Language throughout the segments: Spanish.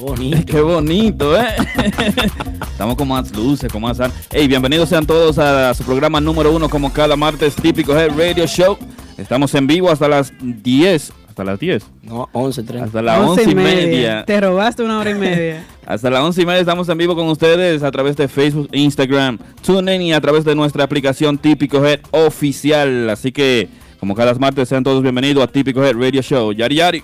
bonito. qué bonito, ¿eh? Estamos con más luces, con más... Hey, bienvenidos sean todos a su programa número uno, como cada martes, típico Head Radio Show. Estamos en vivo hasta las 10. Hasta las 10. No, 11, 30. Hasta las 11 y media. Te robaste una hora y media. Hasta las 11 y media estamos en vivo con ustedes a través de Facebook, Instagram, TuneIn y a través de nuestra aplicación Típico Head Oficial. Así que, como cada martes, sean todos bienvenidos a Típico Head Radio Show. Yari Yari.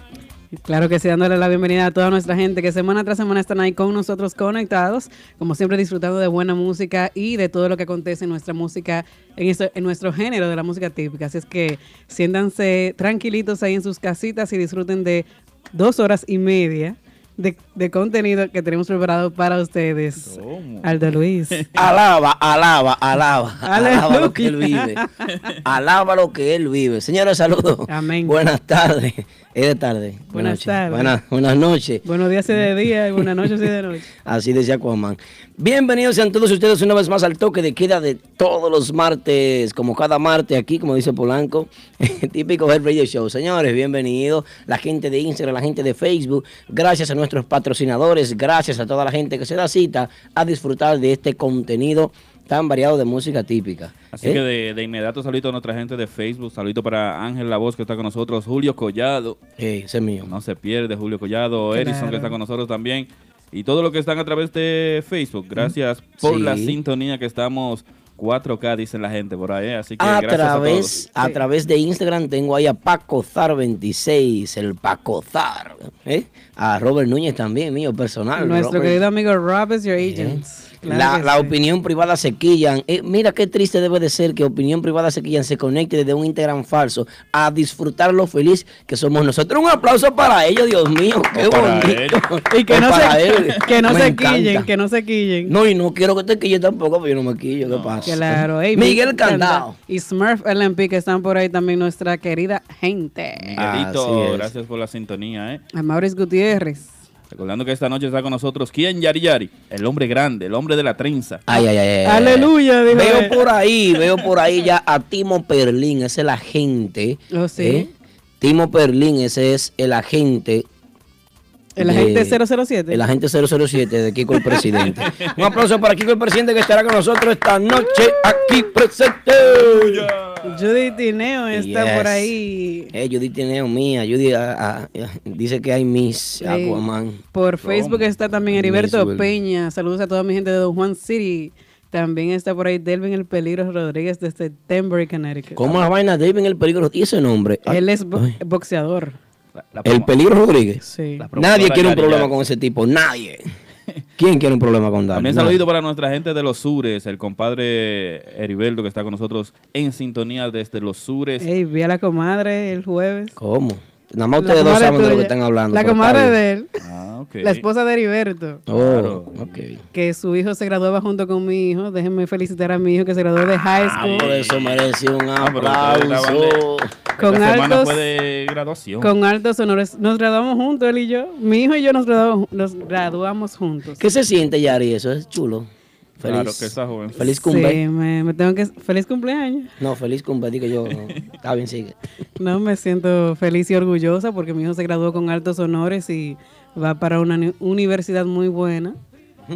Claro que sí, dándole la bienvenida a toda nuestra gente que semana tras semana están ahí con nosotros conectados, como siempre disfrutando de buena música y de todo lo que acontece en nuestra música, en, esto- en nuestro género de la música típica. Así es que siéntanse tranquilitos ahí en sus casitas y disfruten de dos horas y media de, de contenido que tenemos preparado para ustedes. Aldo Luis. Alaba, alaba, alaba. Aleluya. Alaba lo que él vive. Alaba lo que él vive. Señores, saludos. Amén. Buenas tardes. Es de tarde. Buenas tardes. Buenas, buenas noches. Buenos días y de día y buenas noches y de noche. Así decía Aquaman. Bienvenidos sean todos ustedes una vez más al toque de queda de todos los martes, como cada martes aquí, como dice Polanco, típico Head Radio Show. Señores, bienvenidos. La gente de Instagram, la gente de Facebook, gracias a nuestros patrocinadores, gracias a toda la gente que se da cita a disfrutar de este contenido tan variado de música típica. Así ¿Eh? que de, de inmediato saludito a nuestra gente de Facebook, saludito para Ángel La Voz que está con nosotros, Julio Collado, Eh, ese es mío. no se pierde, Julio Collado, Claro. Edison que está con nosotros también, y todos los que están a través de Facebook. Gracias por Sí. la sintonía que estamos 4K, dicen la gente por ahí, así que A gracias a través, todos. a través de Instagram tengo ahí a Pacozar26, el Pacozar. ¿eh? A Robert Núñez también, mío personal. Nuestro Robert. querido amigo Rob is your agent. Claro la que la sí. opinión privada se quillan. Eh, mira qué triste debe de ser que opinión privada se quillan se conecte desde un Instagram falso a disfrutar lo feliz que somos nosotros. Un aplauso para ellos, Dios mío, qué bonito. Y que no, para se, él. que no Me se encanta. quillen, que no se quillen. No, y no quiero que te quille tampoco, pero yo no me quillo, ¿qué pasa? Claro. Miguel Canda Candao. Y Smurf LMP que están por ahí también, nuestra querida gente. Miguelito, Así es. gracias por la sintonía, ¿eh? A Maurice Gutiérrez. Recordando que esta noche está con nosotros, ¿quién? Yari Yari, el hombre grande, el hombre de la trenza. Ay, ay, ay. Aleluya, dijo Veo por ahí, veo por ahí ya a Timo Perlín, ese es el agente. Oh, sí. ¿eh? Timo Perlín, ese es el agente. El de- agente 007. El agente 007 de Kiko el Presidente. Un aplauso para Kiko el Presidente que estará con nosotros esta noche aquí presente. Judy Tineo está Yes. por ahí. Eh, Judy tiene mía. Judy ah, ah, dice que hay Miss Sí. Aquaman. Por Facebook está también Heriberto Miss. Peña. Saludos a toda mi gente de Don Juan City. También está por ahí Delvin El Peligro Rodríguez desde Denver, Connecticut. ¿Cómo la vaina en el peligro? ¿Y ese nombre? Ay, Él es bo- ay. boxeador. La- la El peligro Rodríguez. Sí. Nadie quiere un problema con ese tipo. Nadie. ¿Quién quiere un problema con David? También saludito para nuestra gente de los Sures, el compadre Heriberto que está con nosotros en sintonía desde los Sures. Ey, vi a la comadre el jueves. ¿Cómo? Nada más ustedes dos saben de lo que están hablando. La comadre de él, Ah, ok. la esposa de Heriberto, Oh, Claro. ok. que su hijo se graduaba junto con mi hijo. Déjenme felicitar a mi hijo que se graduó de high Ah, school. por eso merece un Ah, aplauso. Con Esta altos- fue de graduación. Con altos honores. Nos graduamos juntos, él y yo. Mi hijo y yo nos graduamos, nos graduamos juntos. ¿Qué se siente, Yari? Eso es chulo. Feliz, Claro que está joven. Feliz Sí, cumple. me, me tengo que... Feliz cumpleaños. No, feliz cumple. Digo yo. no. Está bien, sigue. No, me siento feliz y orgullosa porque mi hijo se graduó con altos honores y va para una ni- universidad muy buena.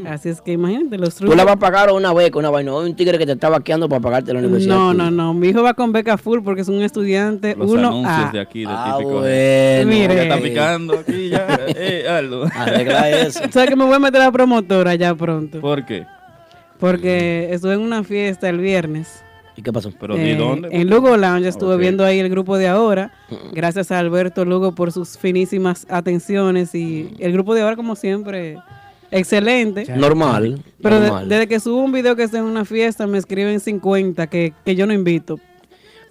Así es que imagínate los Tú la vas a pagar una beca, una vaina. O un tigre que te está vaqueando para pagarte la universidad. No, no, no. Mi hijo va con beca full porque es un estudiante Los 1A. anuncios de aquí, de Ah, típico. bueno. Mire. Ya está picando aquí ya. eh, Aldo. Arregla eso. ¿Sabes que me voy a meter a la promotora ya pronto? ¿Por qué? Porque estuve en una fiesta el viernes. ¿Y qué pasó? ¿Pero de Eh, dónde? En Lugo Lounge estuve Ok. viendo ahí el grupo de ahora. Gracias a Alberto Lugo por sus finísimas atenciones y el grupo de ahora como siempre Excelente. Normal. Pero de- desde que subo un video que está en una fiesta, me escriben 50 que, que yo no invito.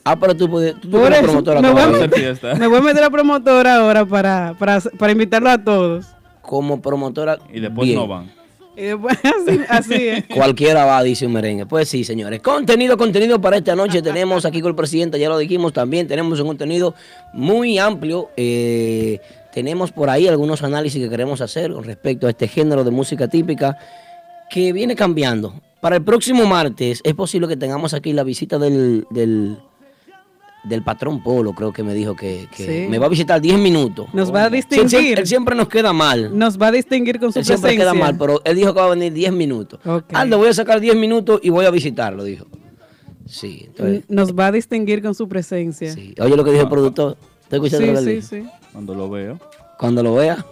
Ah, pero tú puedes. Tú, eres promotora me voy, a fiesta. me voy a meter a promotora ahora para, para, para invitarlo a todos. Como promotora. Y después bien. no van. Y después así, así es. Cualquiera va, dice un merengue. Pues sí, señores. Contenido, contenido para esta noche. Tenemos aquí con el presidente, ya lo dijimos también. Tenemos un contenido muy amplio. Eh, tenemos por ahí algunos análisis que queremos hacer con respecto a este género de música típica que viene cambiando. Para el próximo martes es posible que tengamos aquí la visita del, del, del patrón Polo, creo que me dijo que, que Sí. me va a visitar 10 minutos. Nos va a Sí, él, siempre, distinguir. él siempre nos queda mal. Nos va a distinguir con su Él siempre presencia. queda mal, pero él dijo que va a venir 10 minutos. Ok. Aldo, voy a sacar 10 minutos y voy a visitarlo, dijo. Sí, entonces, Nos va a distinguir con su presencia. sí. Oye lo que dijo el productor. ¿Está escuchando sí, sí, sí. Cuando lo veo, Cuando lo vea.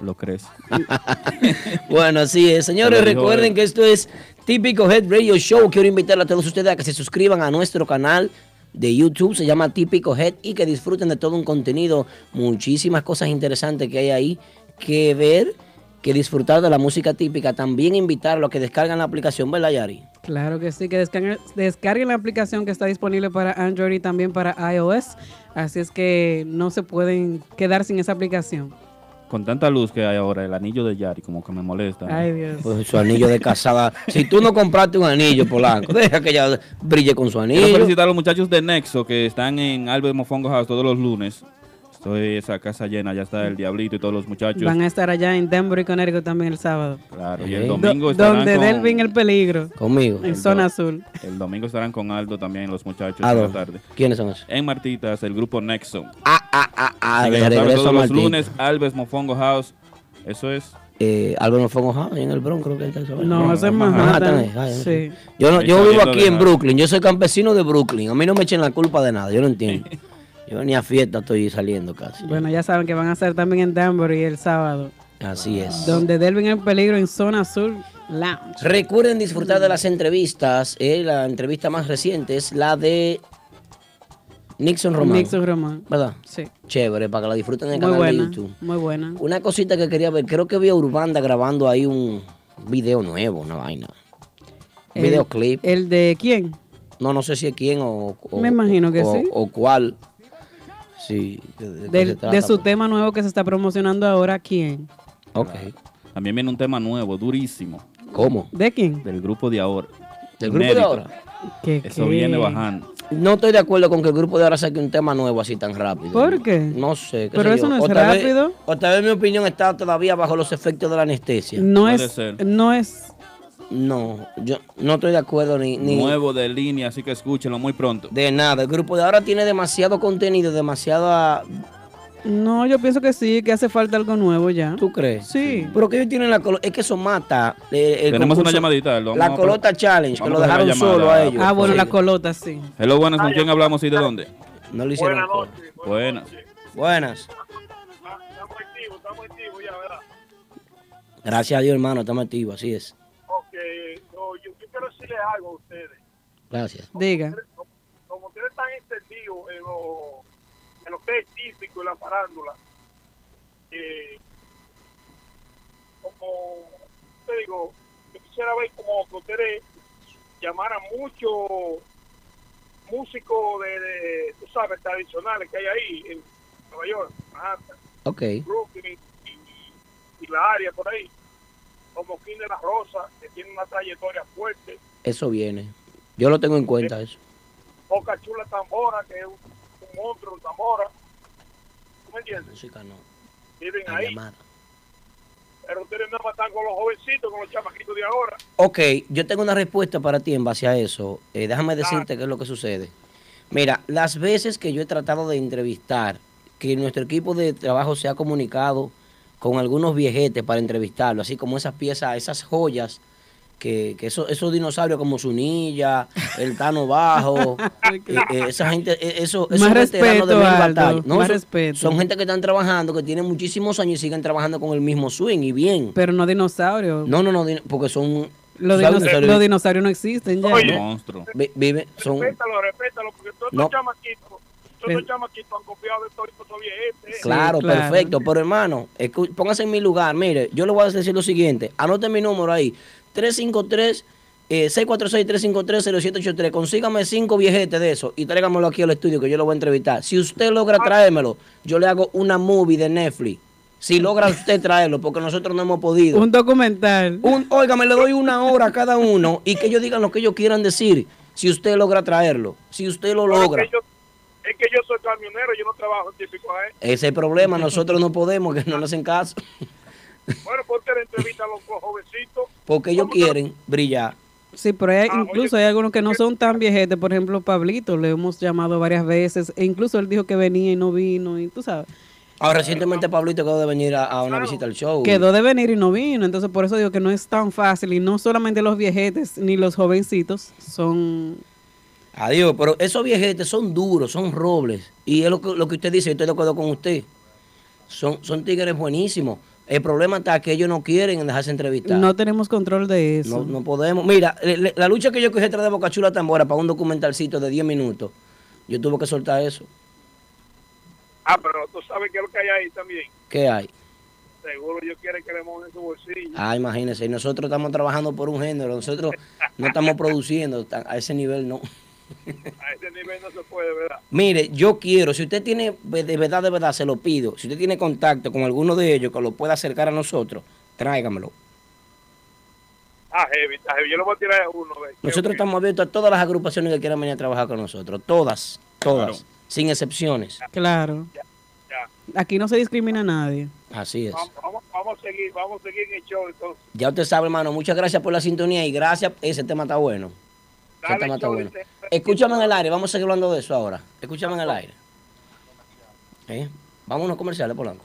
lo crees. Bueno, así es. Señores, dijo recuerden que esto es Típico Head Radio Show. Quiero invitar a todos ustedes a que se suscriban a nuestro canal de YouTube. Se llama Típico Head y que disfruten de todo un contenido. Muchísimas cosas interesantes que hay ahí que ver, que disfrutar de la música típica. También invitarlos a que descargan la aplicación, ¿verdad, Yari? Claro que sí, que descarguen, descarguen la aplicación que está disponible para Android y también para iOS. Así es que no se pueden quedar sin esa aplicación. Con tanta luz que hay ahora, el anillo de Yari como que me molesta. Ay, Dios. Pues su anillo de casada. si tú no compraste un anillo, Polanco, deja que ella brille con su Quiero anillo. felicitar a los muchachos de Nexo que están en Albert Mofongo House todos los lunes. Estoy esa casa llena, ya está el Diablito y todos los muchachos. Van a estar allá en Denver y Connecticut también el sábado. Claro, y el Do- domingo estarán donde con, Delvin el peligro, Conmigo. en zona azul. El domingo estarán con Aldo también los muchachos Ah, en la tarde. ¿Quiénes son esos? En Martitas, el grupo Nexo. Ah, ah, ah, ah, de regreso todos los lunes, Albert Mofongo House. Eso es. Eh, Álvaro Fongo House, en el Bronx, creo que está eso, ¿verdad? No, eso es Manhattan, Manhattan. ay, Sí. Yo, no, yo vivo aquí de en nada. Brooklyn, yo soy campesino de Brooklyn. A mí no me echen la culpa de nada, yo no entiendo. Yo ni a fiesta estoy saliendo casi. Bueno, ya saben que van a estar también en Denver y el sábado. Así es. Donde Delvin el peligro en zona azul lounge. Recuerden disfrutar de las entrevistas. eh, la entrevista más reciente es la de Nixon Román. Nixon Román. ¿Verdad? Sí. Chévere, para que la disfruten en el Muy canal de. YouTube. Muy buena. Una cosita que quería ver, creo que vi a Urbanda grabando ahí un video nuevo, una vaina. Un videoclip. ¿El de quién? No, no sé si es quién o, o- Me imagino que o- sí. O cuál. Sí. ¿de, Del- su pues? tema nuevo que se está promocionando ahora, ¿quién? Ok. También viene un tema nuevo, durísimo, ¿Cómo? ¿De quién? del grupo de ahora. ¿Del grupo de ahora? ¿Qué, Eso qué? viene bajando. No estoy de acuerdo con que el grupo de ahora saque un tema nuevo así tan rápido. ¿Por qué? No sé. qué Pero sé eso yo. no es vez- rápido. o tal vez mi opinión está todavía bajo los efectos de la anestesia. No Puede es, ser. no es, No, yo no estoy de acuerdo ni, ni Nuevo de línea, así que escúchenlo muy pronto. de nada. El grupo de ahora tiene demasiado contenido, demasiada... no, yo pienso que sí, que hace falta algo nuevo ya. ¿Tú crees? Sí. Pero que ellos tienen la colo- es que eso mata. eh, el Tenemos una llamadita. lo La a- Colota Challenge, que lo dejaron llamada. solo a ellos. Ah, bueno, la colota, sí. Hello, buenas, ¿con quién hablamos y de dónde? No le hicieron Buenas noches. Buenas. Buenas. Estamos activos, estamos activos ya, ¿verdad? Gracias a Dios, hermano, estamos activos, así es. Ok, so, yo, yo quiero decirles algo a ustedes. Gracias. Diga. Como, como ustedes están entendidos en lo, en lo que es típico y la farándula, eh, como te digo, yo quisiera ver como que ustedes llamaran mucho músicos de, de, tú sabes, tradicionales que hay ahí en Nueva York, Manhattan. Ok. Brooklyn y, y la área por ahí, como King de la Rosa, que tiene una trayectoria fuerte, Eso viene. Yo lo tengo en cuenta, eso. Boca Chula Tambora, que es un, un monstruo Tambora, ¿tú me entiendes? Música no. Viven la ahí, llamada. pero ustedes nada más están con los jovencitos, con los chamaquitos de ahora. Ok, yo tengo una respuesta para ti en base a eso. Eh, déjame decirte qué es lo que sucede. Mira, las veces que yo he tratado de entrevistar, que nuestro equipo de trabajo se ha comunicado con algunos viejetes para entrevistarlo, así como esas piezas, esas joyas, que, que eso- esos dinosaurios como Zunilla, el Tano Bajo, eh, eh, esa gente, eh, eso, esos Más veteranos de respeto, mil Aldo, batallas. No, más son- respeto. son gente que están trabajando, que tienen muchísimos años y siguen trabajando con el mismo swing y bien. Pero no dinosaurios. No, no, no, porque son... los, los dinosaurios no existen ya. Oye, Monstruo. Vi- vive, son... Respétalo, respétalo, porque todos No. estos chamaquitos Eh. los chamaquitos han copiado de todos estos viejetes. Claro, claro. perfecto. Pero hermano, póngase en mi lugar. Mire, yo le voy a decir lo siguiente. Anote mi número ahí. 353 eh, 646-353-0783. Consígame cinco viejetes de eso y tráigamelo aquí al estudio que yo lo voy a entrevistar. Si usted logra traérmelo, yo le hago una movie de Netflix. Si logra usted traerlo, porque nosotros no hemos podido. Un documental. Un, oiga, me le doy una hora a cada uno y que ellos digan lo que ellos quieran decir. Si usted logra traerlo, si usted lo logra. Es que yo soy camionero, yo no trabajo en típico ¿eh? Ese es el problema, nosotros no podemos, que no nos hacen caso. Bueno, porque la entrevista a los jovencitos. Porque ellos ¿Cómo que- quieren brillar. Sí, pero hay- Ah, incluso oye, hay algunos que no son tan viejetes. Por ejemplo, Pablito, le hemos llamado varias veces. E incluso él dijo que venía y no vino. Y tú sabes, Ahora, recientemente Pablito quedó de venir a, a una Claro. visita al show. quedó de venir y no vino. Entonces, por eso digo que no es tan fácil. Y no solamente los viejetes ni los jovencitos son. Adiós, pero esos viejetes son duros, son robles. Y es lo que, lo que usted dice, yo estoy de acuerdo con usted. Son, son tigres buenísimos. El problema está que ellos no quieren dejarse entrevistar. No tenemos control de eso. No, no podemos. Mira, le- le- la lucha que yo cogí atrás de Boca Chula Tambora para un documentalcito de 10 minutos, yo tuve que soltar eso. Ah, pero tú sabes qué es lo que hay ahí también. ¿Qué hay? Seguro ellos quieren que le mojen su bolsillo. Ah, imagínense, nosotros estamos trabajando por un género, nosotros no estamos produciendo a ese nivel, no. A ese nivel no se puede, ¿verdad? Mire, yo quiero, si usted tiene, de verdad, de verdad, se lo pido, si usted tiene contacto con alguno de ellos que lo pueda acercar a nosotros, tráigamelo. Ah, heavy, está heavy. Yo le voy a tirar uno. ve. Nosotros estamos abiertos a todas las agrupaciones que quieran venir a trabajar con nosotros, todas, todas, Claro. sin excepciones. Claro. Ya. Aquí no se discrimina a nadie. Así es. Vamos, vamos, vamos a seguir, vamos a seguir en el show entonces. Ya usted sabe, hermano, muchas gracias por la sintonía y gracias, ese tema está bueno. Está bueno. Escúchame en el aire, vamos a seguir hablando de eso ahora. Escúchame en el aire. ¿Eh? Vamos a unos comerciales, Polanco.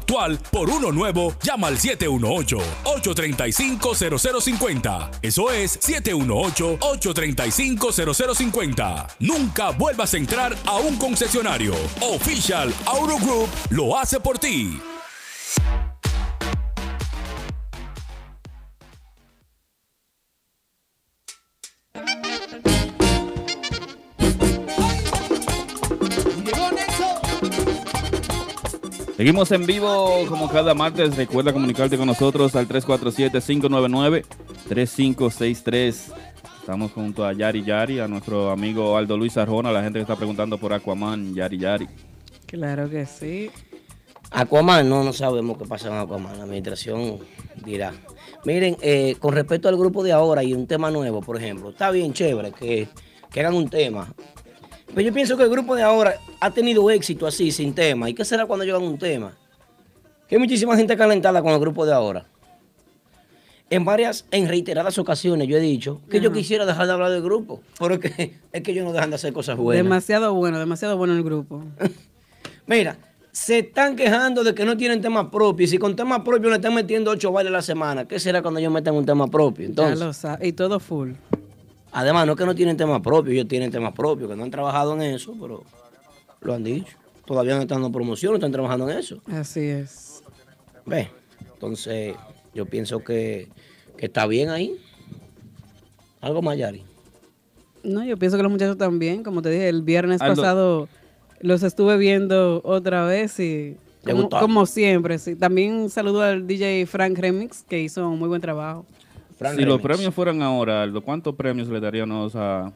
actual por uno nuevo, llama al 718-835-0050. Eso es 718-835-0050. Nunca vuelvas a entrar a un concesionario. Official Auto Group lo hace por ti. Seguimos en vivo como cada martes. Recuerda comunicarte con nosotros al 347-599-3563. Estamos junto a Yari Yari, a nuestro amigo Aldo Luis Arjona, la gente que está preguntando por Aquaman, Yari Yari. Claro que sí. Aquaman, no, no sabemos qué pasa con Aquaman. La administración dirá. Miren, eh, con respecto al grupo de ahora y un tema nuevo, por ejemplo, está bien chévere que, que hagan un tema. Pero yo pienso que el grupo de ahora ha tenido éxito así, sin tema. ¿Y qué será cuando llevan un tema? Que hay muchísima gente calentada con el grupo de ahora. En varias, en reiteradas ocasiones yo he dicho que yo quisiera dejar de hablar del grupo, pero es que, es que ellos no dejan de hacer cosas buenas. Demasiado bueno, demasiado bueno el grupo. Mira, se están quejando de que no tienen temas propios. Y si con temas propios le están metiendo ocho bailes a la semana, ¿qué será cuando ellos metan un tema propio? Ya Entonces, lo sa- y todo full. Además, no es que no tienen temas propios, ellos tienen temas propios, que no han trabajado en eso, pero lo han dicho. Todavía no están dando promoción, no están trabajando en eso. Así es. Ve, entonces yo pienso que, que está bien ahí. Algo más, Yari. No, yo pienso que los muchachos también, como te dije, el viernes Aldo- pasado los estuve viendo otra vez y como siempre, sí. También saludo al DJ Frank Remix que hizo un muy buen trabajo. Si los premios fueran ahora, Aldo, ¿cuántos premios le daríamos a,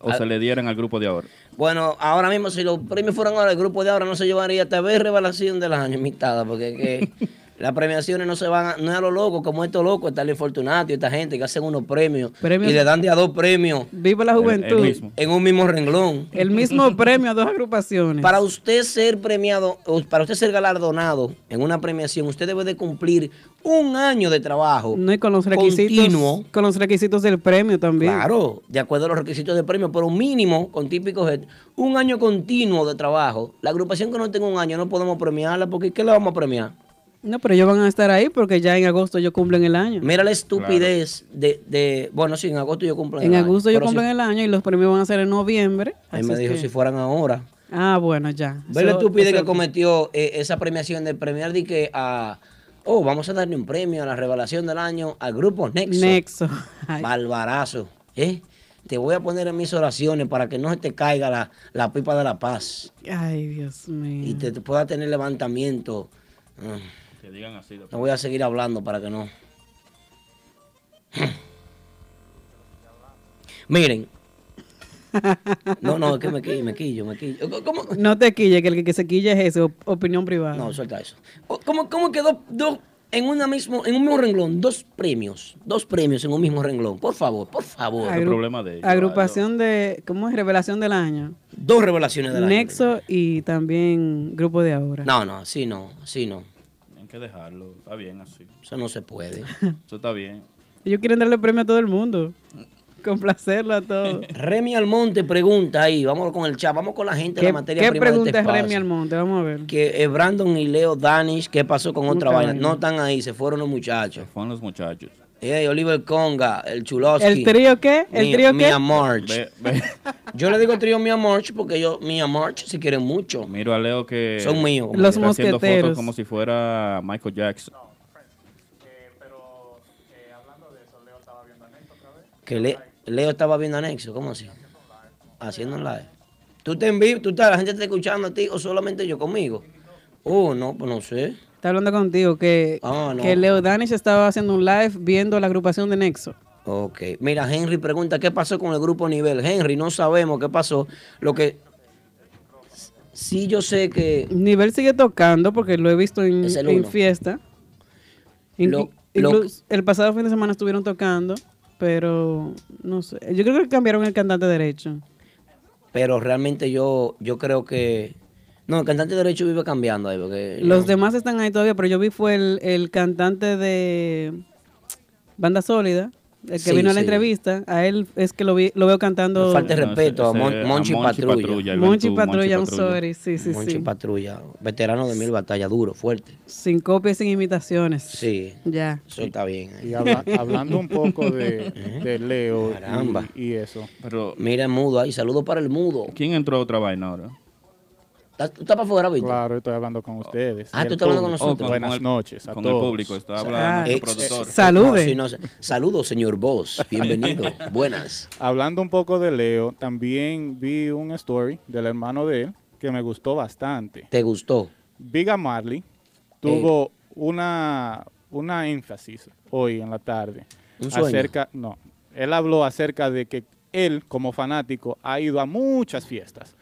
o se le dieran al grupo de ahora? Bueno, ahora mismo, si los premios fueran ahora, el grupo de ahora no se llevaría hasta ver revelación del año, mitad, porque que Las premiaciones no se van a, no es a lo loco, como estos locos, está el Fortunato y esta gente que hacen unos premios, Premios- y le dan de a dos premios Viva la El- el juventud. mismo. en un mismo renglón. El mismo premio a dos agrupaciones. Para usted ser premiado, o para usted ser galardonado en una premiación, usted debe de cumplir un año de trabajo. no y con los requisitos. continuo. Con los requisitos del premio también. Claro, de acuerdo a los requisitos de premio, pero mínimo, con típico head, un año continuo de trabajo. La agrupación que no tenga un año no podemos premiarla porque ¿qué le vamos a premiar? No, pero ellos van a estar ahí porque ya en agosto ellos cumplen el año. Mira la estupidez de, de- Bueno, sí, en agosto yo cumplo En el agosto año, ellos cumplen si- el año y los premios van a ser en noviembre. Él así me es dijo que- si fueran ahora. Ah, bueno, ya. Ve la estupidez que cometió eh, esa premiación de premiar de que a. Oh, vamos a darle un premio a la revelación del año al grupo Nexo. Nexo. Ay, Barbarazo. ¿eh? Te voy a poner en mis oraciones para que no se te caiga la, la pipa de la paz ay, Dios mío. y te, te pueda tener levantamiento. Mm, Que digan así. doctor. No voy a seguir hablando para que no. Miren. No, no, es que me quillo, me quillo, me quillo. ¿Cómo? No te quille, que el que se quille es eso, op- opinión privada. No, suelta eso. ¿Cómo, cómo quedó dos en una mismo, en un mismo renglón? Dos premios. Dos premios en un mismo renglón. Por favor, por favor. Agru- problema de ellos, Agrupación de, ¿cómo es? Revelación del año. Dos revelaciones de la Nexo y también Grupo de Ahora. No, no, así no, así no. Que dejarlo. Está bien así. Eso no se puede. Eso está bien. Ellos quieren darle premio a todo el mundo. Complacerlo a todos. Remy Almonte pregunta ahí, vamos con el chat, vamos con la gente de ¿Qué, la materia qué prima de este pregunta es Remy. Almonte? Vamos a ver. Que eh, Brandon y Leo Danish, ¿qué pasó con otra vaina? No están ahí, se fueron los muchachos. Fueron los muchachos. Eh, Oliver Conga, el Chulosky. ¿El trío qué? ¿El Mi- trío qué? Mia March. Yo le digo trío Mia March porque yo, Mia March, si quieren mucho. Miro a Leo que. Son míos. Los está haciendo mosqueteros. fotos como si fuera Michael Jackson. Que Le- Leo estaba viendo anexo, ¿cómo así? Haciendo un live. ¿Tú te en vivo? ¿Tú estás, la gente te está escuchando a ti o solamente yo conmigo? Oh, no, pues no sé. Está hablando contigo que, Ah, no. que Leo estaba haciendo un live viendo la agrupación de Nexo. Ok. Mira, Henry pregunta qué pasó con el grupo nivel. Henry, no sabemos qué pasó. Lo que sí yo sé que Nivel sigue tocando porque lo he visto en, fiesta. Lo- el pasado fin de semana estuvieron tocando, pero no sé. Yo creo que cambiaron el cantante derecho. pero realmente yo yo creo que no, el cantante de derecho vive cambiando ahí porque Los no. demás están ahí todavía, pero yo vi fue el, el cantante de Banda Sólida, el que Sí, vino a la sí. entrevista. A él es que lo, vi, lo veo cantando. Falta de No, respeto a ese- Mon- ese- Monchi Patrulla. Monchi Patrulla, I'm Patrulla. sorry. Sí, sí, Monchi sí. Patrulla, veterano de mil batallas, duro, fuerte. Sin copias, sin imitaciones. Sí, Ya. eso está bien. Y habla- hablando un poco de, de Leo y- Caramba. y, eso. Pero, Mira el mudo ahí, saludos para el mudo. ¿quién entró a otra vaina ahora? ¿Estás- ¿Tú estás para afuera, Víctor? Claro, estoy hablando con ustedes. Ah, tú estás hablando con nosotros. Oh, Buenas el- noches a Con todos. el público. Está Ah, hablando Eh, nuestro productor. eh, Salude. no, sí, no sé. Saludos, señor Boss. Bienvenido. Buenas. Hablando un poco de Leo, también vi un story del hermano de él que me gustó bastante. ¿Te gustó? Viga Marley tuvo una, una énfasis hoy en la tarde. ¿Un sueño? Acerca, no, él habló acerca de que él como fanático ha ido a muchas fiestas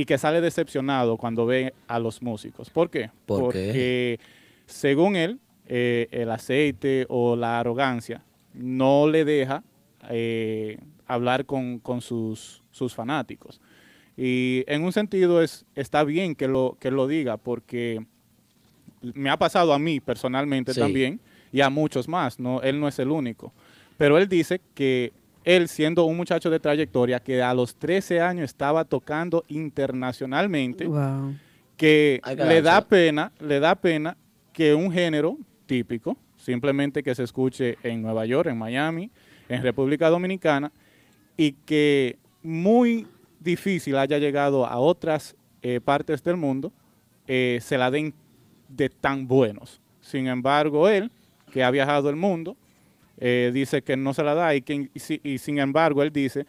y que sale decepcionado cuando ve a los músicos. ¿Por qué? ¿Por qué? Porque según él, eh, el aceite o la arrogancia no le deja eh, hablar con, con sus, sus fanáticos. Y en un sentido es, está bien que lo, que lo diga porque me ha pasado a mí personalmente Sí. también y a muchos más, no, él no es el único. Pero él dice que él siendo un muchacho de trayectoria que a los 13 años estaba tocando internacionalmente, Wow. que le da pena, le da pena que un género típico, simplemente que se escuche en Nueva York, en Miami, en República Dominicana, y que muy difícil haya llegado a otras eh, partes del mundo, eh, se la den de tan buenos. Sin embargo, él, que ha viajado el mundo, eh, dice que no se la da y, que, y y sin embargo él dice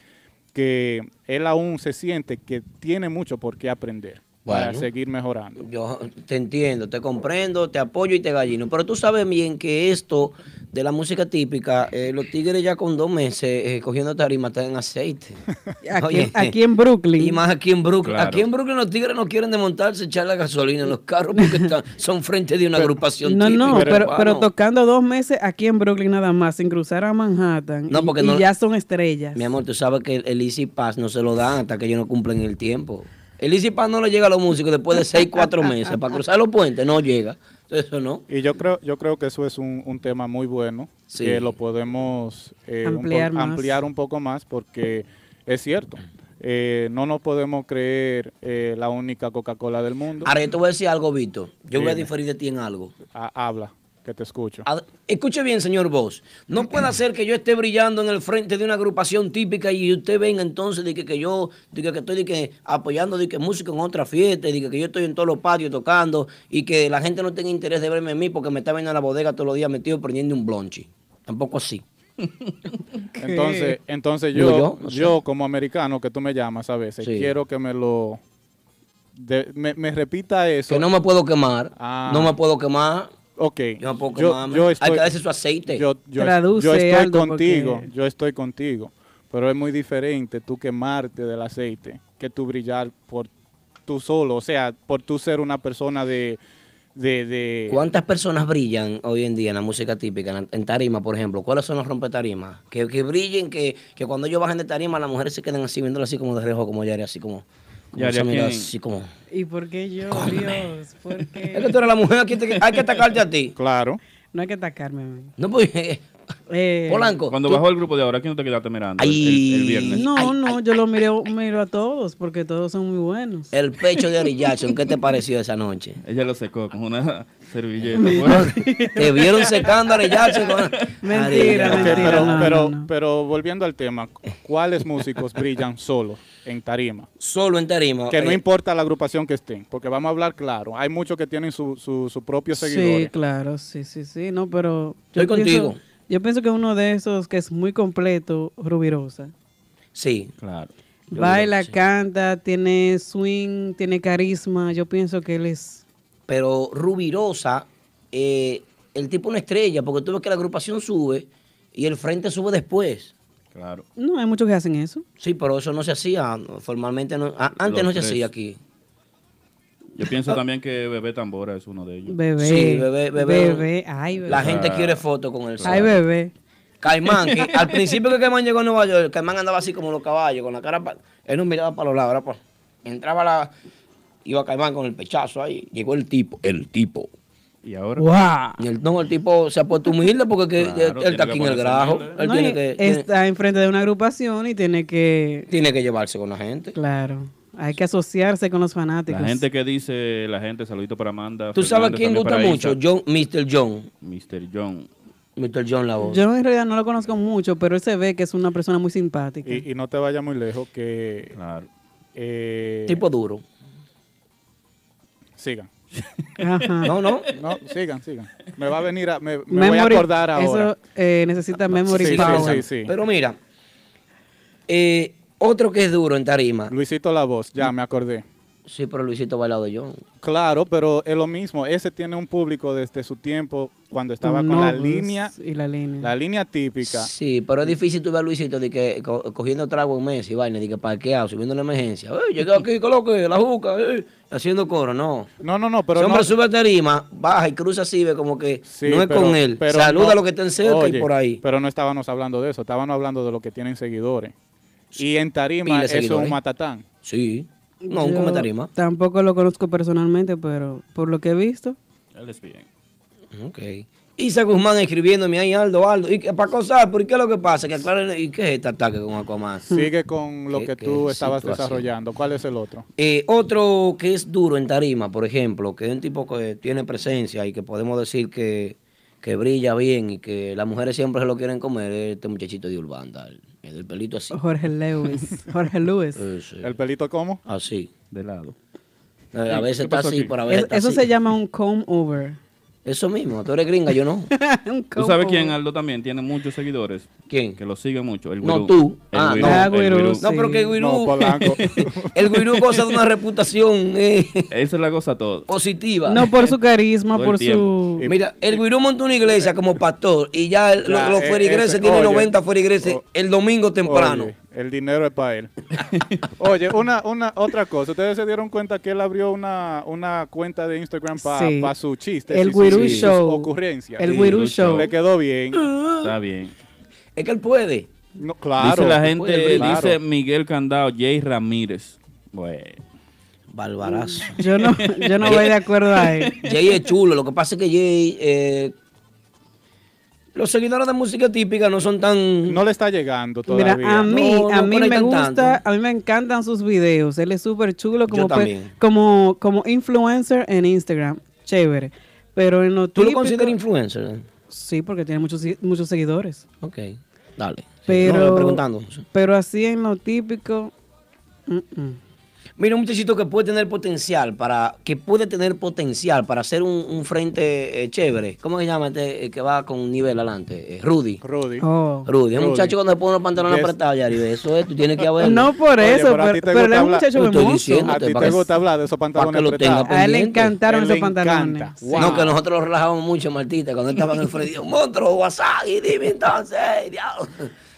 que él aún se siente que tiene mucho por qué aprender. Para seguir mejorando. Yo te entiendo, te comprendo, te apoyo y te gallino. Pero tú sabes bien que esto de la música típica, eh, los tigres ya con dos meses eh, cogiendo tarima están en aceite. Aquí, Oye, aquí en Brooklyn. Y más aquí en Brooklyn. Claro. Aquí en Brooklyn los tigres no quieren desmontarse, echar la gasolina en los carros porque están- son frente de una agrupación No, no, típica, pero, pero hermano. tocando dos meses aquí en Brooklyn nada más, sin cruzar a Manhattan. No, y- porque y, no- ya son estrellas. Mi amor, tú sabes que el, el Easy Pass no se lo dan hasta que ellos no cumplen el tiempo. El Easy Pass no le llega a los músicos después de seis, cuatro meses. Para cruzar los puentes no llega. Eso no. Y yo creo, yo creo que eso es un, un tema muy bueno, Sí. que lo podemos eh, un po- Ampliar más. ampliar un poco más, porque es cierto, eh, no nos podemos creer eh, la única Coca-Cola del mundo. Ahora yo te voy a decir algo, Víctor. Yo voy a diferir de ti en algo. Ha- habla, que te escucho. Escuche bien, señor Vos. No puede ser que yo esté brillando en el frente de una agrupación típica y usted venga entonces de que, que yo diga que estoy de que, apoyando de que música en otra fiesta, y de que yo estoy en todos los patios tocando y que la gente no tenga interés de verme a mí porque me está viendo en la bodega todos los días metido prendiendo un blonchi. Tampoco así. Entonces, entonces yo, yo, no yo, sé. como americano que tú me llamas a veces, Sí. quiero que me lo de- me, me repita eso. Que no me puedo quemar. Ah. No me puedo quemar. Ok, Yo puedo yo, yo Hay estoy, que darse su aceite. yo, yo- Traduce yo estoy algo contigo, porque- yo estoy contigo, pero es muy diferente tú quemarte del aceite que tú brillar por tú solo, o sea, por tú ser una persona de, de, de- ¿Cuántas personas brillan hoy en día en la música típica, en, en tarima, por ejemplo? ¿Cuáles son los rompetarimas? Que, que brillen, que, que cuando ellos bajen de tarima, las mujeres se queden así, viéndolo así como de reojo, como Yari, así como... como Yari, esa ¿a mirada, quién? así como... ¿Y por qué yo. Dios? ¿Por Es que tú eres la mujer, aquí te- hay que atacarte a ti. claro, No hay que atacarme. man. No, pues... Eh, Polanco. Cuando tú- bajó el grupo de ahora, ¿quién no te quedaste mirando el- Ay. el, el viernes? No, Ay, no, ay, yo lo miro, miro a todos porque todos son muy buenos. El pecho de Ari Jackson, ¿qué te pareció esa noche? Ella lo secó con una servilleta. Te vieron secando a Ari Jackson. con- Mentira, Ari Ok, Jackson. mentira. pero, no, pero, no, no. pero volviendo al tema, ¿cuáles músicos brillan solo en tarima? Solo en tarima. Que no eh, importa la agrupación que estén, porque vamos a hablar claro. Hay muchos que tienen su, su, su propio Sí, seguidores. claro, sí, sí, sí, no, pero... Estoy pienso- contigo. yo pienso que uno de esos que es muy completo, Rubirosa. Sí. claro. Yo Baila, sí. canta, tiene swing, tiene carisma. Yo pienso que él es... Pero Rubirosa, eh, el tipo una estrella, porque tú ves que la agrupación sube y el frente sube después. Claro. No, hay muchos que hacen eso. Sí, pero eso no se hacía formalmente. No, a- antes Los no se tres. hacía aquí. Yo pienso también que Bebé Tambora es uno de ellos. Bebé. Sí, bebé, bebé. Bebé, ay, bebé. La gente quiere fotos con él. Ay, bebé. Caimán, que al principio que Caimán llegó a Nueva York, Caimán andaba así como los caballos, con la cara. pa- él no miraba para los lados, era pa- entraba la. Iba Caimán con el pechazo ahí. Llegó el tipo, el tipo. Y ahora. ¡Wow! Y el, no, el tipo se ha puesto humilde porque que- Claro, él, está aquí en el grajo. Él No, tiene que, tiene, está enfrente de una agrupación y tiene que... tiene que llevarse con la gente. Claro, hay que asociarse con los fanáticos. La gente que dice, la gente, saludito para Amanda. ¿Tú sabes Fernández, quién también gusta mucho? Isa, John, Mr. John. Mr. John. Mr. John la voz. Yo en realidad no lo conozco mucho, pero él se ve que es una persona muy simpática. Y, y no te vayas muy lejos, que Claro. eh, Tipo duro. sigan. Ajá. No, no. No, sigan, sigan. Me va a venir a, me, me voy a acordar ahora. Eso eh, necesita memory Sí, sí, power. sí, sí. Pero mira, eh, otro que es duro en tarima. Luisito La Voz, ya me acordé. Sí, pero Luisito bailado de John. Claro, pero es lo mismo. Ese tiene un público desde su tiempo cuando estaba con la línea, Y la línea. la línea típica. Sí, pero es difícil tú ver a Luisito de que, co- cogiendo trago en mes y vaina, de que parqueado, subiendo la emergencia. ¡Eh, llegué aquí, coloque, la juca! eh", haciendo coro, no. No, no, no, pero Ese hombre no, sube a tarima, baja y cruza así, ve como que Sí, no es pero- con él. pero Saluda no- a los que estén cerca y por ahí. Pero no estábamos hablando de eso, estábamos hablando de lo que tienen seguidores. Y en tarima eso es un matatán. Sí. No, un come tarima. Tampoco lo conozco personalmente, pero por lo que he visto, Él es bien. Ok. Isa Guzmán escribiéndome ahí, Aldo, Aldo. ¿Y qué- para cosar? ¿Por qué es lo que pasa? Que aclaren, ¿y qué es este ataque con Aquaman? Sigue con lo que tú estabas situación. desarrollando. ¿Cuál es el otro? Eh, otro que es duro en tarima, por ejemplo, que es un tipo que tiene presencia y que podemos decir que, que brilla bien y que las mujeres siempre se lo quieren comer, es este muchachito de Urbanda, el, el del pelito así. Jorge Lewis. Jorge Lewis. Ese, ¿El pelito cómo? así. De lado. Eh, a veces ¿Qué está así, aquí? pero a veces Es- está eso así. se llama un comb over. Eso mismo, tú eres gringa, yo no. ¿Tú sabes quién, Aldo, también? Tiene muchos seguidores. ¿Quién? Que lo siguen mucho. El No, Guirú. tú. El Ah, Guirú, no. Ah, el Guirú, Guirú. sí. No, pero que Guirú. No, Polanco. el Guirú goza de una reputación eh, Esa es la cosa todo. positiva. No por su carisma, Todo el por su... Mira, el Guirú montó una iglesia como pastor y ya el- Ya, los eh, feligreses ese- tienen oye, 90 feligreses o- el domingo temprano. Oye, el dinero es para él. Oye, una, una otra cosa. Ustedes se dieron cuenta que él abrió una, una cuenta de Instagram para Sí. su chiste. El sus Show. ocurrencias. El Sí, Guirú Show. Le quedó bien. Está bien. Es que él puede. No, claro. dice la puede gente, brillar. dice Miguel Candado, Jay Ramírez. Bueno. Barbarazo. Yo no, yo no voy de acuerdo a él. Jay es chulo, lo que pasa es que Jay, eh, los seguidores de música típica no son tan... No le está llegando Mira, todavía. a mí, No, no a mí me gusta, tanto. a mí me encantan sus videos. Él es súper chulo como, como, como influencer en Instagram. Chévere. Pero en lo ¿Tú lo típico- consideras influencer? Sí, porque tiene muchos, muchos seguidores. Ok, dale. Sí, Pero, no, preguntando. pero así en lo típico... mm, mm. Mira, un muchachito que puede tener potencial para, que puede tener potencial para hacer un, un frente eh, chévere. ¿Cómo se llama este eh, que va con un nivel adelante? Eh, Rudy. Rudy. Oh. Rudy, es un muchacho cuando le pone los pantalones Yes. apretados, Yari, eso es, tú tienes que haberlo. No por Oye, eso, pero a pero, pero él gusta es un muchacho hermoso. diciendo. A ti te que- gusta hablar de esos para pantalones que lo tenga apretados. A él le encantaron Él esos le pantalones. encanta. Sí. Wow. No, que nosotros lo relajábamos mucho, Martita, cuando él estaba en el Freddy. Monstruo, WhatsApp, y dime entonces, diablo.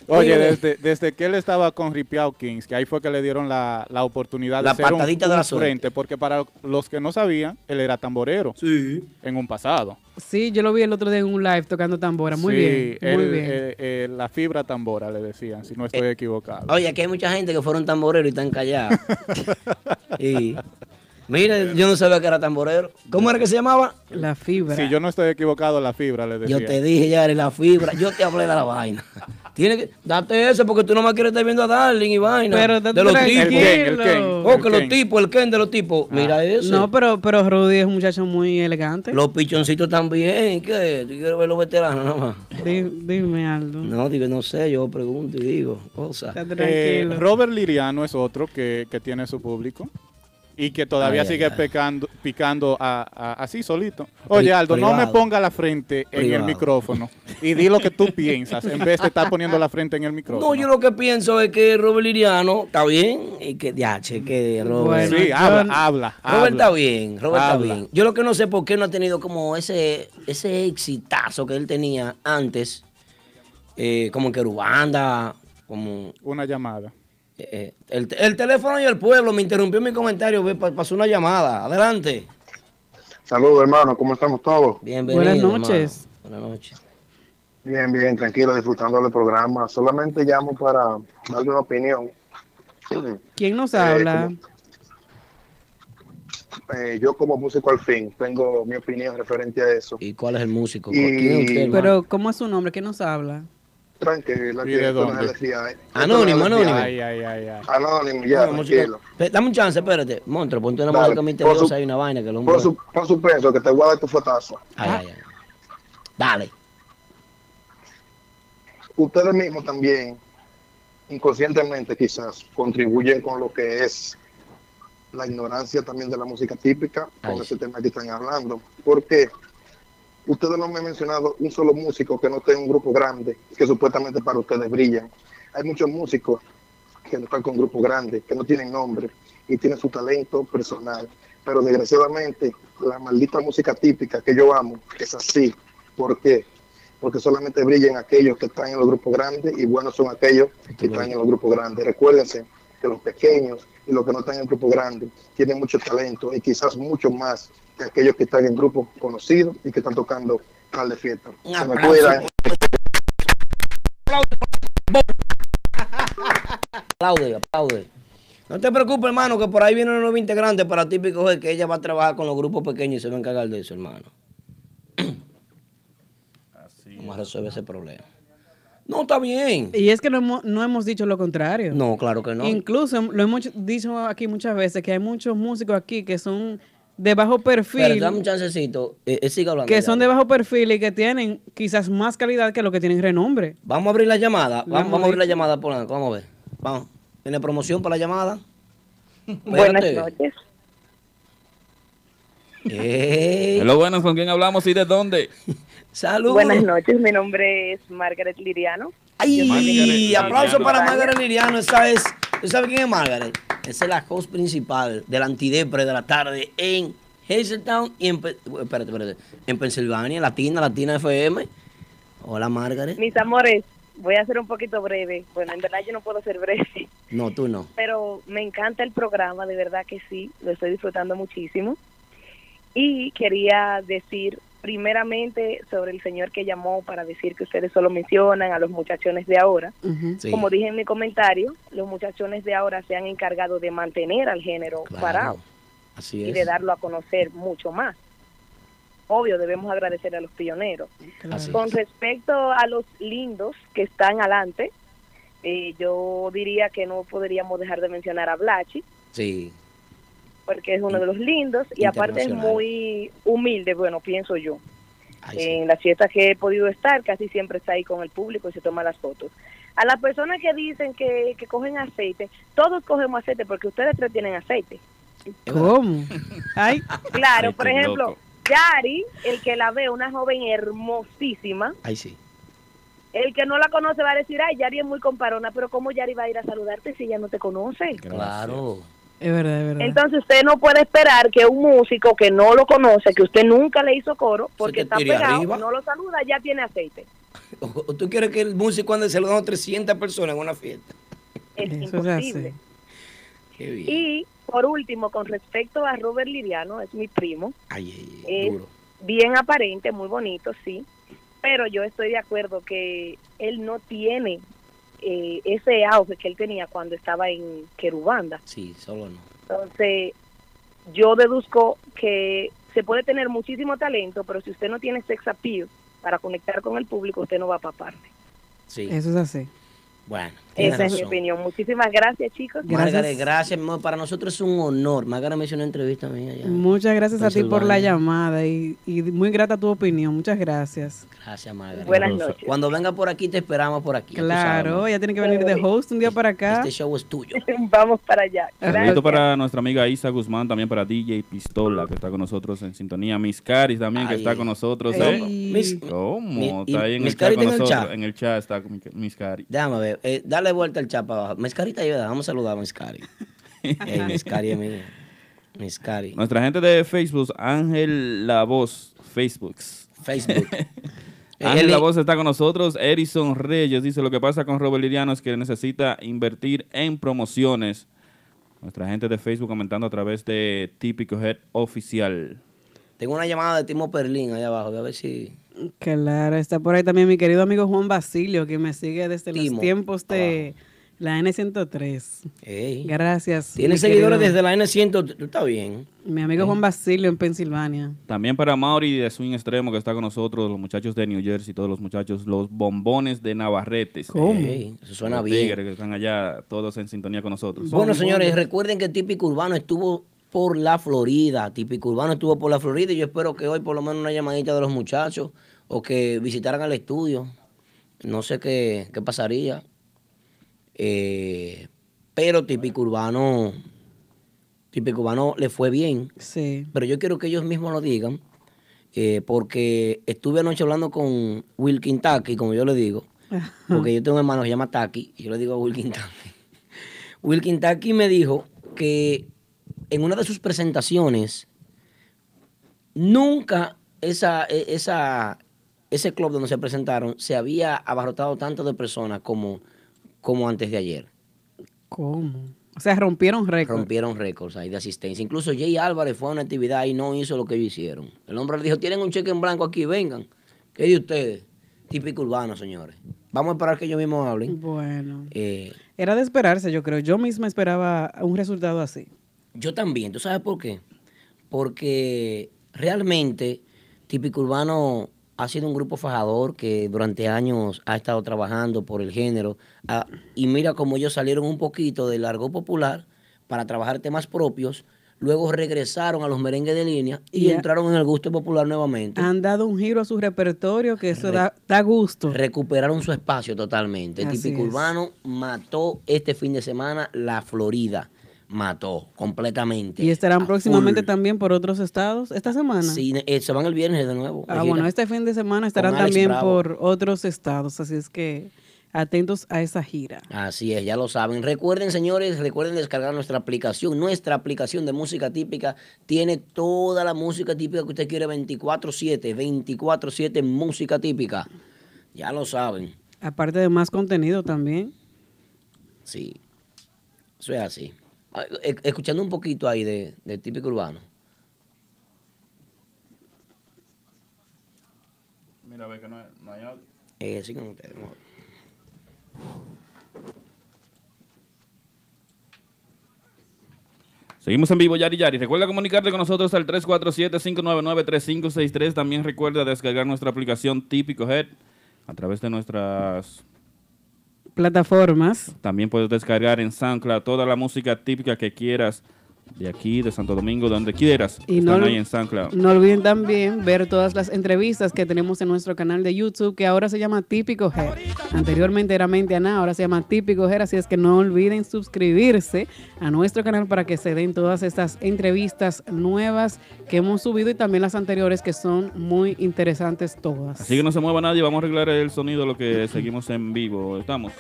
Oye, desde, desde que él estaba con Ripiao Kings, que ahí fue que le dieron la, la oportunidad La de ser un, de la frente, porque para los que no sabían, él era tamborero Sí. en un pasado. Sí, yo lo vi el otro día en un live tocando tambora. Muy Sí, bien, muy bien. eh, eh, la fibra tambora, le decían, si no estoy Eh, equivocado. Oye, aquí hay mucha gente que fueron tamboreros y están callados. y mira, yo no sabía que era tamborero. ¿Cómo era que se llamaba? La fibra. Si yo no estoy equivocado, la fibra, le decían. Yo te dije ya, eres la fibra. Yo te hablé de la vaina. Tienes que date eso porque tú no más quieres estar viendo a Darling y vaina. Pero de los tranquilo. tipos. El Ken, el Ken. Oh, que el los tipos, el Ken de los tipos. Mira eso. No, pero, pero Rudy es un muchacho muy elegante. Los pichoncitos también. ¿Qué? ¿Tú quieres ver los veteranos nada más? Dime algo. No, digo, no sé, yo pregunto y digo cosas. Eh, tranquilo. Robert Liriano es otro que, que tiene su público y que todavía Ay, sigue ay. pecando, picando a- a- así solito. Oye, Aldo, no me ponga la frente en el micrófono y di lo que tú piensas en vez de estar poniendo la frente en el micrófono. No, yo lo que pienso es que Robert Liriano está bien y que, ya, che, que Robert. Bueno, Sí, yo- habla, habla. Robert habla. está bien, Robert Habla. está bien. Yo lo que no sé por qué no ha tenido como ese, ese exitazo que él tenía antes, eh, como en Querubanda, como Una llamada. Eh, el, el teléfono y el pueblo me interrumpió mi comentario, pasó una llamada. Adelante. Saludos, hermano, ¿cómo estamos todos? Bienvenido. Buenas hermano. noches. Buenas noches. Bien, bien, tranquilo, disfrutando del programa. Solamente llamo para darle una opinión. ¿Quién nos Eh, habla? como- Eh, yo como músico al fin tengo mi opinión referente a eso. ¿Y cuál es el músico? Y- ¿Quién es usted? Pero, ¿cómo es su nombre? ¿Quién nos habla? Tranquila, ¿Y que de esto no es dónde? LFI. Esto Anónimo, anónimo. Ay, ay, ay, ay. Anónimo, ya, Bueno, música- Dame un chance, espérate. Monstruo, ponte una Dale, música misteriosa su- y una vaina que hombre... Por, su, por suspenso, que te voy a dar tu fotazo. Ay, ay, ay. Dale. Ustedes mismos también, inconscientemente quizás, contribuyen con lo que es la ignorancia también de la música típica, con ese tema que están hablando. Porque ustedes no me han mencionado un solo músico que no esté en un grupo grande, que supuestamente para ustedes brillan. Hay muchos músicos que no están con grupos grandes, que no tienen nombre y tienen su talento personal. Pero desgraciadamente, la maldita música típica que yo amo es así. ¿Por qué? Porque solamente brillan aquellos que están en los grupos grandes y buenos son aquellos que están en los grupos grandes. Recuérdense que los pequeños y los que no están en el grupo grande tienen mucho talento y quizás mucho más que aquellos que están en grupos conocidos y que están tocando tal de fiesta. Un Se me aplauso. cuidan. Aplaude, aplaude. No te preocupes, hermano, que por ahí viene una nueva integrante para típico G, que ella va a trabajar con los grupos pequeños y se va a encargar de eso, hermano. Vamos a resolver ese problema. No, está bien. Y es que no hemos, no hemos dicho lo contrario. No, claro que no. Incluso lo hemos dicho aquí muchas veces que hay muchos músicos aquí que son de bajo perfil, Pero dame un chancecito. Eh, eh, siga hablando. que ya. son de bajo perfil y que tienen quizás más calidad que los que tienen renombre. Vamos a abrir la llamada. Lo Vamos, a abrir la llamada, Polanco. Vamos a ver. Vamos. ¿Tiene promoción para la llamada? Buenas noches. Ey, Hello, buenas, ¿con quién hablamos y de dónde? Saludos. Buenas noches, mi nombre es Margaret Liriano. Ay, Margaret aplauso Liriano. para Margaret Liriano. Esa es, ¿tú sabes quién es Margaret? Esa es la host principal del antidepre de la tarde en Hazeltown y en, espérate, en Pensilvania, Latina, Latina FM. Hola, Margaret. Mis amores, voy a ser un poquito breve. Bueno, en verdad yo no puedo ser breve, No, tú no. pero me encanta el programa, de verdad que sí, lo estoy disfrutando muchísimo. Y quería decir primeramente sobre el señor que llamó para decir que ustedes solo mencionan a los muchachones de ahora. Sí. Como dije en mi comentario, los muchachones de ahora se han encargado de mantener al género Claro, parado. Así y es. de darlo a conocer mucho más. Obvio, debemos agradecer a los pioneros. Así Con es. respecto a los lindos que están adelante, eh, yo diría que no podríamos dejar de mencionar a Blachi, Sí. Porque es uno de los lindos y aparte es muy humilde, bueno, pienso yo. Ay, sí. En las fiestas que he podido estar, casi siempre está ahí con el público y se toma las fotos. A las personas que dicen que, que cogen aceite, todos cogemos aceite porque ustedes tres tienen aceite. ¿Cómo? Ay, Claro, Ay, por ejemplo, loco. Yari, el que la ve, una joven hermosísima, Ay, sí. el que no la conoce va a decir, ay, Yari es muy comparona, pero ¿cómo Yari va a ir a saludarte si ella no te conoce? Claro. Es verdad, es verdad. Entonces usted no puede esperar que un músico que no lo conoce, que usted nunca le hizo coro, porque está pegado, arriba. no lo saluda, ya tiene aceite. O- ¿Tú quieres que el músico ande saludando a 300 personas en una fiesta? Es Eso es imposible. Qué bien. Y por último, con respecto a Robert Liriano, es mi primo, Ay, ay, ay, es duro. bien aparente, muy bonito, sí, pero yo estoy de acuerdo que él no tiene eh, ese auge que él tenía cuando estaba en Querubanda. Sí, solo no. Entonces, yo deduzco que se puede tener muchísimo talento, pero si usted no tiene sex appeal para conectar con el público, usted no va para parte. Sí. Eso es así. Bueno, tienes Esa es mi opinión. Muchísimas gracias, chicos. Gracias. Margaret, gracias. Para nosotros es un honor. Margaret me hizo una entrevista mía ya. Muchas gracias a ti por la llamada y, y muy grata tu opinión. Muchas gracias. Gracias, Margaret. Buenas noches. Cuando venga por aquí, te esperamos por aquí. ya Claro, ella tiene que venir de host un día para acá. Este show es tuyo. Vamos para allá. Saludito Gracias. para nuestra amiga Isa Guzmán, también para DJ Pistola, que está con nosotros en sintonía. Miss Caris también, que está con nosotros. ¿eh? Miss- ¿Cómo? Mi- Está ahí en el chat Cari con está en el nosotros. chat. En el chat está con Miss Cari. Déjame ver. eh, dale vuelta al chat para abajo. Miscarita ayuda. Vamos a saludar a Miscari. Ey, Miscari es mía. Miscari. Nuestra gente de Facebook, Ángel La Voz, Facebook. Facebook. Ángel Él- La Voz está con nosotros. Erison Reyes dice: Lo que pasa con Robert Liriano es que necesita invertir en promociones. Nuestra gente de Facebook comentando a través de Típico Head Oficial. Tengo una llamada de Timo Perlín allá abajo. Voy a ver si. Claro, está por ahí también mi querido amigo Juan Basilio, que me sigue desde Timo, los tiempos de la N103. Ey. Gracias. Tiene seguidores querido- desde la N100. Tú está bien. Mi amigo Juan Basilio en Pensilvania. También para Mauri de Swing Extremo que está con nosotros, los muchachos de New Jersey, todos los muchachos, los bombones de Navarretes. ¿Cómo? Ey, eso suena Los bien. tigres que están allá todos en sintonía con nosotros. Bueno, señores, recuerden que Típico Urbano estuvo por la Florida. Típico Urbano estuvo por la Florida y yo espero que hoy por lo menos una llamadita de los muchachos o que visitaran el estudio. No sé qué, qué pasaría. Eh, pero Típico Urbano, Típico Urbano le fue bien. Sí. Pero yo quiero que ellos mismos lo digan, eh, porque estuve anoche hablando con Wilkin Taki, como yo le digo, porque yo tengo un hermano que se llama Taki, y yo le digo a Wilkin Taki. Wilkin Taki me dijo que en una de sus presentaciones, nunca esa, e- esa, ese club donde se presentaron se había abarrotado tanto de personas como, como antes de ayer. ¿Cómo? O sea, rompieron récord. Rompieron récords ahí de asistencia. Incluso Jay Álvarez fue a una actividad y no hizo lo que ellos hicieron. El hombre le dijo, tienen un cheque en blanco aquí, vengan. ¿Qué de ustedes? Típico urbano, señores. Vamos a esperar que ellos mismos hablen. Bueno. Eh, Era de esperarse, yo creo. Yo misma esperaba un resultado así. yo también. ¿Tú sabes por qué? Porque realmente Típico Urbano ha sido un grupo fajador que durante años ha estado trabajando por el género. Ah, y mira cómo ellos salieron un poquito del largo popular para trabajar temas propios. Luego regresaron a los merengues de línea y entraron en el gusto popular nuevamente. Han dado un giro a su repertorio que eso da, da gusto. Recuperaron su espacio totalmente. Así Típico es. Urbano mató este fin de semana la Florida. Mató completamente. Y estarán próximamente full. también por otros estados esta semana. Sí, eh, se van el viernes de nuevo. Ah, bueno, este fin de semana estarán también Bravo. por otros estados, así es que atentos a esa gira. Así es, ya lo saben. Recuerden, señores, recuerden descargar nuestra aplicación. Nuestra aplicación de música típica tiene toda la música típica que usted quiere 24/7, 24/7 música típica. Ya lo saben. Aparte de más contenido también. Sí. Eso es así. Ah, e- Escuchando un poquito ahí de, de típico urbano. Mira, ve que no, no hay audio. Eh, sigan ustedes. no. Seguimos en vivo, Yari Yari. Recuerda comunicarte con nosotros al 347-599-3563. También recuerda descargar nuestra aplicación Típico Head a través de nuestras... Plataformas. También puedes descargar en SoundCloud toda la música típica que quieras de aquí, de Santo Domingo, donde quieras. Y Están no, ahí en SoundCloud. no olviden también ver todas las entrevistas que tenemos en nuestro canal de YouTube, que ahora se llama Típico Head. Anteriormente era Mente Ana, ahora se llama Típico Head, así es que no olviden suscribirse a nuestro canal para que se den todas estas entrevistas nuevas que hemos subido y también las anteriores que son muy interesantes todas. Así que no se mueva nadie, vamos a arreglar el sonido, lo que seguimos en vivo. Estamos.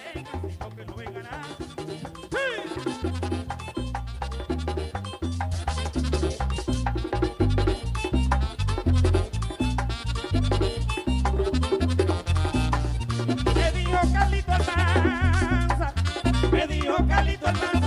Me dijo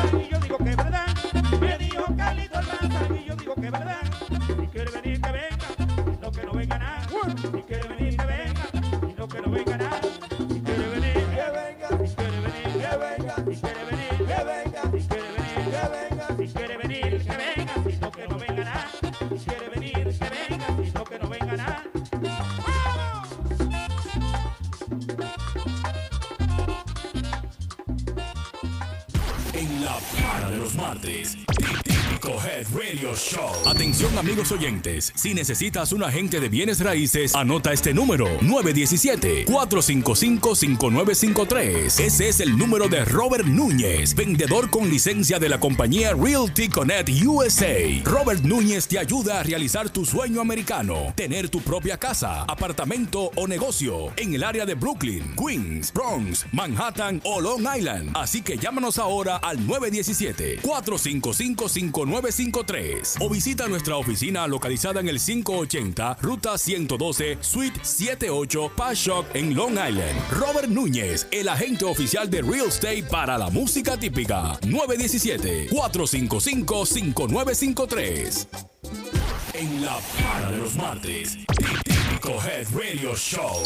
Atención amigos oyentes, si necesitas un agente de bienes raíces, anota este número 917-455-5953. Ese es el número de Robert Núñez, vendedor con licencia de la compañía Realty Connect USA. Robert Núñez te ayuda a realizar tu sueño americano, tener tu propia casa, apartamento o negocio en el área de Brooklyn, Queens, Bronx, Manhattan o Long Island. Así que llámanos ahora al 917-455-5953 o visita nuestra oficina localizada en el 580 Ruta 112 Suite 78 Pashock en Long Island. Robert Núñez, el agente oficial de Real Estate para la música típica. 917-455-5953. En la para de los martes, Típico Head Radio Show.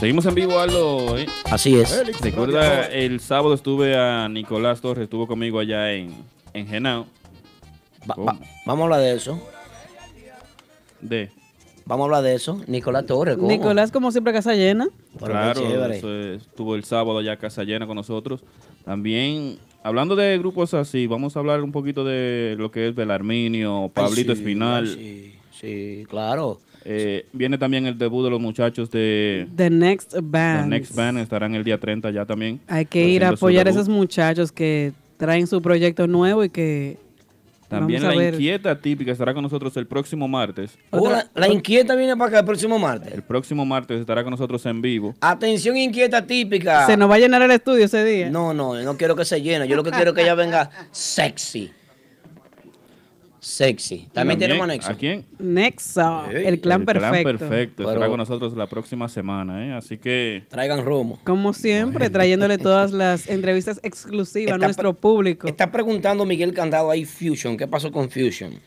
Seguimos en vivo, Aldo. ¿eh? Así es. Recuerda, el sábado estuve a Nicolás Torres, estuvo conmigo allá en, en Genao. Va- va- vamos a hablar de eso. De. Vamos a hablar de eso. Nicolás Torres. ¿cómo? Nicolás, como siempre, casa llena. Pero qué Claro, chévere. eso es- estuvo el sábado allá casa llena con nosotros. También, hablando de grupos así, vamos a hablar un poquito de lo que es Belarminio, Ay, Pablito sí, Espinal. ay, Sí, sí, claro. Eh, viene también el debut de los muchachos de The Next The Band. Next Band, estarán el día 30 ya también. Hay que ir a apoyar a esos muchachos que traen su proyecto nuevo y que También vamos a la ver. inquieta típica estará con nosotros el próximo martes. Oh, la, la inquieta viene para acá el próximo martes. El próximo martes estará con nosotros en vivo. Atención inquieta típica. se nos va a llenar el estudio ese día. No, no, yo no quiero que se llene. Yo lo que quiero es que ella venga sexy. Sexy. También tenemos anexo. ¿A quién? Nexo, el clan el perfecto. Clan perfecto. Estará Pero- con nosotros la próxima semana, ¿eh? Así que Traigan romo. Como siempre, trayéndole todas las entrevistas exclusivas a nuestro público. Está preguntando Miguel Candado ahí Fusion. ¿Qué pasó con Fusion?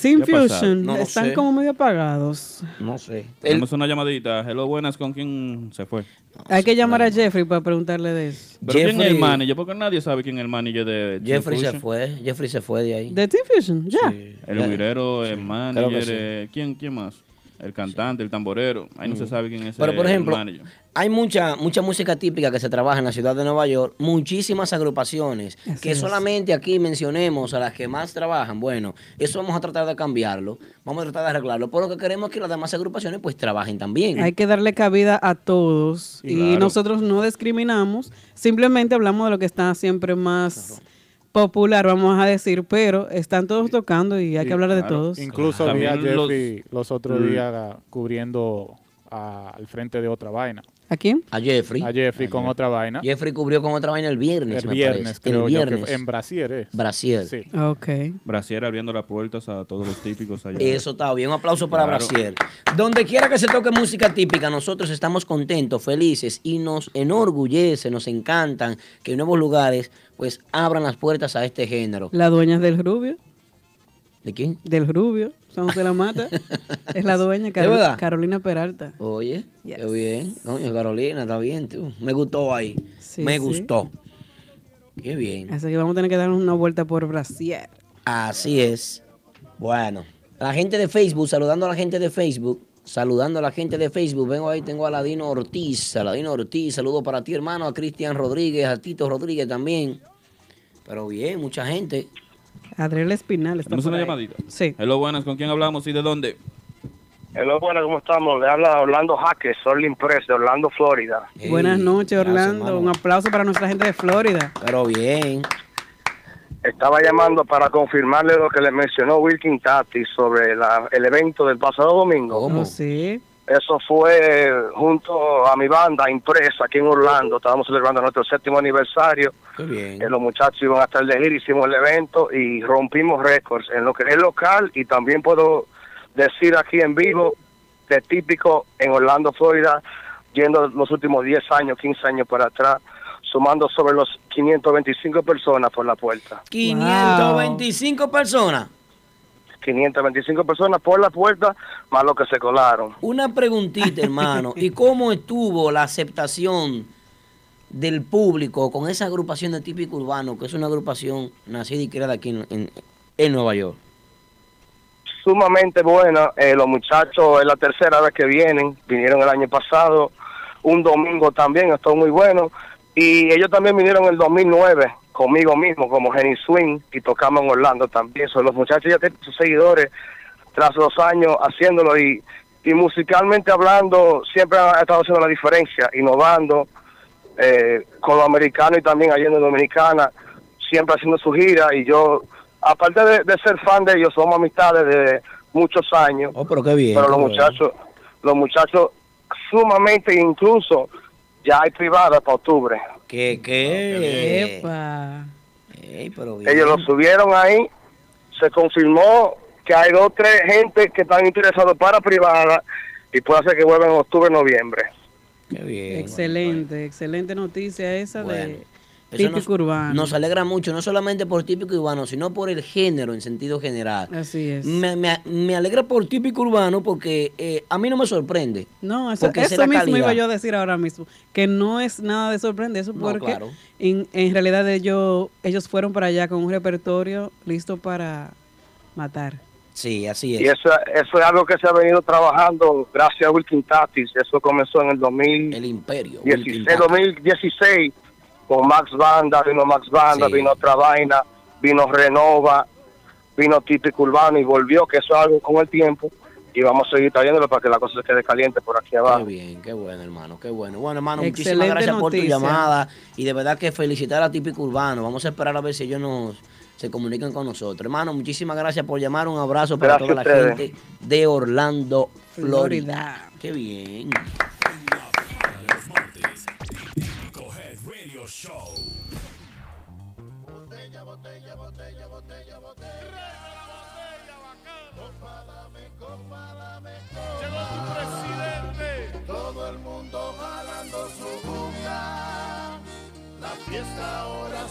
Sin ¿Qué ha pasado? Fusion, No están sé. como medio apagados. No sé. El- tenemos una llamadita. Hello, buenas, ¿con quién se fue? Hay que llamar a Jeffrey para preguntarle de eso. ¿Pero quién es el Jeffrey- manager? Porque nadie sabe quién es el manager de Team Jeffrey se Fusion. fue. Jeffrey se fue de ahí. ¿De Team Fusion? Ya. El guirero, el manager, sí. eh, ¿quién, ¿quién más? El cantante, el tamborero. Ahí no se sabe quién es. Pero, por el ejemplo, manager. hay mucha mucha música típica que se trabaja en la ciudad de Nueva York, muchísimas agrupaciones, Así que es. solamente aquí mencionemos a las que más trabajan. Bueno, eso vamos a tratar de cambiarlo, vamos a tratar de arreglarlo, por lo que queremos es que las demás agrupaciones pues trabajen también. Hay que darle cabida a todos Sí, y claro. nosotros no discriminamos, simplemente hablamos de lo que está siempre más popular, vamos a decir, pero están todos tocando y hay que hablar de todos. Incluso vi a También los- Jeffrey los, otros Mm. días cubriendo a- al frente de otra vaina. ¿A quién? A Jeffrey. A Jeffrey con otra vaina. Jeffrey cubrió con otra vaina el viernes, El me viernes, parece. creo el yo, que viernes. en Brasier es. Brasil. Sí. Ok. Brasier abriendo las puertas a todos los típicos allá. Eso está bien, un aplauso para Claro. Brasil. Donde quiera que se toque música típica, nosotros estamos contentos, felices y nos enorgullece, nos encantan que en nuevos lugares pues abran las puertas a este género. La dueña es del Rubio, ¿De quién? del Rubio, San José la Mata, es la dueña? Carolina Peralta. Oye, qué bien. Coño, Carolina, está bien tú. Me gustó ahí. Sí, Me sí. gustó. Qué bien. Así que vamos a tener que darnos una vuelta por Brasil. Así es. Bueno, la gente de Facebook, saludando a la gente de Facebook, saludando a la gente de Facebook. Vengo ahí, tengo a Ladino Ortiz, Aladino Ortiz, saludo para ti, hermano, a Cristian Rodríguez, a Tito Rodríguez también. Pero bien, mucha gente. Adriel Espinal está ¿Tenemos una ahí. llamadita? Sí. Hello, buenas, ¿con quién hablamos y de dónde? Hello, bueno, ¿cómo estamos? Le habla Orlando Jaques, soy Impress de Orlando, Florida. Buenas noches, Orlando. Un aplauso para nuestra gente de Florida. Pero bien. Estaba llamando para confirmarle lo que le mencionó Wilkin Tati sobre la- el evento del pasado domingo. ¿Cómo? Oh, sí. Eso fue junto a mi banda Impresa aquí en Orlando. Estábamos celebrando nuestro séptimo aniversario. Qué bien. Eh, los muchachos iban a estar de gira, hicimos el evento y rompimos récords en lo que es local y también puedo decir aquí en vivo de típico en Orlando, Florida, yendo los últimos 10 años, 15 años para atrás, sumando sobre los 525 personas por la puerta. 525 personas. 525 personas por la puerta, más los que se colaron. Una preguntita, hermano. ¿Y cómo estuvo la aceptación del público con esa agrupación de típico urbano, que es una agrupación nacida y creada aquí en, en- en Nueva York? sumamente buena. Eh, los muchachos es la tercera vez que vienen, vinieron el año pasado, un domingo también, estuvo muy bueno. Y ellos también vinieron en el 2009 conmigo mismo como Jenny Swing y tocamos en Orlando también. So, los muchachos ya tienen sus seguidores tras los años haciéndolo y, y musicalmente hablando siempre han estado haciendo la diferencia, innovando eh, con los americanos y también allá en Dominicana, siempre haciendo su gira y yo, aparte de, de ser fan de ellos, somos amistades de muchos años, Oh, pero qué bien. pero los bueno. muchachos, los muchachos sumamente incluso ya hay privada para octubre. ¿Qué, qué? Epa. Ey, pero bien. Ellos lo subieron ahí, se confirmó que hay dos o tres gente que están interesados para privada y puede ser que vuelvan en octubre, noviembre. Qué bien. Excelente, excelente noticia esa Bueno, de Eso típico nos, urbano. Nos alegra mucho, no solamente por típico urbano, sino por el género en sentido general. Así es. Me, me- me alegra por típico urbano porque eh, a mí no me sorprende. No, eso, Porque eso mismo calidad. iba yo a decir ahora mismo, que no es nada de sorprender eso No, porque claro. en, en realidad ellos, ellos fueron para allá con un repertorio listo para matar. Sí, así Y es. eso, eso es algo que se ha venido trabajando gracias a Wilkin Tatis. Eso comenzó en el 2016, El imperio. Wilkin Tatis. 2016 con Max Banda, vino Max Banda, Sí. vino otra vaina, vino Renova, vino Típico Urbano y volvió, que eso es algo con el tiempo. Y vamos a seguir trayéndolo para que la cosa se quede caliente por aquí Qué abajo. bien, qué bueno, hermano, qué bueno. Bueno, hermano, Excelente muchísimas gracias por tu llamada y de verdad que felicitar a Típico Urbano. Vamos a esperar a ver si ellos nos se comunican con nosotros. Hermano, muchísimas gracias por llamar. Un abrazo para Gracias toda la gente de Orlando, Florida. Florida. Qué bien.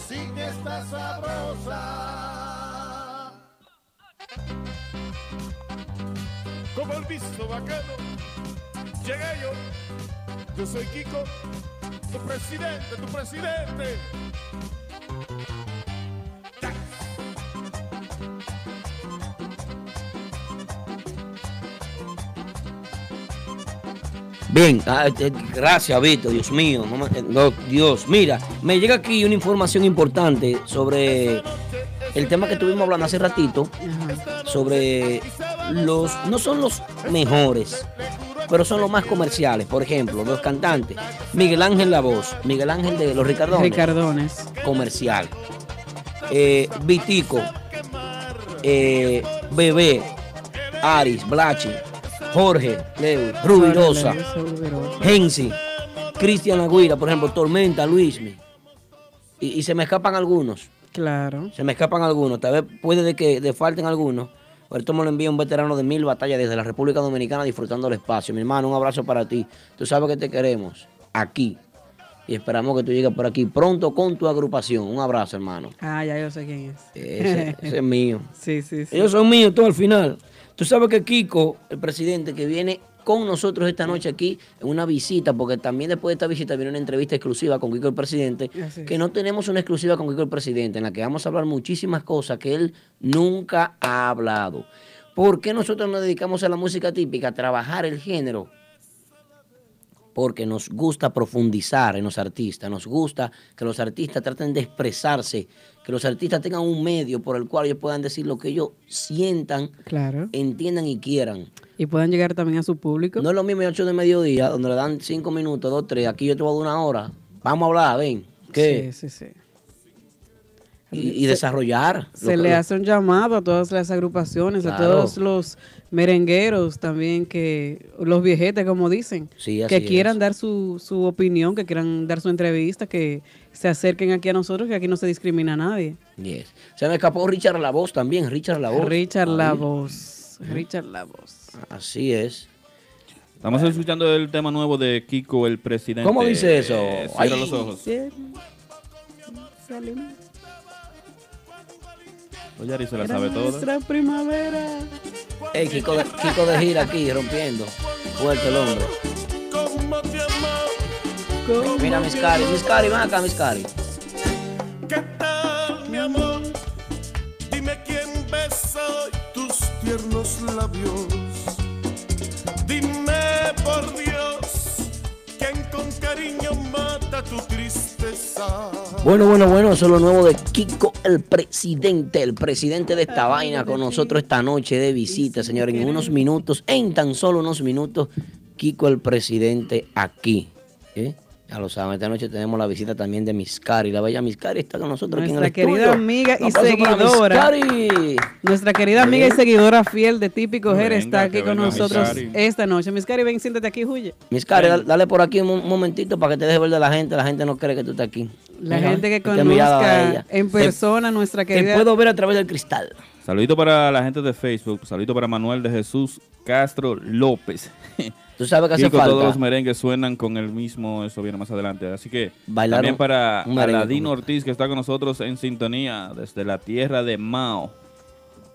Fiesta ahora sí que está sabrosa. Como el visto bacano, llegué yo. Yo soy Kiko, tu presidente, tu presidente. Bien, ah, eh, gracias, Víctor, Dios mío. eh, no, Dios, mira, me llega aquí una información importante sobre el tema que estuvimos hablando hace ratito, sobre los, no son los mejores, pero son los más comerciales. Por ejemplo, los cantantes. Miguel Ángel La Voz, Miguel Ángel de los Ricardones. Ricardones. Comercial. Eh, Vitico, eh, Bebé, Aris, Blachi, Jorge, Leo, Rubirosa, Gensi, Cristian Agüira, por ejemplo, Tormenta, Luismi. Y, y se me escapan algunos. Claro. Se me escapan algunos. Tal vez puede de que de falten algunos. Ahorita me lo envía un veterano de mil batallas desde la República Dominicana disfrutando el espacio. Mi hermano, un abrazo para ti. Tú sabes que te queremos aquí. Y esperamos que tú llegues por aquí pronto con tu agrupación. Un abrazo, hermano. Ah, ya yo sé quién es. Ese, ese es mío. Sí, sí, sí. Ellos son míos todo al final. Tú sabes que Kiko, el presidente que viene con nosotros esta noche aquí en una visita, porque también después de esta visita viene una entrevista exclusiva con Kiko el presidente, Así es. que no tenemos una exclusiva con Kiko el presidente, en la que vamos a hablar muchísimas cosas que él nunca ha hablado. ¿Por qué nosotros nos dedicamos a la música típica, a trabajar el género? porque nos gusta profundizar en los artistas, nos gusta que los artistas traten de expresarse, que los artistas tengan un medio por el cual ellos puedan decir lo que ellos sientan, Claro. entiendan y quieran. Y puedan llegar también a su público. No es lo mismo 8 de mediodía, donde le dan 5 minutos, 2, 3, aquí yo te voy a dar una hora. Vamos a hablar, ven. ¿Qué? Sí, sí, sí. Y, y desarrollar. Se le hace un llamado a todas las agrupaciones, a todos los merengueros también, que los viejetes, como dicen, Sí, que quieran es. dar su, su opinión, que quieran dar su entrevista, que se acerquen aquí a nosotros, que aquí no se discrimina a nadie. Yes. Se me escapó Richard La Voz también, Richard La Voz. Richard La. Voz. Richard La Voz. Así es. Estamos escuchando el tema nuevo de Kiko, el presidente. ¿Cómo dice eso? Eh, Ay. Cierra los ojos. Pues Yari se la Era sabe toda. nuestra primavera. Ey, Kiko de, Kiko de gira aquí, rompiendo. Fuerte el hombre. Mira, Miss Cari, Miss Cari, ven acá, Miss Cari. mi amor. Dime quién besa hoy tus tiernos labios. Dime por Dios, quién con cariño mata tu tristeza. Bueno, bueno, bueno, eso es lo nuevo de Kiko, el presidente, el presidente de esta vaina con nosotros esta noche de visita, señor. En unos minutos, en tan solo unos minutos, Kiko, el presidente aquí. ¿eh? Ya lo saben, esta noche tenemos la visita también de Miss Cari. La bella Miss Cari está con nosotros aquí en el Nuestra querida estudio. amiga y seguidora. Nuestra querida amiga y seguidora fiel de Típico Her está aquí con nosotros esta noche. Miss Cari, ven, siéntate aquí, huye. Miss Cari, dale, dale por aquí un, un momentito para que te dejes ver de la gente. La gente no cree que tú estás aquí. La Mira, gente que conozca en Te- persona nuestra Te querida. puedo ver a través del cristal. Saludito para la gente de Facebook. Saludito para Manuel de Jesús Castro López. Tú sabes que hace Kiko, falta. todos los merengues suenan con el mismo, eso viene más adelante. Así que Bailar también para Aladino Ortiz, que está con nosotros en sintonía desde la tierra de Mao.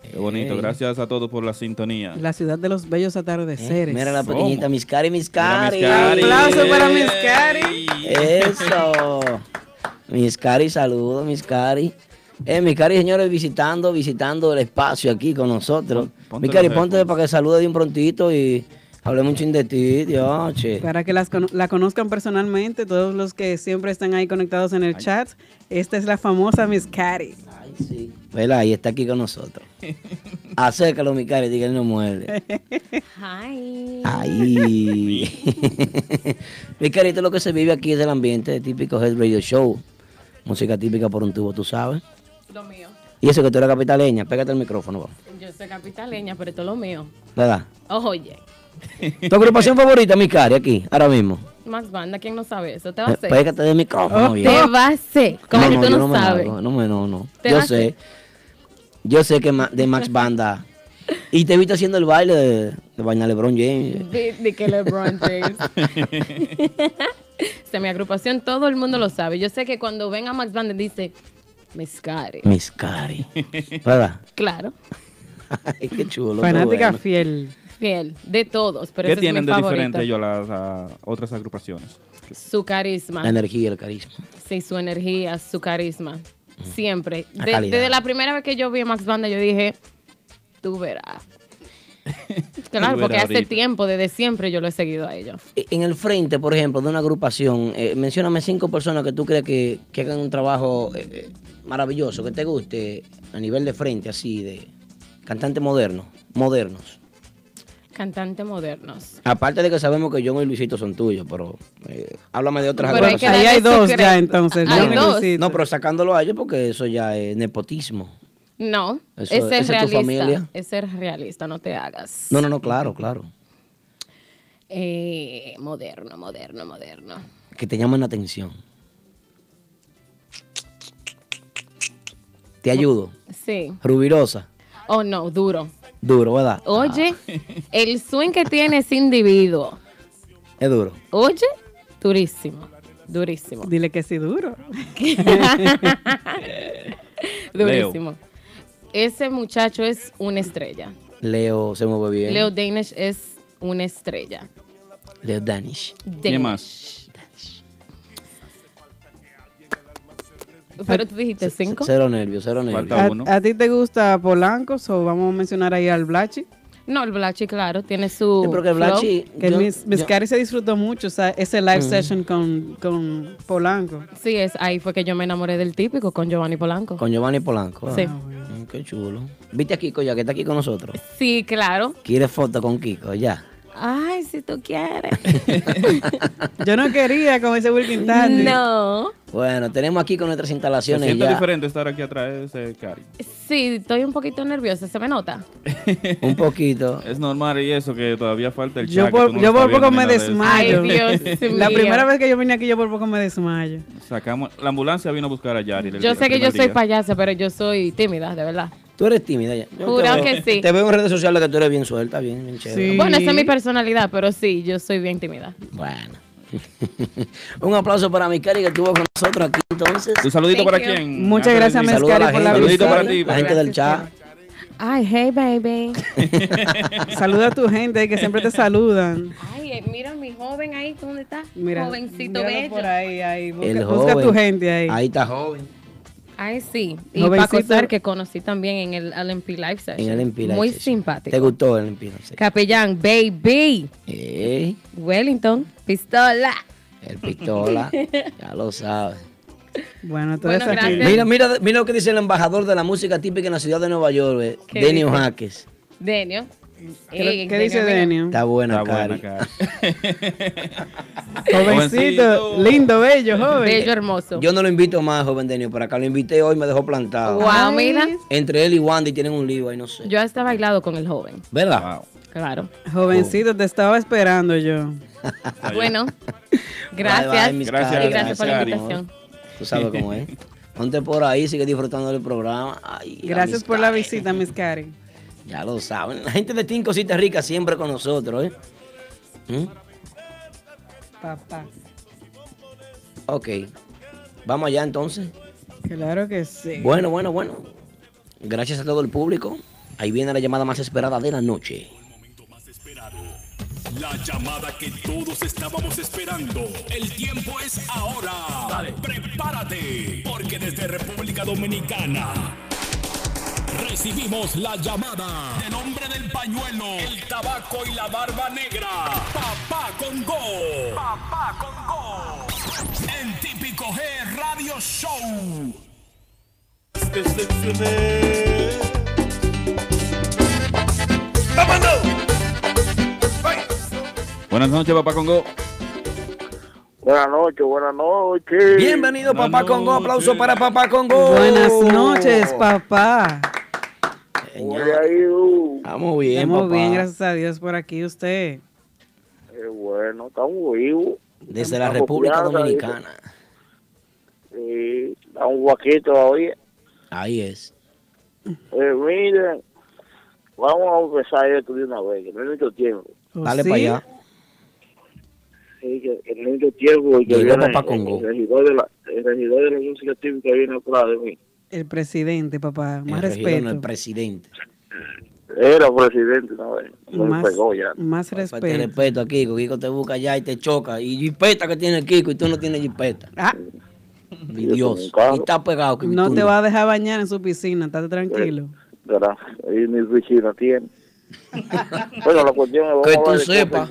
Qué bonito, gracias a todos por la sintonía. La ciudad de los bellos atardeceres. Mira la pequeñita Miss Cari, Miss Mira, Cari. Miss Cari. Un aplauso para Miss Cari. Eso. Miss Cari, saludos, Miss Cari. Eh, Miss Cari, señores, visitando, visitando el espacio aquí con nosotros. Ponte Miss Cari, los ponte para que salude de un prontito y hablemos un chin de ti, Dios, che. Para que las la conozcan personalmente, todos los que siempre están ahí conectados en el chat. Esta es la famosa Miss Cari. Vela, ahí está aquí con nosotros. Acércalo, Miss Cari, diga que él no muerde. Hi. Ahí. Mi carito, lo que se vive aquí es el ambiente de típico Head Radio Show. Música típica por un tubo, tú sabes. Lo mío. Y eso que tú eres capitaleña, pégate el micrófono, vamos. Yo soy capitaleña, pero esto es lo mío. ¿Verdad? Oye, ¿Tu agrupación favorita, mi cari, aquí, ahora mismo? Max Banda, ¿quién no sabe eso? Te va a Eh, hacer. Pégate del micrófono, bien. Te va a hacer. Como que tú yo no, me sabes. hago, no, me, no, no. Te Yo sé. Yo sé que de Max Banda. Y te viste haciendo el baile de, de Vaina LeBron James. De, de que LeBron James. o sea, mi agrupación, todo el mundo lo sabe. Yo sé que cuando ven a Max Banda dice, Miss Cari. Mis cari. ¿Verdad? Claro, Ay, qué chulo. Fanática bueno. fiel. Fiel, de todos. Pero ¿Qué ese tienen es mi de favorito. diferente ellos a las a otras agrupaciones? Su carisma. La energía, el carisma. Sí, su energía, su carisma. Siempre. La De- calidad. desde la primera vez que yo vi a Max Banda, yo dije, tú verás. Claro, porque hace tiempo, desde siempre yo lo he seguido a ellos. E- En el frente, por ejemplo, de una agrupación, eh, mencióname cinco personas que tú crees que, que hagan un trabajo eh, eh, maravilloso, que te guste a nivel de frente, así, de cantante moderno, modernos. Cantantes modernos. Aparte de que sabemos que John y Luisito son tuyos, pero eh, háblame de otras Pero hay que Ahí hay dos ya, entonces, Hay dos. No, pero sacándolo a ellos porque eso ya es nepotismo. No, Eso- es ¿esa es tu realista. familia? Es ser realista, no te hagas. No, no, no, claro, claro. Eh, moderno, moderno, moderno. Que te llamen la atención. Te ayudo. Sí. Rubirosa. Oh, no, duro. Duro, ¿verdad? Oye, el swing que tiene ese individuo. Es duro. Oye, durísimo. Durísimo. Dile que sí, duro. Durísimo. Ese muchacho es una estrella. Leo se mueve bien. Leo Danish es una estrella. Leo Danish. ¿Quién más? Pero tú dijiste cinco. Cero nervios, cero nervios. ¿A, a ti te gusta Polanco o vamos a mencionar ahí al Blachi? No, el Blachi, claro, tiene su. Sí, porque el. Blachi- Que Yo- yo- Cari se disfrutó mucho o sea, ese live session con, con Polanco. Sí, es ahí fue que yo me enamoré del típico con Giovanni Polanco. Con Giovanni Polanco. Sí. Ah, mm, qué chulo. ¿Viste a Kiko ya, que está aquí con nosotros? Sí, claro. ¿Quieres foto con Kiko? Ya. Ay, si tú quieres. Yo no quería con ese Wilkin Tandy. No. Bueno, tenemos aquí con nuestras Se instalaciones siente ya. diferente estar aquí atrás de ese Cari. Sí, estoy un poquito nerviosa, se me nota. Un poquito. Es normal y eso que todavía falta el chat, por, no yo por poco me desmayo. Ay, Dios La mío. primera vez que yo vine aquí, yo por poco me desmayo. Sacamos, la ambulancia vino a buscar a Yari. Yo sé que yo soy payasa, pero yo soy tímida, de verdad. Tú eres tímida ya. Yo te veo- que sí. Te veo en redes sociales que tú eres bien suelta, bien, bien chévere. Bueno, esa es mi personalidad, pero sí, yo soy bien tímida. Bueno. Un aplauso para mi Cari que estuvo con nosotros aquí entonces. Un saludito Thank para you. quién. Muchas Antes gracias, de- Miss Saluda a Cari, la por la gente, Saludito para visita. ti. la gente del chat. Ay, hey, baby. Saluda a tu gente que siempre te saludan. Ay, eh, mira mi joven ahí, ¿dónde está? Mira, Jovencito bello. por ahí, ahí. Busca, El busca joven. tu gente ahí. Ahí está joven. Ay, sí. Y Jovencito. Paco Sar, que conocí también en el LMP Live Session. En el MP Live Muy Session. simpático. ¿Te gustó el MP? Sí. Capellán, baby. Ey, Wellington, pistola. el pistola. ya lo sabes. Bueno, toda Bueno. Mira, mira, mira lo que dice el embajador de la música típica en la ciudad de Nueva York, eh, ¿Qué Denio? Jaques. Denio. ¿Qué, qué dice Denio? Está buena, Está buena. Cari. Jovencito, lindo, bello, joven. Bello, hermoso. Yo no lo invito más, joven Denio, por acá. Lo invité hoy, me dejó plantado. Wow, Ay. mira. Entre él y Wandy tienen un lío ahí, no sé. Yo hasta bailado con el joven. ¿Verdad? Wow. Claro. Jovencito, te estaba esperando yo. Bueno, gracias. bye, mis Gracias, Cari, y gracias por la invitación. Tú sabes cómo es. Ponte por ahí, sigue disfrutando del programa. Ay, Gracias mis por la visita, Miss Cari. Ya lo saben. La gente de Cositas Ricas siempre con nosotros, ¿eh? ¿Mm? Papá. Ok. Vamos allá entonces. Claro que sí. Bueno, bueno, bueno. Gracias a todo el público. Ahí viene la llamada más esperada de la noche. La llamada que todos estábamos esperando. El tiempo es ahora. Dale, prepárate, porque desde República Dominicana recibimos la llamada del hombre del pañuelo, el tabaco y la barba negra. Papá Congo. Papá Congo. En Típico G Radio Show. Buenas noches, papá Congo. Buenas noches, buenas noches. Bienvenido, Buenas Papá Congo. Aplauso para Papá Congo. Buenas noches, papá. ¿Cómo Señor, ido? Estamos bien, Estamos papá. bien, gracias a Dios por aquí usted. Qué bueno, estamos vivos. Desde la Estamos República confianza, Dominicana. Sí, un guaquito todavía. Ahí es. Eh, miren, vamos a empezar esto de una vez, que no hay mucho tiempo. ¿Oh, Dale sí? para allá. Sí, que, que no hay mucho tiempo y que viene el, regidor de la, el regidor de la música típica viene atrás de mí. El presidente, papá. Más El regidor, no, respeto. el presidente. Era presidente una vez, Más, pegó ya. más respeto. respeto a Kiko. Kiko te busca allá y te choca. Y jipeta que tiene el Kiko y tú no tienes jipeta. Ah, Mi Dios. Y está pegado. que no te va a dejar bañar en su piscina, estate tranquilo. Gracias. Ahí mi piscina tiene. Bueno, la cuestión es Que tú sepas.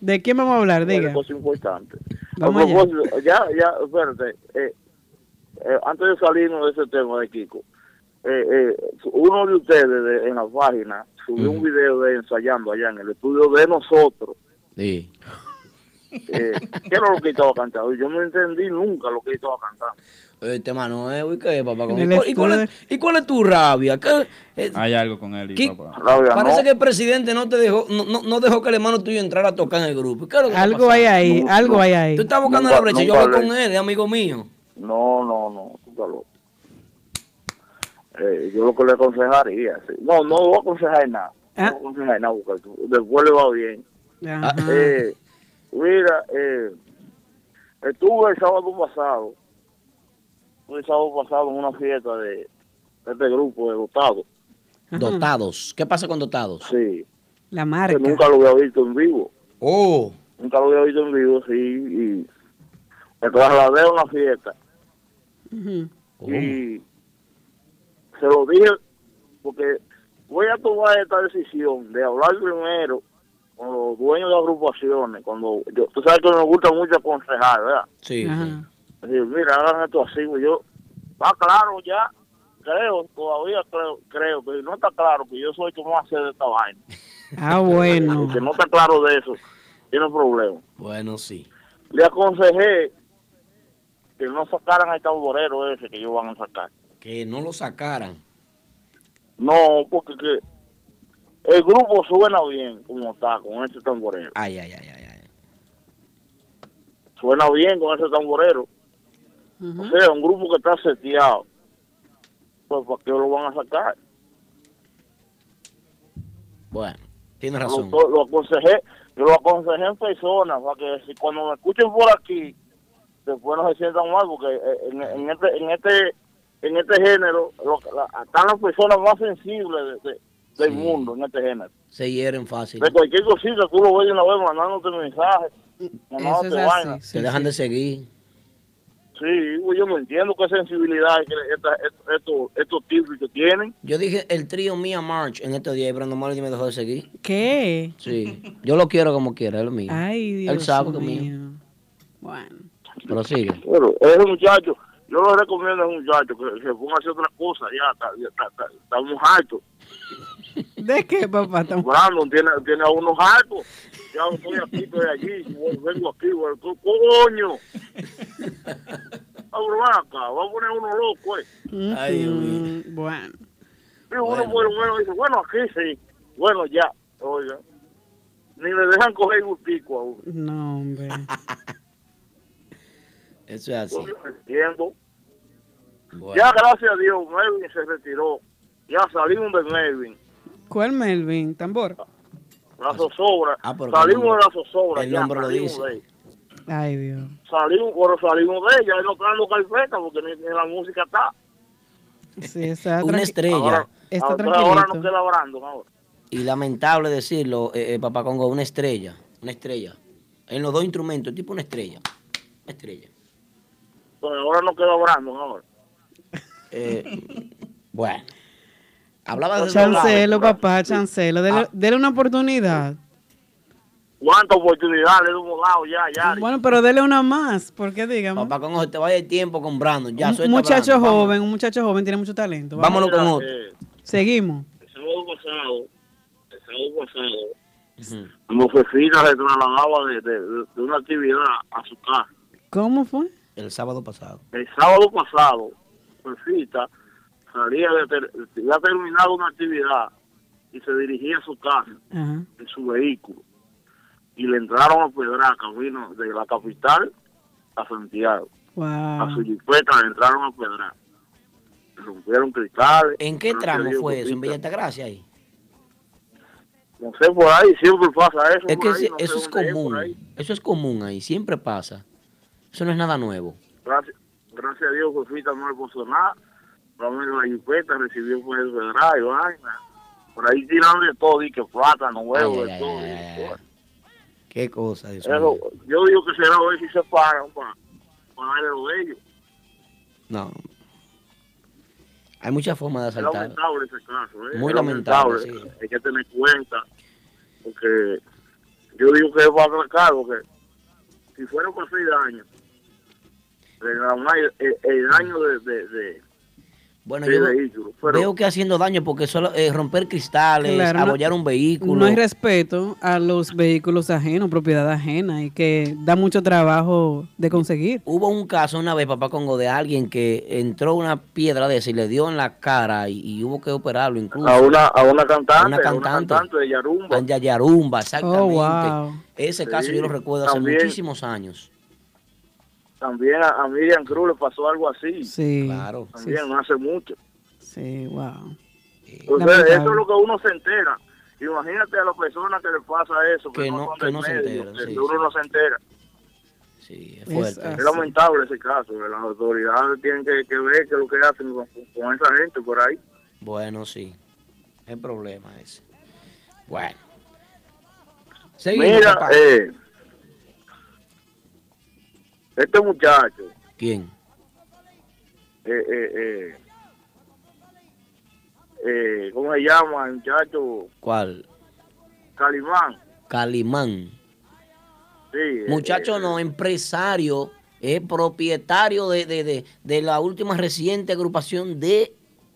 ¿De quién vamos a hablar? de Diga. cosas importantes. Vamos A allá. propósito, ya, ya, espérate, eh, eh, antes de salirnos de ese tema de Kiko, eh, eh, uno de ustedes de- en la página subió un video de ensayando allá en el estudio de nosotros. Sí. Eh, ¿Qué era lo que estaba cantando? Yo no entendí nunca lo que estaba cantando. Este mano, ¿eh? ¿Y qué, papá? ¿Y cuál, y cuál es, y cuál es tu rabia? ¿Qué- eh, Hay algo con él papá. Parece que el presidente no te dejó, no, no, no dejó que el hermano tuyo entrara a tocar en el grupo. ¿Qué es lo que está Algo hay ahí, algo hay ahí. Tú estás buscando Nunca- la brecha. Yo voy hablé. con él, es amigo mío. No, no, no, tú estás loco. Eh, yo lo que le aconsejaría, sí. no, no voy a aconsejar nada. No voy a aconsejar nada, porque tú- después le va bien. Ajá. Eh, mira, eh, estuve el sábado pasado, estuve el sábado pasado en una fiesta de, de este grupo de dotados. Dotados. ¿Qué pasa con dotados? Sí. La que marca. nunca lo había visto en vivo. Oh. Nunca lo había visto en vivo, sí, y me trasladé a una fiesta Y se lo dije porque voy a tomar esta decisión de hablar primero con los dueños de agrupaciones, cuando yo, tú sabes que me gusta mucho aconsejar, ¿verdad? Sí. Decir, mira, hagan esto así, yo, está claro ya, creo, todavía creo, creo, pero no está claro que yo soy el que más hace de esta vaina. Ah, bueno. Que no está claro de eso, tiene problema. Bueno, sí. Le aconsejé que no sacaran al tamborero ese que ellos van a sacar. Que no lo sacaran. No, porque que el grupo suena bien como está con ese tamborero. Ay, ay, ay, ay. ay. Suena bien con ese tamborero. O sea, un grupo que está seteado. Pues, ¿para qué lo van a sacar? Bueno, tienes Lo, razón. lo- lo aconsejé, yo lo aconsejé en persona, para que si cuando me escuchen por aquí, después no se sientan mal, porque eh, en, en este en este en este género lo- la- están las personas más sensibles de- de- del Sí. mundo en este género. Se hieren fácil. De cualquier cosita, tú lo ves una vez mandándote mensajes, mandándote vainas. Te dejan de seguir. Sí, yo no entiendo qué sensibilidad que esta- estos, estos tipos que tienen. Yo dije el trío Mia March en estos días y Brandon Marley me dejó de seguir. ¿Qué? Sí. Yo lo quiero como quiera, es lo mío. Ay, Dios Él sabe que es mío. mío. Bueno. Pero sigue. Pero ese muchacho, yo lo recomiendo a ese muchacho que se ponga a hacer otra cosa, ya está, ya está, está- estamos hartos. ¿De qué, papá? Estamos- Brandon tiene, tiene a unos hartos. Ya estoy aquí, estoy allí, vengo aquí, bueno, co- coño. Ven acá, va a poner uno loco, eh. Ay. Mm, Bueno. Y uno por lo menos dice, bueno, aquí sí, bueno, ya, oiga. Ni le dejan coger gustico a uno. No, hombre. Eso es así. Yo no entiendo. Bueno. Ya, gracias a Dios, Melvin se retiró. Ya salimos de Melvin. ¿Cuál Melvin? ¿Tambor? La zozobra. Ah, salimos de la zozobra. el ya, nombre lo salimos dice. de. Ay, Dios. Salimos, pero salimos de ella. No está dando carpeta porque ni, ni la música está. Sí, está Una estrella. Ahora, Está ahora, ahora nos queda Brandon ahora. Y lamentable decirlo, eh, eh, papá Congo, una estrella. Una estrella. En los dos instrumentos, tipo una estrella. Una estrella. Ahora nos queda Brandon ahora. Eh, bueno. Hablaba de Chancelo, papá, chancelo. Dele, dele una oportunidad. ¿Cuántas oportunidades le hemos dado ya, ya? Bueno, pero dele una más. ¿Por qué digamos? Papá Congo, te vaya el tiempo con Brandon. Ya, un muchacho Brandon, vamos. joven, un muchacho joven tiene mucho talento. Vámonos con otro. eh, Seguimos. el sábado pasado, el sábado pasado, mi jefita se trasladaba de- de una actividad a su casa. ¿Cómo fue? El sábado pasado. El sábado pasado, Jefita salía de ter- había terminado una actividad y se dirigía a su casa en su vehículo y le entraron a pedrar camino de la capital a Santiago. A su jipeta le entraron a pedrar. Le rompieron cristales. ¿En qué tramo fue eso? ¿En. Villa Altagracia ahí? No sé, por ahí siempre pasa eso. Es que ahí, no eso es común. Eso es común ahí. Siempre pasa. Eso no es nada nuevo. Gracias, gracias a Dios, Jefita no le pasó nada. Realmente la jipeta recibió el y vaina. Por ahí tiran de todo, y que plátano, huevo, Ay, de todo. ay. Qué cosa, Dios yo digo que será ver si se paran para, para darle lo de ellos. No. Hay muchas formas de Es asaltar. lamentable ese caso. ¿eh? Muy Es lamentable, sí. Hay que tener cuenta. Porque yo digo que es para atracar, porque si fuera por seis años, el, el, el daño de, de, de, Bueno, de yo vehículo. Pero veo que haciendo daño porque solo eh, romper cristales, Claro, no- abollar un vehículo. No hay respeto a los vehículos ajenos, propiedad ajena, y que da mucho trabajo de conseguir. Hubo un caso una vez, papá Congo, de alguien que entró una piedra de esa y le dio en la cara y, y hubo que operarlo incluso. a una, a una cantante, A una a cantante. una cantante de Yarumba. En Yayarumba, exactamente. Oh, wow. Ese caso yo lo recuerdo hace también. muchísimos años. También a, a Miriam Cruz le pasó algo así. Sí. Claro. También no hace mucho. Sí, wow. Entonces, eso es lo que uno se entera. Imagínate a las personas que le pasa eso, que, Que no, que no se enteran, que sí, uno no se entera. Sí, es Es fuerte. Es lamentable ese caso, que las autoridades tienen que, que ver qué es lo que hacen con, con esa gente por ahí. Bueno, sí. El problema ese. Bueno. Seguimos, Mira, papá. eh, este muchacho, ¿Quién? eh, eh, eh, eh, ¿cómo se llama? El muchacho ¿Cuál? Calimán. Calimán. Sí, Muchacho no, empresario, es propietario de, de, de, de la última reciente agrupación de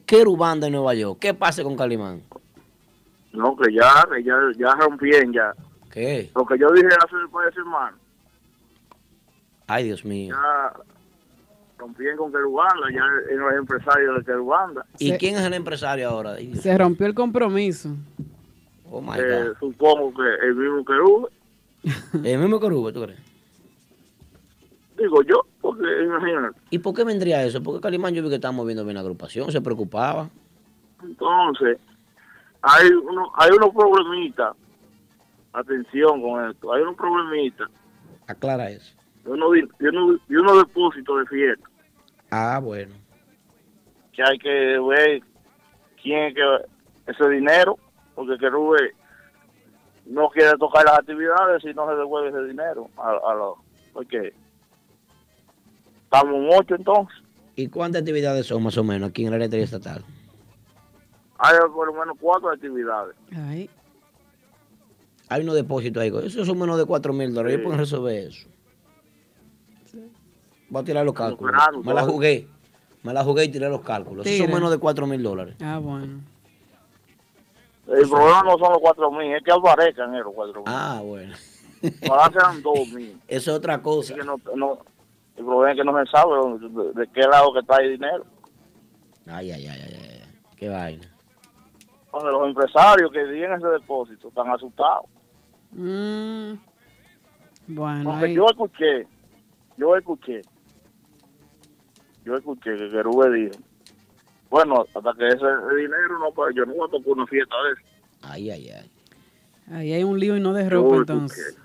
Querubanda en Nueva York. ¿Qué pasa con Calimán? No, que ya, que ya, ya rompían ya. ¿Qué? Lo que yo dije hace un par de semanas, Ay, Dios mío. ya rompían con Querubanda, ya él no es empresario de Querubanda. ¿Y Se- quién es el empresario ahora? Ay. Se rompió el compromiso. Oh, my Eh, God. supongo que el mismo Querub, El mismo Querube, ¿tú crees? digo yo, porque imagínate. ¿Y por qué vendría eso? Porque Calimán yo vi que estaba moviendo bien la agrupación, se preocupaba. Entonces, hay uno, hay unos problemitas, atención con esto, hay unos problemitas Aclara eso. De unos, di- de unos, de unos depósitos de fiesta, Ah, bueno. que hay que ver quién es que ese dinero, porque Querube no quiere tocar las actividades si no se devuelve ese dinero a, a los, porque estamos en ocho entonces, ¿Y cuántas actividades son más o menos aquí en la Lotería Estatal? hay por lo menos cuatro actividades. Ay, Hay unos depósitos ahí. Esos son menos de 4 mil dólares. Sí. Ellos pueden resolver eso. Voy a tirar los cálculos. Claro, Me la jugué. Me la jugué y tiré los cálculos. Esos son menos de 4 mil dólares. ah, bueno. El problema no son los cuatro mil, es que albarezcan esos cuatro mil. Ah, bueno. Ojalá sean dos mil. Eso es otra cosa. Es que no, no, el problema es que no se sabe de, de qué lado que está el dinero. Ay, ay, ay, ay, ay. Qué vaina. Donde los empresarios que tienen ese depósito están asustados. Mm, bueno, Porque ahí- yo escuché, yo escuché, yo escuché que Querube dijo, bueno, hasta que ese dinero no, pues yo no voy a tocar una fiesta de eso. Ay, ay, ay. ahí hay un lío y no de ropa entonces.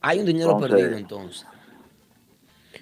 Hay un dinero Entonces, perdido entonces.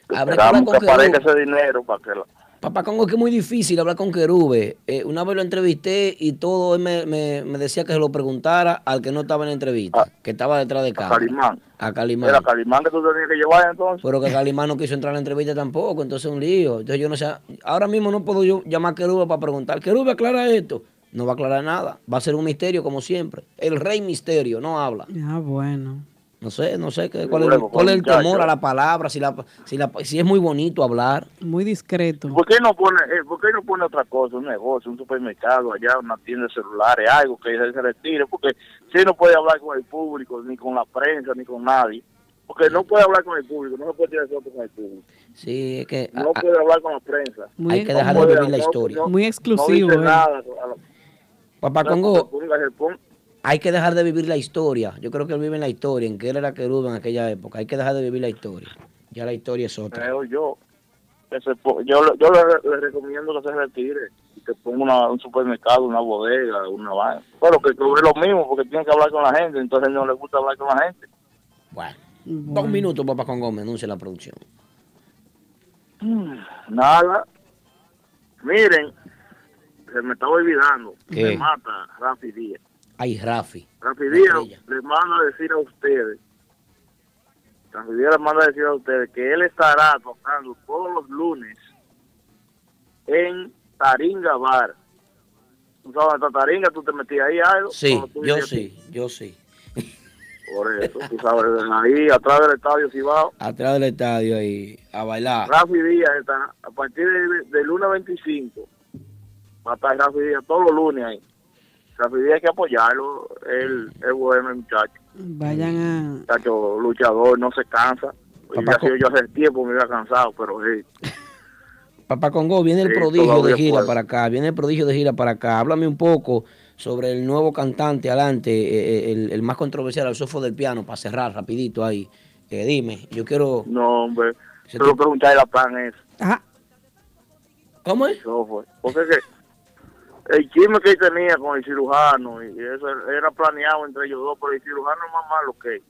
Habrá que con aparezca ese dinero para que la- Papá Congo, es que es muy difícil hablar con Querube. Eh, una vez lo entrevisté y todo él me, me- me decía que se lo preguntara al que no estaba en la entrevista, que estaba detrás de a cámara. Calimán. A Calimán. Era Calimán que tú tenías que llevar entonces. Pero que Calimán no quiso entrar a la entrevista tampoco, entonces es un lío. Entonces yo no sé, ahora mismo no puedo yo llamar a Querube para preguntar, Querube, aclara esto. No va a aclarar nada, va a ser un misterio como siempre. El rey misterio no habla. Ah, bueno. No sé, no sé qué, cuál, es, cuál es el temor a la palabra, si, la, si, la, si es muy bonito hablar. Muy discreto. ¿Por qué no pone, eh, por qué no pone otra cosa, un negocio, un supermercado allá, una tienda de celulares, algo que se, retire? Porque si no puede hablar con el público, ni con la prensa, ni con nadie. Porque no puede hablar con el público, no se puede tirar fotos con el público. Sí, es que No a- puede hablar con la prensa. Muy, hay que dejar de vivir la historia. no- muy No exclusivo. dice eh. nada. a la- Papá Congo, hay que dejar de vivir la historia. Yo creo que él vive en la historia, en que él era querube en aquella época. Hay que dejar de vivir la historia. Ya la historia es otra. creo yo. Que se po- yo le- yo le, le recomiendo que se retire y que ponga una- un supermercado, una bodega, una vaina. Pero que cobre lo mismo porque tiene que hablar con la gente, entonces no le gusta hablar con la gente. Bueno, Bueno. dos minutos, papá Congo, me anuncia la producción. Nada. Miren, se me estaba olvidando. ¿Qué? Me mata Rafi Díaz. Ay, Rafi. Rafi Díaz les manda a decir a ustedes, Rafi Díaz les manda a decir a ustedes que él estará tocando todos los lunes en Taringa Bar. ¿Tú sabes la Taringa? ¿Tú te metías ahí algo? Sí, yo sí, yo sí. Por eso, tú sabes, ahí atrás del estadio Cibao. Atrás del estadio ahí, a bailar. Rafi Díaz está, a partir de, de lunes 25, va a estar Rafi Díaz todos los lunes ahí. Rafi Díaz hay que apoyarlo, él es bueno el muchacho, Vayan a... muchacho luchador, no se cansa. Y Papá, ha sido yo hace tiempo me había cansado, pero sí. Papá Congo, viene el Sí, prodigio de gira puedo. para acá, viene el prodigio de gira para acá. Háblame un poco sobre el nuevo cantante adelante, eh, eh, el, el más controversial, el sofo del piano, para cerrar rapidito ahí. Eh, dime, yo quiero... No, hombre, solo te- preguntar la plan es. ¿Cómo es? Eso fue. Porque es que el chisme que él tenía con el cirujano, y eso era planeado entre ellos dos, pero el cirujano es más malo que él.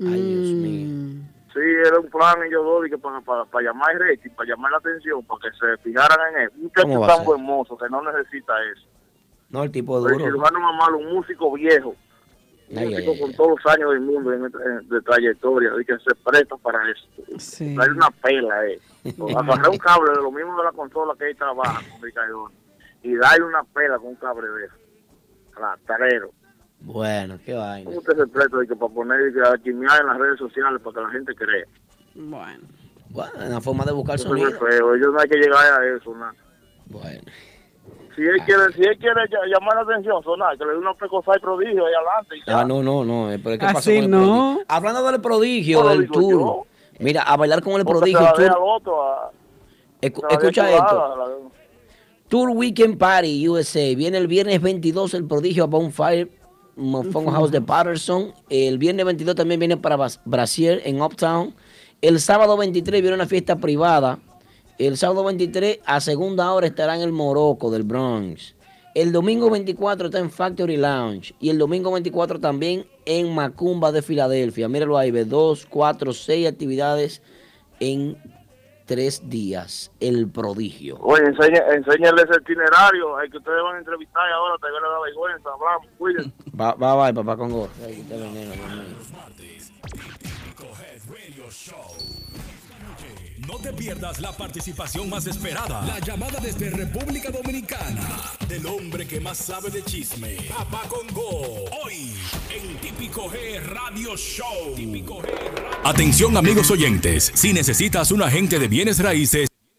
Ay, Dios Mm. mío. Sí, era un plan ellos dos y que para, para, para llamar el rating, para llamar la atención, para que se fijaran en él. Un ¿Cómo muchacho tan hermoso que no necesita eso. No, el tipo Pero el duro. cirujano más malo, un músico viejo, un Ay, músico ay, con todos los años del mundo en- en- de trayectoria, y que se presta para eso. Sí. Darle una pela, eh. Agarrar un cable de lo mismo de la consola que él trabaja con Ricardo y darle una pela con un eso. Rastrero. Bueno, qué vaina. ¿Cómo usted se presta de que para poner y a chismear en las redes sociales para que la gente crea? Bueno. Bueno, una forma de buscar Eso es sonido. feo. Ellos no hay que llegar a eso, nada. Bueno. Si él quiere, si él quiere ll- llamar la atención, sonar, que le dé una precosa y prodigio ahí adelante. y ya. Ah, no, no, no. eh, Pero ¿qué pasó Así con el no. prodigio? Hablando del prodigio, del tour. yo. Mira, a bailar con el prodigio. otro, a- Escu- escucha esto. Tour Weekend Party USA. Viene el viernes 22 el prodigio a Bonfire Mofongo House de Patterson. El viernes 22 también viene para Brasier en Uptown. El sábado 23 viene una fiesta privada. El sábado 23 a segunda hora estará en el Morocco del Bronx. El domingo 24 está en Factory Lounge. Y el domingo 24 también en Macumba de Filadelfia. Míralo ahí, ve dos, cuatro, seis actividades en tres días. El prodigio. Oye, enseñe, enséñale ese itinerario, al que ustedes van a entrevistar y ahora te le da vergüenza, hablamos, cuídense. Va, va, va, papá Congo. Ahí veneno. No te pierdas la participación más esperada. La llamada desde República Dominicana. Del hombre que más sabe de chisme. Papá Congo. Hoy en Típico G Radio Show. Típico G Radio- Atención amigos oyentes. Si necesitas un agente de bienes raíces.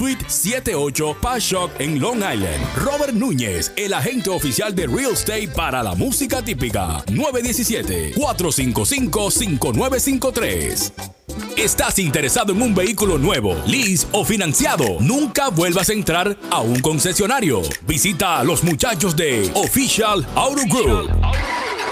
Suite 78 Pashock en Long Island. Robert Núñez, el agente oficial de Real Estate para la música típica. 917-455-5953. ¿Estás interesado en un vehículo nuevo, lease o financiado? Nunca vuelvas a entrar a un concesionario. Visita a los muchachos de Official Auto Group.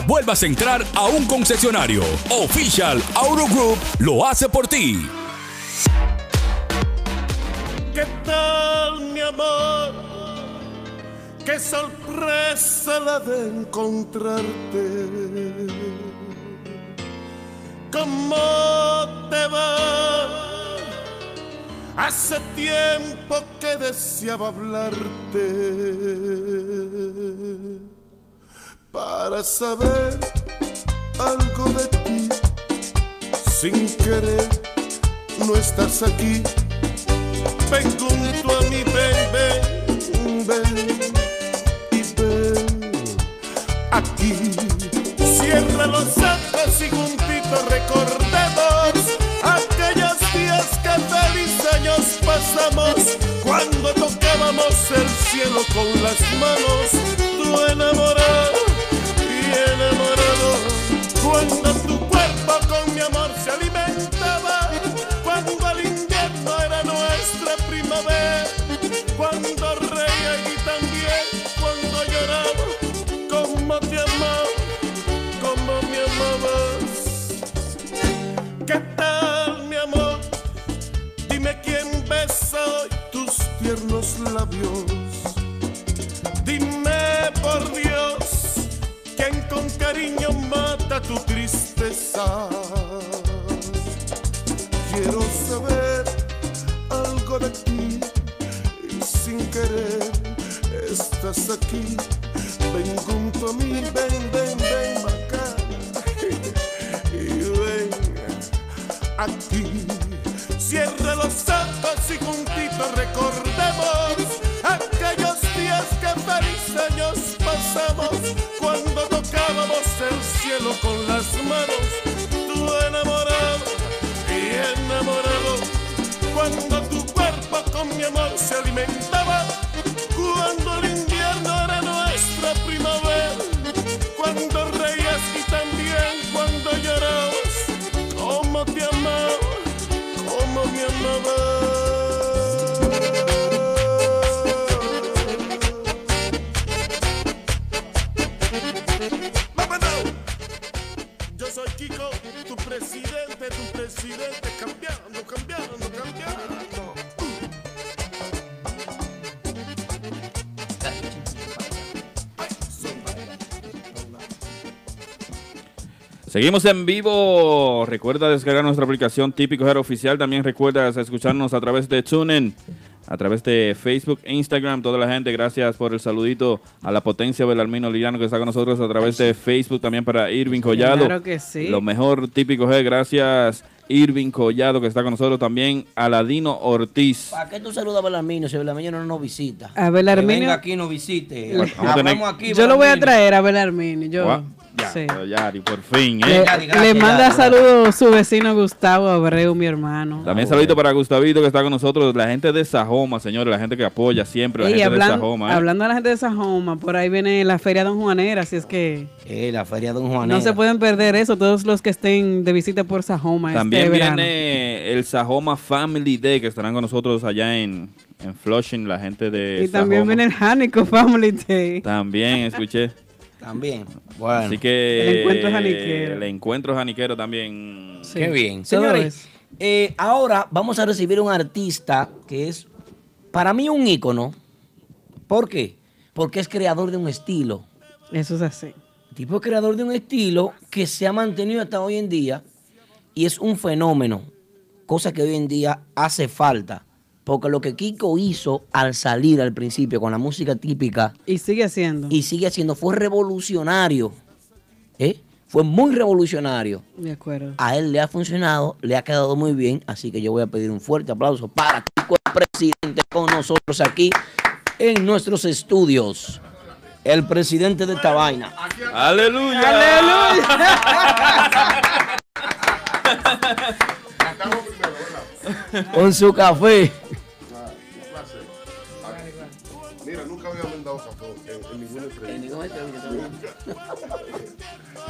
vuelvas a entrar a un concesionario. Official Auto Group lo hace por ti. ¿Qué tal, mi amor? Qué sorpresa la de encontrarte. ¿Cómo te va? Hace tiempo que deseaba hablarte para saber algo de ti. Sin querer, no estás aquí. Ven junto a mi ven, ven, ven y ven aquí. Cierra los ojos y juntitos recordemos aquellos días que feliz años pasamos cuando tocábamos el cielo con las manos, tú enamorado labios. Dime por Dios, quién con cariño mata tu tristeza. Quiero saber algo de ti y sin querer estás aquí. Ven junto a mí, ven, ven, ven acá y ven aquí. Cierra los ojos y juntitos recordemos feliz años pasamos cuando tocábamos el cielo con las manos. Tú enamorado y enamorado cuando tu cuerpo con mi amor se alimentaba. Cambiando, cambiando, cambiando. Seguimos en vivo. Recuerda descargar nuestra aplicación Típico Hero Oficial. También recuerdas escucharnos a través de TuneIn, a través de Facebook, Instagram. Toda la gente, gracias por el saludito a la potencia Belarmino Liriano que está con nosotros a través de Facebook. También para Irving Collado. Claro que sí. Lo mejor Típico G. Gracias Irving Collado que está con nosotros. También Aladino Ortiz. ¿Para qué tú saludas a Belarmino si Belarmino no nos visita? A Belarmino- Que venga aquí y nos visite. Hablamos aquí, Yo lo voy a Belarmino. traer a Belarmini. Yo. Ya, Sí. pero Yari, por fin, Le, ¿eh? le manda saludos su vecino Gustavo Abreu, mi hermano. También saludito para Gustavito que está con nosotros, la gente de Sajoma, señores, la gente que apoya siempre, la Y gente de hablan- Sajoma. ¿eh? hablando de la gente de Sajoma, por ahí viene la Feria Don Juanera, así es que Eh, la feria Don Juan. no se pueden perder eso, todos los que estén de visita por Sajoma También este verano. viene el Sajoma Family Day que estarán con nosotros allá en, en Flushing, la gente de Y también viene el Hanico Family Day. También escuché. También. Bueno. Así que El encuentro janiquero. El encuentro janiquero también. Qué bien. Señores, eh, ahora vamos a recibir un artista que es para mí un ícono. ¿Por qué? Porque es creador de un estilo. Eso es así. Tipo es creador de un estilo que se ha mantenido hasta hoy en día y es un fenómeno, cosa que hoy en día hace falta. Porque lo que Kiko hizo al salir al principio con la música típica Y sigue haciendo. y sigue haciendo fue revolucionario. ¿eh? Fue muy revolucionario. De acuerdo. A él le ha funcionado, le ha quedado muy bien, así que yo voy a pedir un fuerte aplauso para Kiko, el presidente, con nosotros aquí en nuestros estudios. El presidente de esta vaina. ¡Aleluya! Con su café.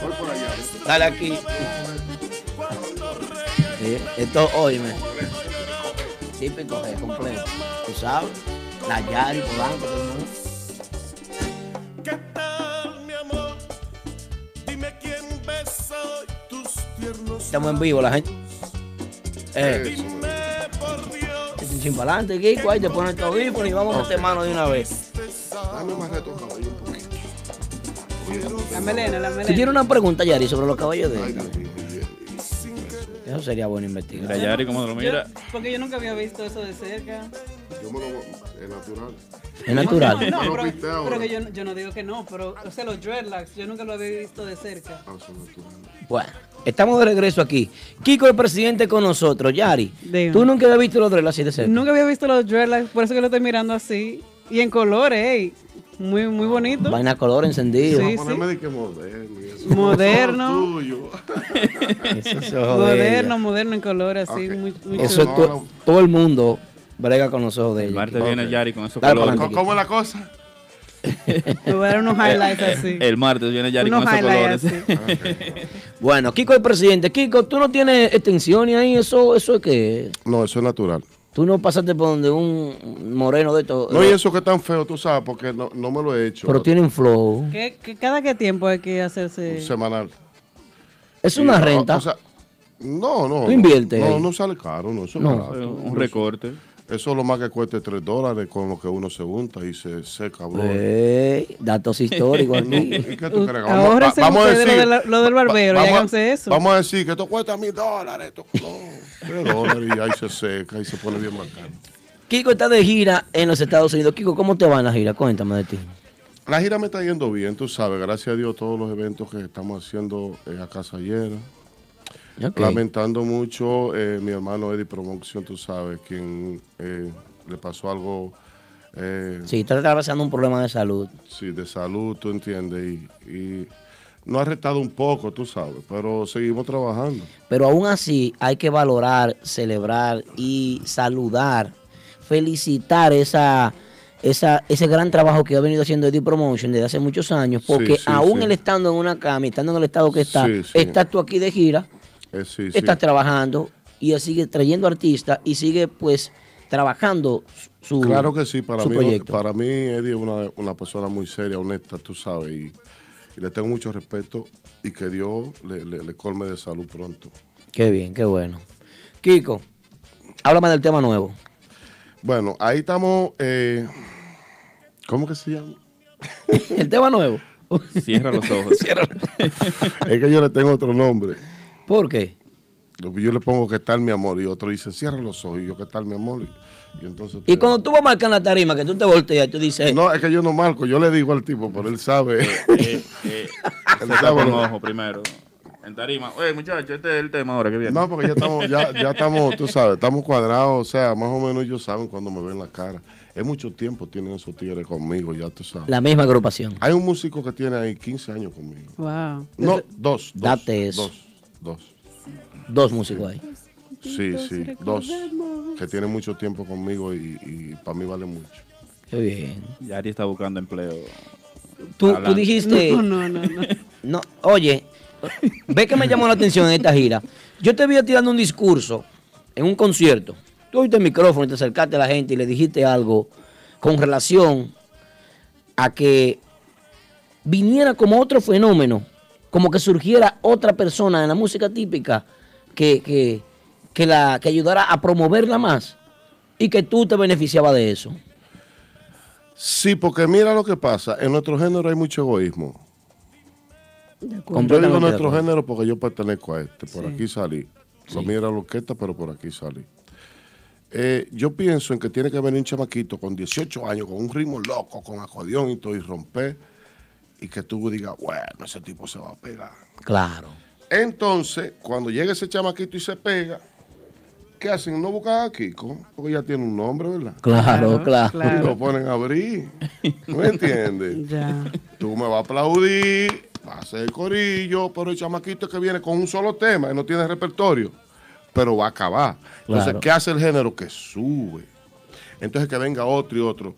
Voy por allá. Dale aquí. Sí, esto, óyeme. Típico de completo. Tú sabes. La Yari, Polanco, todo el mundo. ¿Qué tal, mi amor? Dime quién besa hoy tus tiernos Estamos en vivo, la gente. Eh. Dime por Dios. Chin para adelante, Kiko, ahí te pones tu audífono y vamos a meter mano de una vez. Dame más retorno ahí un poquito. La melena, la ¿Tú melena. tienes una pregunta, Yari, sobre los caballos de él? Eso sería bueno investigar. Mira, Yari, cómo lo mira. Yo- porque yo nunca había visto eso de cerca. Yo me lo es natural. Es natural. No, lo pero, pero que yo, yo no digo que no, pero, o sea, los dreadlocks, yo nunca lo había visto de cerca. Ah, son naturales. Bueno, estamos de regreso aquí. Kiko, el presidente, con nosotros. Yari, Dígame. ¿tú nunca habías visto los dreadlocks así de cerca? Nunca había visto los dreadlocks, por eso que lo estoy mirando así. Y en colores, ey. Muy, muy bonito. Vaina color encendido. Sí, ponerme de que moderno eso. Moderno. Eso. Moderno, moderno en colores, así, Ok. muy, muy Eso chulo. to- todo el mundo Brega con los ojos de El ella. martes viene Yari con esos Dale colores. ¿Cómo es la cosa? Me voy a dar unos highlights así. El martes viene Yari Unos con esos colores. Bueno, Kiko el presidente. Kiko, ¿tú no tienes extensiones ahí? ¿Eso, eso es que No, eso es natural. ¿Tú no pasaste por donde un moreno de estos? No, y eso que es tan feo, tú sabes, porque no, no me lo he hecho. Pero tienen flow. ¿Qué, qué- cada qué tiempo hay que hacerse? Semanal. Es una no, renta. o sea, no, no. ¿Tú no. inviertes No, no sale caro, no. Eso es No. barato. Un Eso- recorte. Eso es lo más que cueste 3 dólares con lo que uno se unta y se seca, bro. Ey, datos históricos aquí. ¿Y qué tú crees? Ahórrense ustedes lo, de la- lo del barbero y vamos a- eso. Vamos a decir que esto cuesta mil dólares. Esto, no, tres dólares y ahí se seca y se pone bien bacano. Kiko está de gira en los Estados Unidos. Kiko, ¿cómo te va en la gira? Cuéntame de ti. La gira me está yendo bien, tú sabes, gracias a Dios todos los eventos que estamos haciendo en la casa llena. Lamentando mucho eh, mi hermano Eddie Promotion, tú sabes, quien eh, le pasó algo eh, Sí, está atravesando un problema de salud. sí, de salud, tú entiendes, y, y nos ha retado un poco, tú sabes, pero seguimos trabajando. Pero aún así hay que valorar, celebrar y saludar, felicitar esa, esa, ese gran trabajo que ha venido haciendo Eddie Promotion desde hace muchos años, porque sí, aún sí. él estando en una cama y estando en el estado que está, estás tú aquí de gira, Eh, sí, sí. estás trabajando y sigue trayendo artistas y sigue pues trabajando su, Claro que sí, para mí, proyecto. para mí Eddie es una, una persona muy seria, honesta, tú sabes, y, y le tengo mucho respeto y que Dios le, le- le colme de salud pronto. Qué bien, qué bueno. Kiko, háblame del tema nuevo. Bueno, ahí estamos, eh, ¿cómo que se llama? el tema nuevo. Cierra los ojos. es que yo le tengo otro nombre. ¿Por qué? Yo le pongo que tal mi amor y otro dice cierra los ojos y yo que tal mi amor. Y, y entonces... Y cuando tú vas a marcar la tarima, que tú te volteas, tú dices, No, es que yo no marco, yo le digo al tipo, pero él sabe. Eh, eh, Él se sabe tapa un lo- ojo primero. En tarima. Oye, muchachos, este es el tema ahora que viene. No, porque ya estamos, ya, ya estamos, tú sabes, estamos cuadrados, o sea, más o menos ellos saben cuando me ven la cara. Es mucho tiempo tienen esos tigres conmigo, ya tú sabes. la misma agrupación. Hay un músico que tiene ahí 15 años conmigo. Wow. No, dos, dos. Date eso. Dos, dos. Dos músicos ahí. Sí, sí, dos. Que tienen mucho tiempo conmigo y, y para mí vale mucho. Qué bien. Yari está buscando empleo. Tú, tú dijiste, No, no, no, no. no, oye, ve que me llamó la atención en esta gira. Yo te vi tirando un discurso en un concierto. Tú oíste el micrófono y te acercaste a la gente y le dijiste algo con relación a que viniera como otro fenómeno, como que surgiera otra persona en la música típica que, que, que la, que ayudara a promoverla más y que tú te beneficiabas de eso. Sí, porque mira lo que pasa. En nuestro género hay mucho egoísmo. Yo digo nuestro género porque yo pertenezco a este. Por Sí. aquí salí. Lo Sí. mío era la orquesta, pero por aquí salí. Eh, yo pienso en que tiene que venir un chamaquito con 18 años, con un ritmo loco, con acordeón y todo, y romper, y que tú digas, bueno, ese tipo se va a pegar. Claro. Entonces, cuando llega ese chamaquito y se pega, ¿qué hacen? No buscan a Kiko, porque ya tiene un nombre, ¿verdad? Claro, claro. Y lo ponen a abrir. ¿No me entiendes? Ya. Tú me vas a aplaudir, va a hacer corillo, pero el chamaquito que viene con un solo tema y no tiene repertorio, pero va a acabar. Entonces, Claro. ¿qué hace el género? Que sube. Entonces, que venga otro y otro.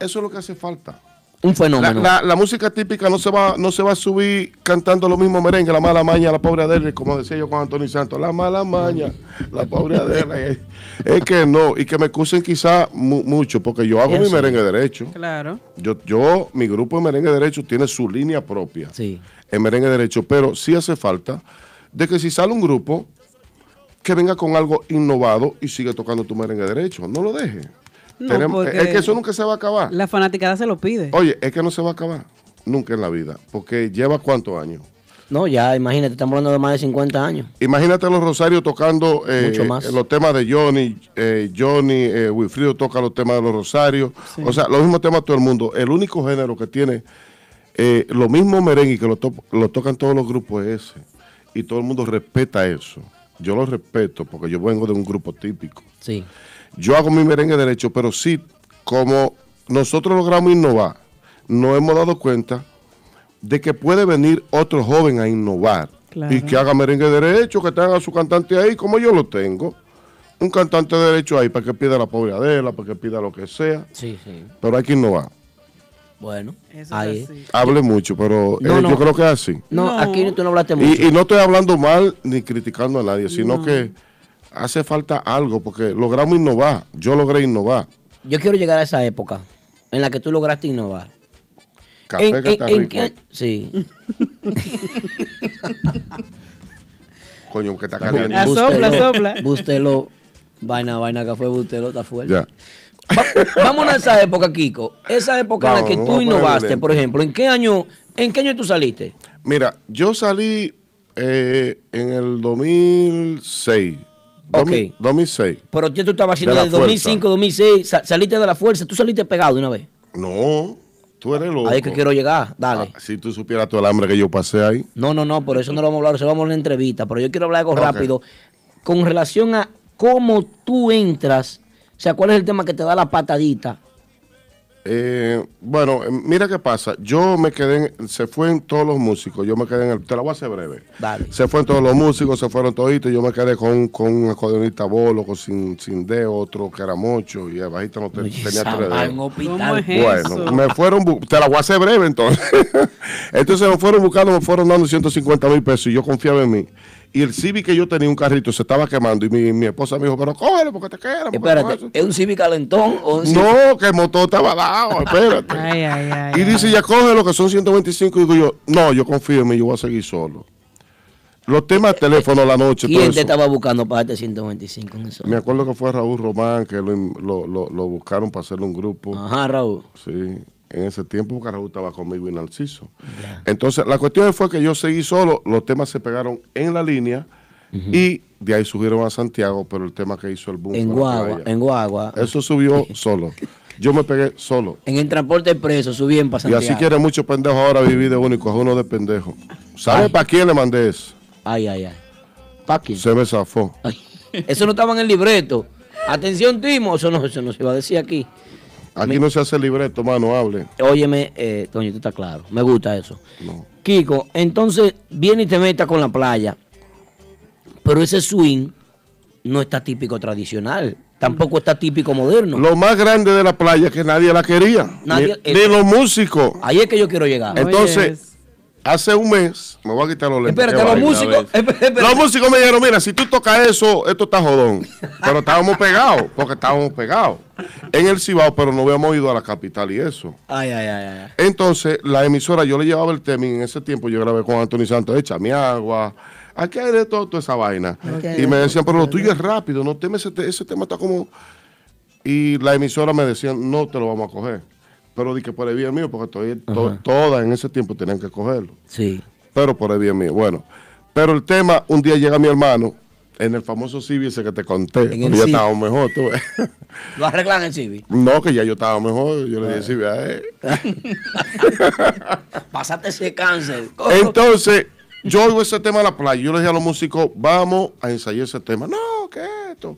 Eso es lo que hace falta. Un fenómeno. la- la música típica no se va no se va a subir cantando lo mismo merengue, la mala maña, la pobre Adela, como decía yo con Antonio Santos, la mala maña, la pobre Adela. Es, que no, y que me excusen quizá mu- mucho, porque yo hago mi merengue derecho. Claro. Yo, yo, mi grupo de merengue derecho tiene su línea propia Sí. en merengue derecho, pero sí hace falta de que si sale un grupo, que venga con algo innovado y sigue tocando tu merengue derecho. No lo deje. No, Tenemos- porque es que eso nunca se va a acabar. La fanaticada se lo pide. Oye, es que no se va a acabar. Nunca en la vida. Porque lleva cuántos años. No, ya, imagínate, estamos hablando de más de 50 años. Imagínate a los Rosarios tocando eh, Mucho más. eh, los temas de Johnny, eh, Johnny, eh, Wilfrido toca los temas de los Rosarios. Sí. O sea, los mismos temas todo el mundo. El único género que tiene eh, lo mismo merengue y que lo, to- lo tocan todos los grupos es ese. Y todo el mundo respeta eso. Yo lo respeto porque yo vengo de un grupo típico. Sí. Yo hago mi merengue derecho, pero sí, como nosotros logramos innovar, nos hemos dado cuenta de que puede venir otro joven a innovar Claro. y que haga merengue derecho, que tenga a su cantante ahí, como yo lo tengo. un cantante de derecho ahí para que pida la pobre Adela, para que pida lo que sea. Sí, sí. Pero hay que innovar. Bueno, Eso ahí. es así. Hable mucho, pero No, eh, no. yo creo que es así. No, aquí tú no hablaste mucho. Y, y no estoy hablando mal ni criticando a nadie, sino No. que hace falta algo, porque logramos innovar. Yo logré innovar. Yo quiero llegar a esa época en la que tú lograste innovar. Café En- que en- está en rico. Sí. Coño, que está caliente. Búsquelo, Búsquelo. Vaina, vaina, café, búsquelo, está fuerte. Ya. Vámonos a esa época, Kiko. Esa época en la Vamos, que vamos tú innovaste, por ejemplo. ¿En qué año, en qué año tú saliste? Mira, yo salí eh, en el 2006. Ok. 2000 2006. Pero tú estabas haciendo De la desde 2005, 2006. sa- saliste de la fuerza. Tú saliste pegado de una vez. No, tú eres loco. Ahí es que quiero llegar. Dale. Ah, si tú supieras todo el hambre que yo pasé ahí. No, no, no, por eso no lo vamos a hablar, eso vamos a en entrevista, pero yo quiero hablar algo rápido con relación a cómo tú entras, o sea, cuál es el tema que te da la patadita. Eh, bueno, eh, mira qué pasa. Yo me quedé, en- se fue en todos los músicos. Yo me quedé en el, te la voy a hacer breve. Dale. Se fueron todos los músicos, se fueron toditos. Yo me quedé con, con un acordeonista bolo, con sin, sin dedo, otro que era mocho y el bajista no te- tenía esa tres dedos. Bueno, me fueron, te la voy a hacer breve entonces. entonces me fueron buscando, me fueron dando 150 mil pesos y yo confiaba en mí. Y el Civic que yo tenía, un carrito, se estaba quemando y mi, mi esposa me dijo, pero cógelo porque te queda. porque con eso". Espérate, ¿es un Civic calentón o un Civic- No, que el motor estaba dado, espérate. Ay, ay, ay. Y dice, ya coge lo que son 125. Y digo yo, no, yo confío en mí, yo voy a seguir solo. Los temas de teléfono la noche, todo ¿Quién eso. te estaba buscando para este 125 en eso? Me acuerdo que fue Raúl Román, que lo, lo- lo- lo buscaron para hacerle un grupo. Ajá, Raúl. Sí, en ese tiempo porque Raúl estaba conmigo y Narciso. Entonces, la cuestión fue que yo seguí solo, los temas se pegaron en la línea y de ahí subieron a Santiago, pero el tema que hizo el boom En Guagua, en Guagua. Eso subió solo. Yo me pegué solo. En el transporte expreso, subí en Y Santiago. así quiere mucho pendejo ahora vivir de único, es uno de pendejo. ¿Sabe para quién le mandé eso? Ay, ay, ay. ¿Para quién? Se me zafó. Eso no estaba en el libreto. Atención, Timo, eso no, eso no se iba a decir aquí. Aquí no se hace libreto, mano, hable. Óyeme, eh, Toño, tú estás claro. Me gusta eso. No. Kiko, entonces viene y te meta con la playa. Pero ese swing no está típico tradicional. Tampoco está típico moderno. Lo más grande de la playa es que nadie la quería. Nadie- ni, ni los músicos. Ahí es que yo quiero llegar. Entonces, hace un mes, me voy a quitar los lentes. Espérate, los músicos. Los músicos me dijeron, mira, si tú tocas eso, esto está jodón. Pero estábamos pegados, porque estábamos pegados. En el Cibao, pero no habíamos ido a la capital y eso. Ay, ay, ay, ay. Entonces, la emisora, yo le llevaba el tema y en ese tiempo yo grabé con Anthony Santos, échame agua. Aquí hay de todo, toda esa vaina. Y me decían, pero lo tuyo es rápido, no temes ese, ese tema está como... Y la emisora me decían, no te lo vamos a coger. Pero di que por el bien mío, porque todavía- to- Ajá. todas en ese tiempo tenían que cogerlo. Sí. Pero por el bien mío. Bueno, pero el tema, un día llega mi hermano, en el famoso Civi ese que te conté, En el ya estábamos mejor, tú ves. Lo arreglan en Civi. No, que ya yo estaba mejor, yo le dije Civi a él. Pásate ese cáncer. Entonces, yo oigo ese tema en la playa. Yo le dije a los músicos, vamos a ensayar ese tema. No, ¿qué es esto?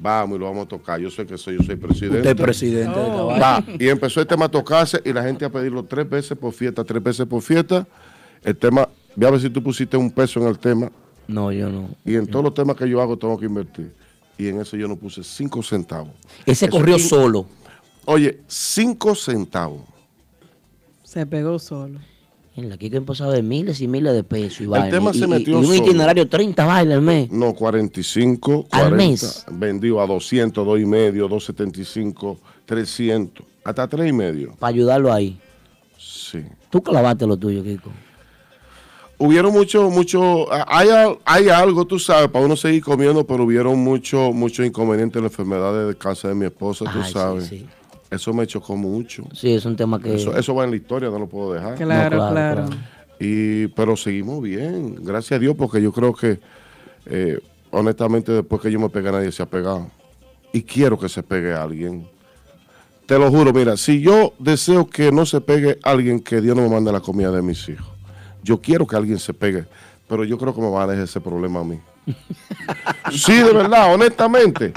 Vamos y lo vamos a tocar. Yo sé que soy, yo soy presidente. Usted es presidente de vaina. Va. Y empezó el tema a tocarse y la gente a pedirlo tres veces por fiesta, tres veces por fiesta. El tema, voy a ver si tú pusiste un peso en el tema. No, yo no. Y en todos los temas que yo hago tengo que invertir. Y en eso yo no puse cinco centavos. Ese Eso corrió solo. Oye, cinco centavos. Se pegó solo. En la Kiko empezó de miles y miles de pesos. Y, vaina. tema y, se y- metió y un itinerario 30 bailes al mes. No, 45, Al 40. mes. Vendido a 200, 2 y medio, 275, 300, hasta 3 y medio. Para ayudarlo ahí. Sí. Tú clavaste lo tuyo, Kiko. Hubieron mucho, mucho, hay, al- hay algo, tú sabes, para uno seguir comiendo, pero hubieron mucho, mucho inconvenientes en la enfermedad de cáncer de mi esposa, tú Ay, sí, sabes. sí. Eso me chocó mucho. Sí, es un tema que. Eso, eso va en la historia, no lo puedo dejar. Claro, No, claro, claro. Y, pero seguimos bien, gracias a Dios, porque yo creo que, eh, honestamente, después que yo me pegué, nadie se ha pegado. Y quiero que se pegue a alguien. Te lo juro, mira, si yo deseo que no se pegue alguien, que Dios no me mande la comida de mis hijos. Yo quiero que alguien se pegue, pero yo creo que me va a dejar ese problema a mí. sí, de verdad, honestamente.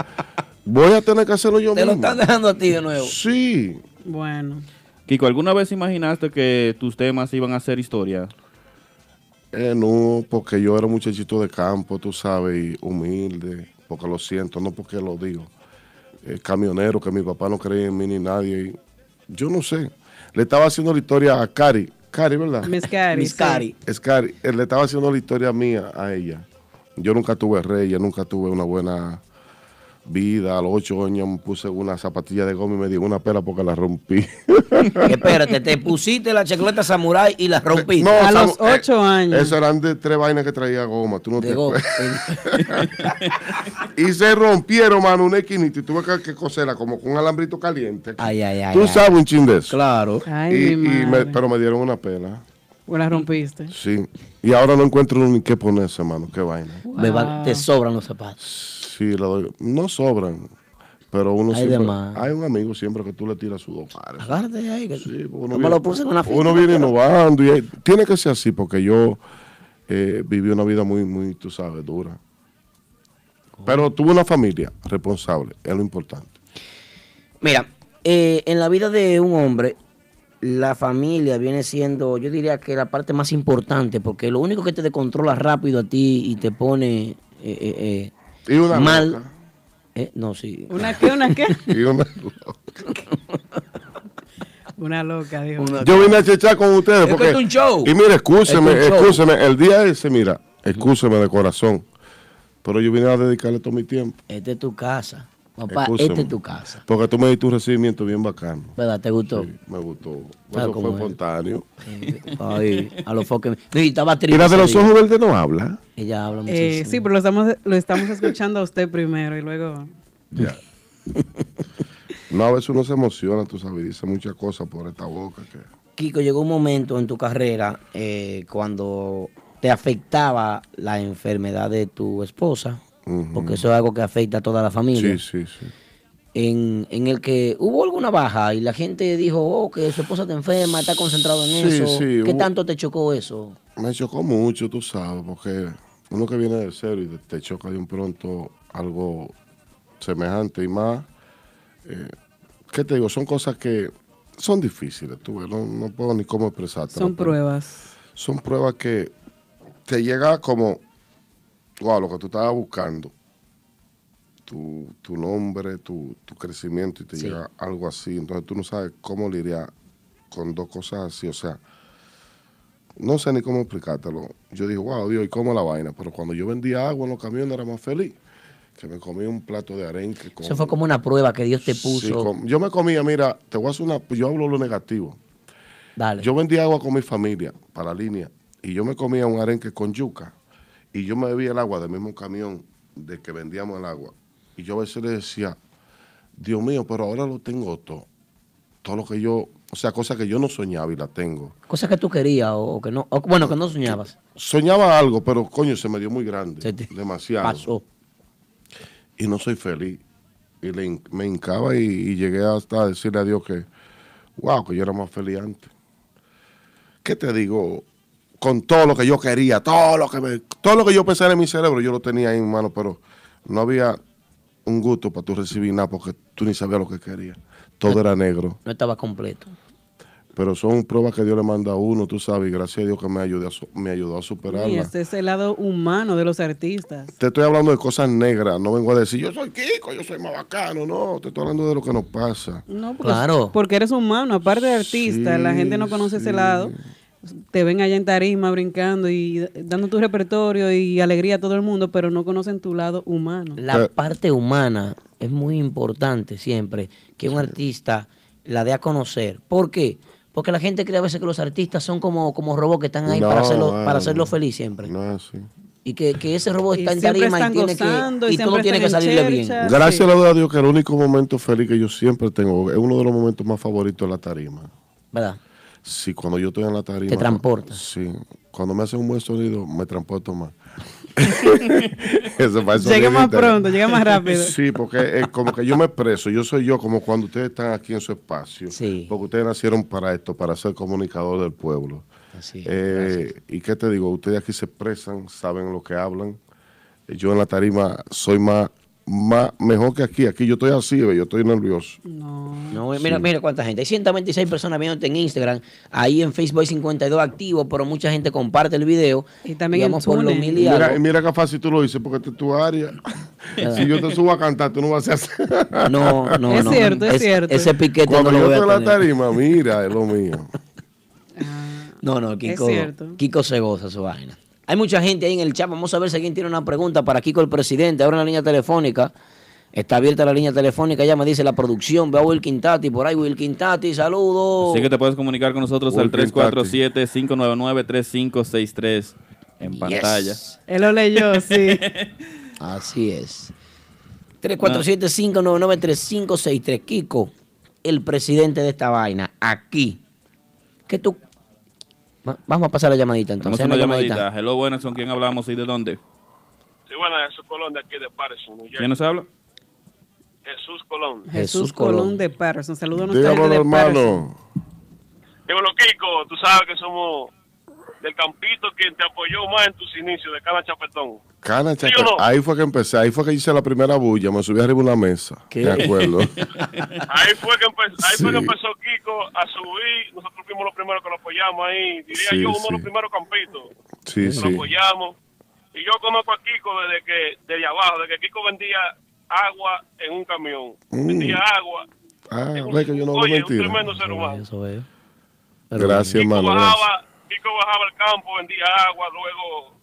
Voy a tener que hacerlo yo Te lo mismo. están dejando a ti de nuevo. Sí. Bueno. Kiko, ¿alguna vez imaginaste que tus temas iban a ser historia? Eh, no, porque yo era un muchachito de campo, tú sabes, y humilde. porque lo siento, no porque lo digo. Eh, camionero, que mi papá no creía en mí ni nadie. y yo no sé. Le estaba haciendo la historia a Cari. Cari, ¿verdad? Miss Cari, Miss. Cari. Es Cari. Él le estaba haciendo la historia mía a ella. Yo nunca tuve rey, yo nunca tuve una buena vida. A los ocho años me puse una zapatilla de goma y me dio una pela porque la rompí. Espérate, te pusiste la chacleta samurai y la rompiste. No, A los Samu- eh, ocho años. Esas eran de tres vainas que traía goma. Tú no De te goma. acuerdas. y se rompieron, mano, una esquinita y tuve que, que coserla como con un alambrito caliente. Ay, ay, ay. Tú ay. sabes un chin de eso. Claro. Ay, Y- mi y me- pero me dieron una pela. O la rompiste. Sí. Y ahora no encuentro ni qué ponerse, mano. Qué vaina. Me va- te sobran los zapatos. Sí, le doy. No sobran. Pero uno Hay siempre. Hay un amigo siempre que tú le tiras sus dos pares. Agárrate ahí. Que Sí, porque no me lo puse en una fiesta. Uno viene innovando y hay- tiene que ser así porque yo eh, viví una vida muy, muy, tú sabes, dura. Pero tuve una familia responsable, es lo importante. Mira, eh, en la vida de un hombre, la familia viene siendo, yo diría que la parte más importante, porque lo único que te descontrola rápido a ti y te pone eh, Y una mal. loca. eh, no, sí. ¿Una qué? ¿Una qué? Y una- Una loca, dijo. yo vine a chechar con ustedes Es que porque... es un show. Y mire, escúcheme, escúcheme, el día ese, mira, escúcheme de corazón, pero yo vine a dedicarle todo mi tiempo. Esta es tu casa. Papá, Escúchame. esta es tu casa. Porque tú me diste un recibimiento bien bacano. ¿Verdad? ¿Te gustó? Sí, me gustó. Ah, Eso fue es. espontáneo. Ay, a los foques. Sí, estaba triste. la de los ojos verdes no habla. Ella habla Eh, muchísimo. sí, pero lo estamos, lo estamos escuchando a usted primero y luego... Ya. No, a veces uno se emociona, tú sabes, dice muchas cosas por esta boca. que Kiko, llegó un momento en tu carrera eh, cuando te afectaba la enfermedad de tu esposa, Porque eso es algo que afecta a toda la familia, Sí, sí, sí. en, en el que hubo alguna baja y la gente dijo, oh, que su esposa te enferma, está concentrado en Sí, eso. sí, ¿Qué hubo- tanto te chocó eso? Me chocó mucho, tú sabes, porque uno que viene de cero y te- te choca de un pronto algo semejante y más. eh, ¿Qué te digo? Son cosas que son difíciles, tú ves, no, no puedo ni cómo expresarte. Son pruebas. Son pruebas que te llega como, wow, lo que tú estabas buscando. Tu, tu nombre, tu, tu crecimiento y te Sí. llega algo así. Entonces tú no sabes cómo lidiar con dos cosas así. O sea, no sé ni cómo explicártelo. Yo digo, wow, Dios, ¿y cómo la vaina? Pero cuando yo vendía agua en los camiones era más feliz. Que me comía un plato de arenque. Con, Eso fue como una prueba que Dios te Sí, puso. con- yo me comía, mira, te voy a hacer una, yo hablo lo negativo. Dale. Yo vendía agua con mi familia para la línea y yo me comía un arenque con yuca y yo me bebía el agua del mismo camión de que vendíamos el agua. Y yo a veces le decía, Dios mío, pero ahora lo tengo todo. Todo lo que yo, o sea, cosas que yo no soñaba y la tengo. Cosas que tú querías o, que no, o- bueno, que no soñabas. Soñaba algo, pero coño, se me dio muy grande. Se te demasiado. Pasó. y no soy feliz. Y le me hincaba y, y llegué hasta decirle a Dios que, wow, que yo era más feliz antes. ¿Qué te digo? Con todo lo que yo quería, todo lo que me, todo lo que yo pensaba en mi cerebro, yo lo tenía ahí en mano, pero no había un gusto para tú recibir nada porque tú ni sabías lo que querías. Todo era negro. No estaba completo. Pero son pruebas que Dios le manda a uno, tú sabes, y gracias a Dios que me ayudó a, su- me ayudó a Y superarla. este es el lado humano de los artistas. Te estoy hablando de cosas negras, no vengo a decir yo soy Kiko, yo soy más bacano, no, te estoy hablando de lo que nos pasa. No, porque, porque eres humano, aparte de artista, la gente no conoce ese lado. Te ven allá en tarima brincando y dando tu repertorio y alegría a todo el mundo, pero no conocen tu lado humano. La parte humana es muy importante siempre que un artista la dé a conocer. ¿Por qué? Porque la gente cree a veces que los artistas son como, como robots que están ahí No, para hacerlo, para hacerlo feliz siempre. No es así. Y que, que ese robot Y está en tarima y, tiene gozando que, y y todo tiene que salirle bien. Gracias doy a Dios que el único momento feliz que yo siempre tengo, es uno de los momentos más favoritos de la tarima. ¿Verdad? Sí, cuando yo estoy en la tarima. Te transporta. Sí, cuando me hacen un buen sonido, me transporto más. Eso para eso Llega más pronto, llega más rápido. Sí, porque es como que yo me expreso, yo soy yo como cuando ustedes están aquí en su espacio. Porque ustedes nacieron para esto, para ser comunicador del pueblo. Así, Eh, y qué te digo, ustedes aquí se expresan, saben lo que hablan. Yo en la tarima soy más, más mejor que aquí. Aquí yo estoy así, ve, yo estoy nervioso. No, mira, mira cuánta gente. Hay 126 personas viéndote en Instagram. Ahí en Facebook hay 52 activos, pero mucha gente comparte el video. Y también Vamos por los mil y Mira, algo. mira qué fácil tú lo dices, porque esta es tu área. si yo te subo a cantar, tú no vas a hacer. No, no, Es no. cierto, es cierto. Ese piquete Cuando no lo yo voy estoy a en la tarima, mira, es lo mío. No, no, Kiko, cierto. Kiko se goza su vaina. Hay mucha gente ahí en el chat. Vamos a ver si alguien tiene una pregunta para Kiko el presidente. Ahora en la línea telefónica. Está abierta la línea telefónica. Ya me dice la producción. Veo a Will Quintati por ahí. Will Quintati, saludos. Así que te puedes comunicar con nosotros al Walking 347-599-3563 en pantalla. Él lo leyó, sí. Así es. 347-599-3563. Kiko, el presidente de esta vaina, aquí. ¿Qué tú? Va- Vamos a pasar la llamadita entonces. una Una llamadita. Hello, buenas, ¿con quién hablamos y de dónde? Sí, bueno, Jesús Colón de aquí de Patterson. ¿Quién nos habla? Jesús Colón. Jesús Colón de Patterson. Saludos a nuestra gente de hermano. Dímelo, Kiko, tú sabes que somos del campito quien te apoyó más en tus inicios de Cana Chapetón. Cana. Ahí fue que empecé, ahí fue que hice la primera bulla, me subí arriba de una mesa. ¿Qué? Me acuerdo. Ahí fue que, empe- ahí fue que Sí. empezó Kiko a subir. Nosotros fuimos los primeros que lo apoyamos ahí. Diría Sí, yo, uno de los primeros campitos. Sí, que sí. Lo apoyamos. Y yo conozco a Kiko desde que, desde abajo, desde que Kiko vendía agua en un camión. Mm. Vendía agua. Ah, ve que yo no Oye, un tremendo ser humano. Eso es. Gracias, Kiko hermano. bajaba, Kiko bajaba al campo, vendía agua, luego,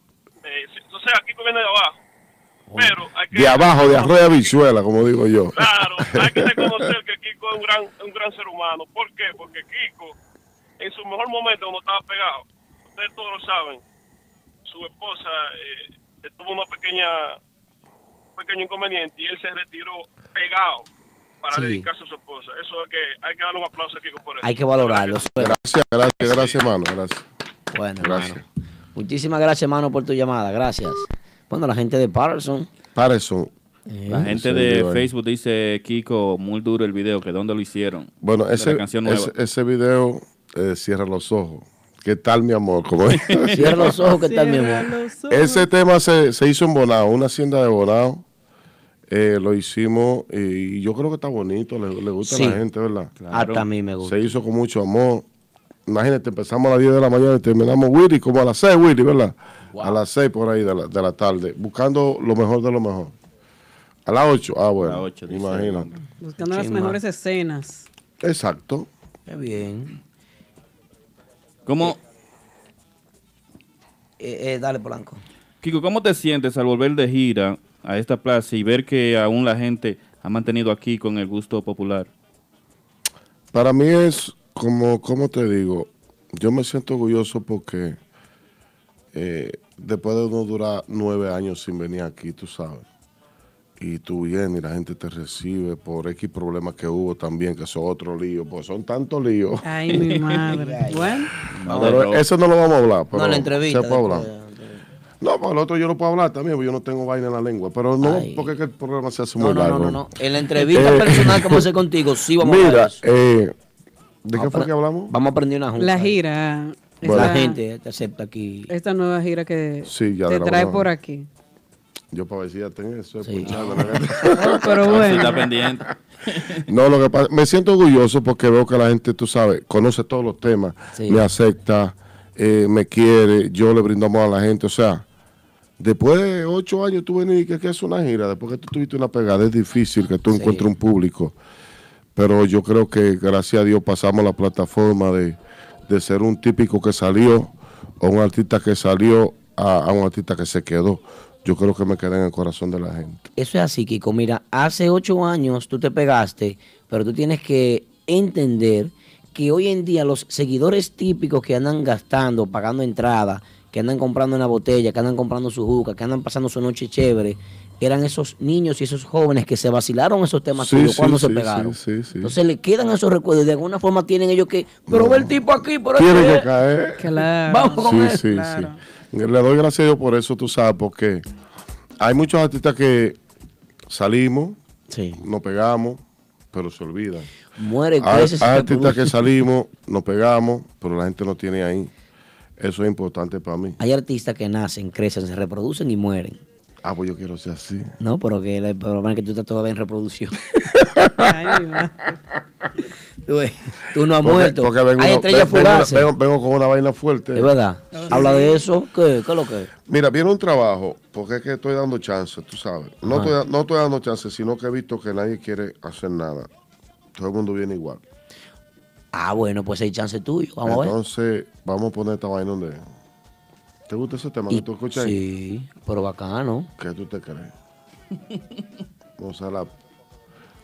eh, o sea, Kiko viene de abajo. Pero hay que De abajo, de arroyo a bichuela, como digo yo. Claro, hay que reconocer que Kiko es un gran, un gran ser humano. ¿Por qué? Porque Kiko, en su mejor momento, cuando estaba pegado, ustedes todos lo saben, su esposa eh, tuvo una pequeña, un pequeño inconveniente y él se retiró pegado para Sí. dedicarse a su esposa. Eso es que hay que darle un aplauso a Kiko por eso. Hay que valorarlo. Gracias, gracias, gracias, hermano. Gracias. Bueno, Gracias. hermano. Muchísimas gracias, hermano, por tu llamada. Gracias. Bueno, la gente de Patterson. Patterson. La gente Sí, de eh. Facebook dice, Kiko, muy duro el video, que dónde lo hicieron. Bueno, ese, la canción nueva. ese, ese video, eh, cierra los ojos. ¿Qué tal, mi amor? Como es. Cierra los ojos, ¿qué tal, mi amor? Ese tema se, se hizo en Bonao, una hacienda de Bonao. Eh, lo hicimos y yo creo que está bonito, le, le gusta Sí. a la gente, ¿verdad? Hasta a mí me gusta. Se hizo con mucho amor. Imagínate, empezamos a las 10 de la mañana y terminamos Willy como a las 6, Willy, ¿verdad? A las 6 por ahí de la, de la tarde, buscando lo mejor de lo mejor. A las 8, ah, bueno, ocho, dice imagínate. Buscando las mejores escenas. Exacto. Qué bien. ¿Cómo, Eh, eh, dale, Polanco. Kiko, ¿cómo te sientes al volver de gira a esta plaza y ver que aún la gente ha mantenido aquí con el gusto popular? Para mí es como, ¿cómo te digo? Yo me siento orgulloso porque eh, después de uno durar nueve años sin venir aquí, tú sabes, y tú vienes y la gente te recibe por X problemas que hubo también, que son otro lío, pues son tantos líos. Ay, mi madre. Bueno, Pero eso no lo vamos a hablar. Pero No, la entrevista. Se puede hablar. después. No, para el otro yo no puedo hablar también, porque yo no tengo vaina en la lengua. Pero no, Ay. porque es que el programa se hace No, muy no, no, largo. no, no. En la entrevista Eh, personal que vamos a hacer contigo, sí vamos a hablar Mira, eh, ¿de qué fue que hablamos? Vamos a aprender una junta. la gira. Bueno. La esta- gente te acepta aquí. Esta nueva gira que Sí, ya te trae por aquí. Yo para ver si ya tengo eso. Sí. Pero bueno. está pendiente. No, lo que pasa, me siento orgulloso porque veo que la gente, tú sabes, conoce todos los temas, Sí. me acepta, eh, me quiere, yo le brindo amor a la gente. O sea, después de ocho años tú venís y que, que es una gira, después que tú tuviste una pegada, es difícil que tú Sí. encuentres un público. Pero yo creo que gracias a Dios pasamos la plataforma de, de ser un típico que salió o un artista que salió a, a un artista que se quedó. Yo creo que me quedé en el corazón de la gente. Eso es así, Kiko. Mira, hace ocho años tú te pegaste, pero tú tienes que entender que hoy en día los seguidores típicos que andan gastando, pagando entrada, que andan comprando una botella, que andan comprando su juca, que andan pasando su noche chévere, eran esos niños y esos jóvenes que se vacilaron esos temas Sí, tuyos sí, cuando se sí, pegaron. sí, sí, sí. Entonces le quedan esos recuerdos y de alguna forma tienen ellos que, pero ve el tipo aquí, pero Tiene este que caer. Claro. Vamos con Sí, él. sí, claro. sí. Le doy gracias a Dios por eso, tú sabes, porque hay muchos artistas que salimos, Sí. nos pegamos, pero se olvidan. Muere, Hay, hay artistas que salimos, nos pegamos, pero la gente no tiene ahí. Eso es importante para mí. Hay artistas que nacen, crecen, se reproducen y mueren. Ah, pues yo quiero ser así. No, pero que el problema es que tú estás todavía en reproducción. Ay. Uy, Tú no has Porque- muerto. porque vengo, Hay estrellas vengo- fugaces. vengo- vengo con una vaina fuerte. Es verdad. Habla de eso. ¿Qué, ¿Qué es lo que es? Mira, viene un trabajo, porque es que estoy dando chance, tú sabes. No estoy, no estoy dando chance, sino que he visto que nadie quiere hacer nada. Todo el mundo viene igual. Ah, bueno, pues hay chance tuyo. Vamos a ver. Entonces, vamos a poner esta vaina donde. ¿Te gusta ese tema que tú escuchas? ahí? Sí, pero bacano. ¿Qué tú te crees? Vamos a la.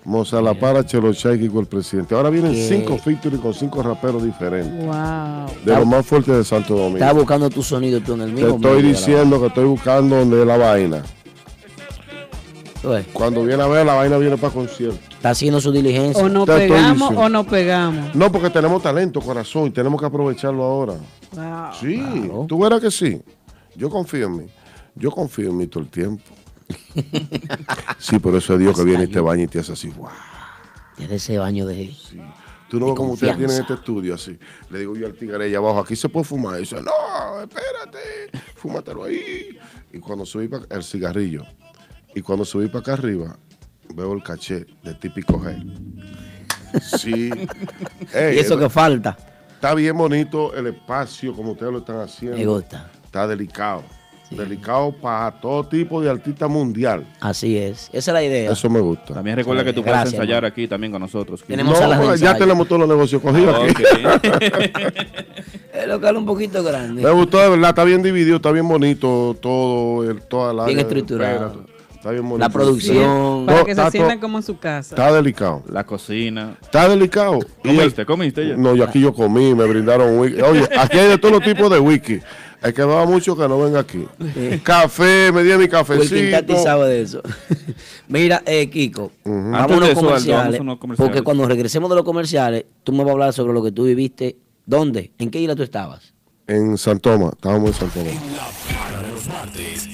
Vamos a la para Chelo Chaiki con el presidente. Ahora vienen ¿Qué? cinco featuring con cinco raperos diferentes. Wow. De los más fuertes de Santo Domingo. Estás buscando tu sonido tú en el Te mismo. estoy diciendo que estoy buscando donde es la vaina. Cuando viene a ver, la vaina viene para concierto. Está haciendo su diligencia. O estoy pegamos o nos pegamos. No, porque tenemos talento, corazón, y tenemos que aprovecharlo ahora. Wow. Sí, tú verás que sí. Yo confío en mí. Yo confío en mí todo el tiempo. sí, por eso es Dios que viene y te baña y te hace así. ¡guau! Desde ese baño de. Tú no ves como ustedes tienen este estudio así. Le digo yo al tigre allá abajo, aquí se puede fumar. Y dice, no, espérate, fúmatelo ahí. Y cuando subí para el cigarrillo, y cuando subí para acá arriba, veo el caché de típico G. Sí. Ey, Y eso que falta. Está bien bonito el espacio como ustedes lo están haciendo. Me gusta. Está delicado. Delicado para todo tipo de artista mundial. Así es. Esa es la idea. Eso me gusta. También recuerda que tú puedes Gracias, ensayar aquí también con nosotros. Kiko. Tenemos No, de ya tenemos todos los negocios cogidos aquí. El local un poquito grande. Me gustó de verdad, está bien dividido, está bien bonito todo, el, toda la Bien área estructurado. Espera, Está bien bonito. La producción. Para No, que se está sientan como en su casa. Está delicado. La cocina. Está delicado. Y ¿Comiste? ¿Comiste ya? No, yo aquí yo comí, me brindaron wiki. Oye, aquí hay de todos los tipos de wiki. El que va mucho que no venga aquí. Café, me di mi Wilkin cafecito. Tati sabe de eso. Mira, eh, Kiko, Ujú. vamos a unos de eso, comerciales, vamos a unos comerciales. Porque cuando regresemos de los comerciales, tú me vas a hablar sobre lo que tú viviste. ¿Dónde? ¿En qué isla tú estabas? En San Tomás, estábamos en San Tomás. Para los martes.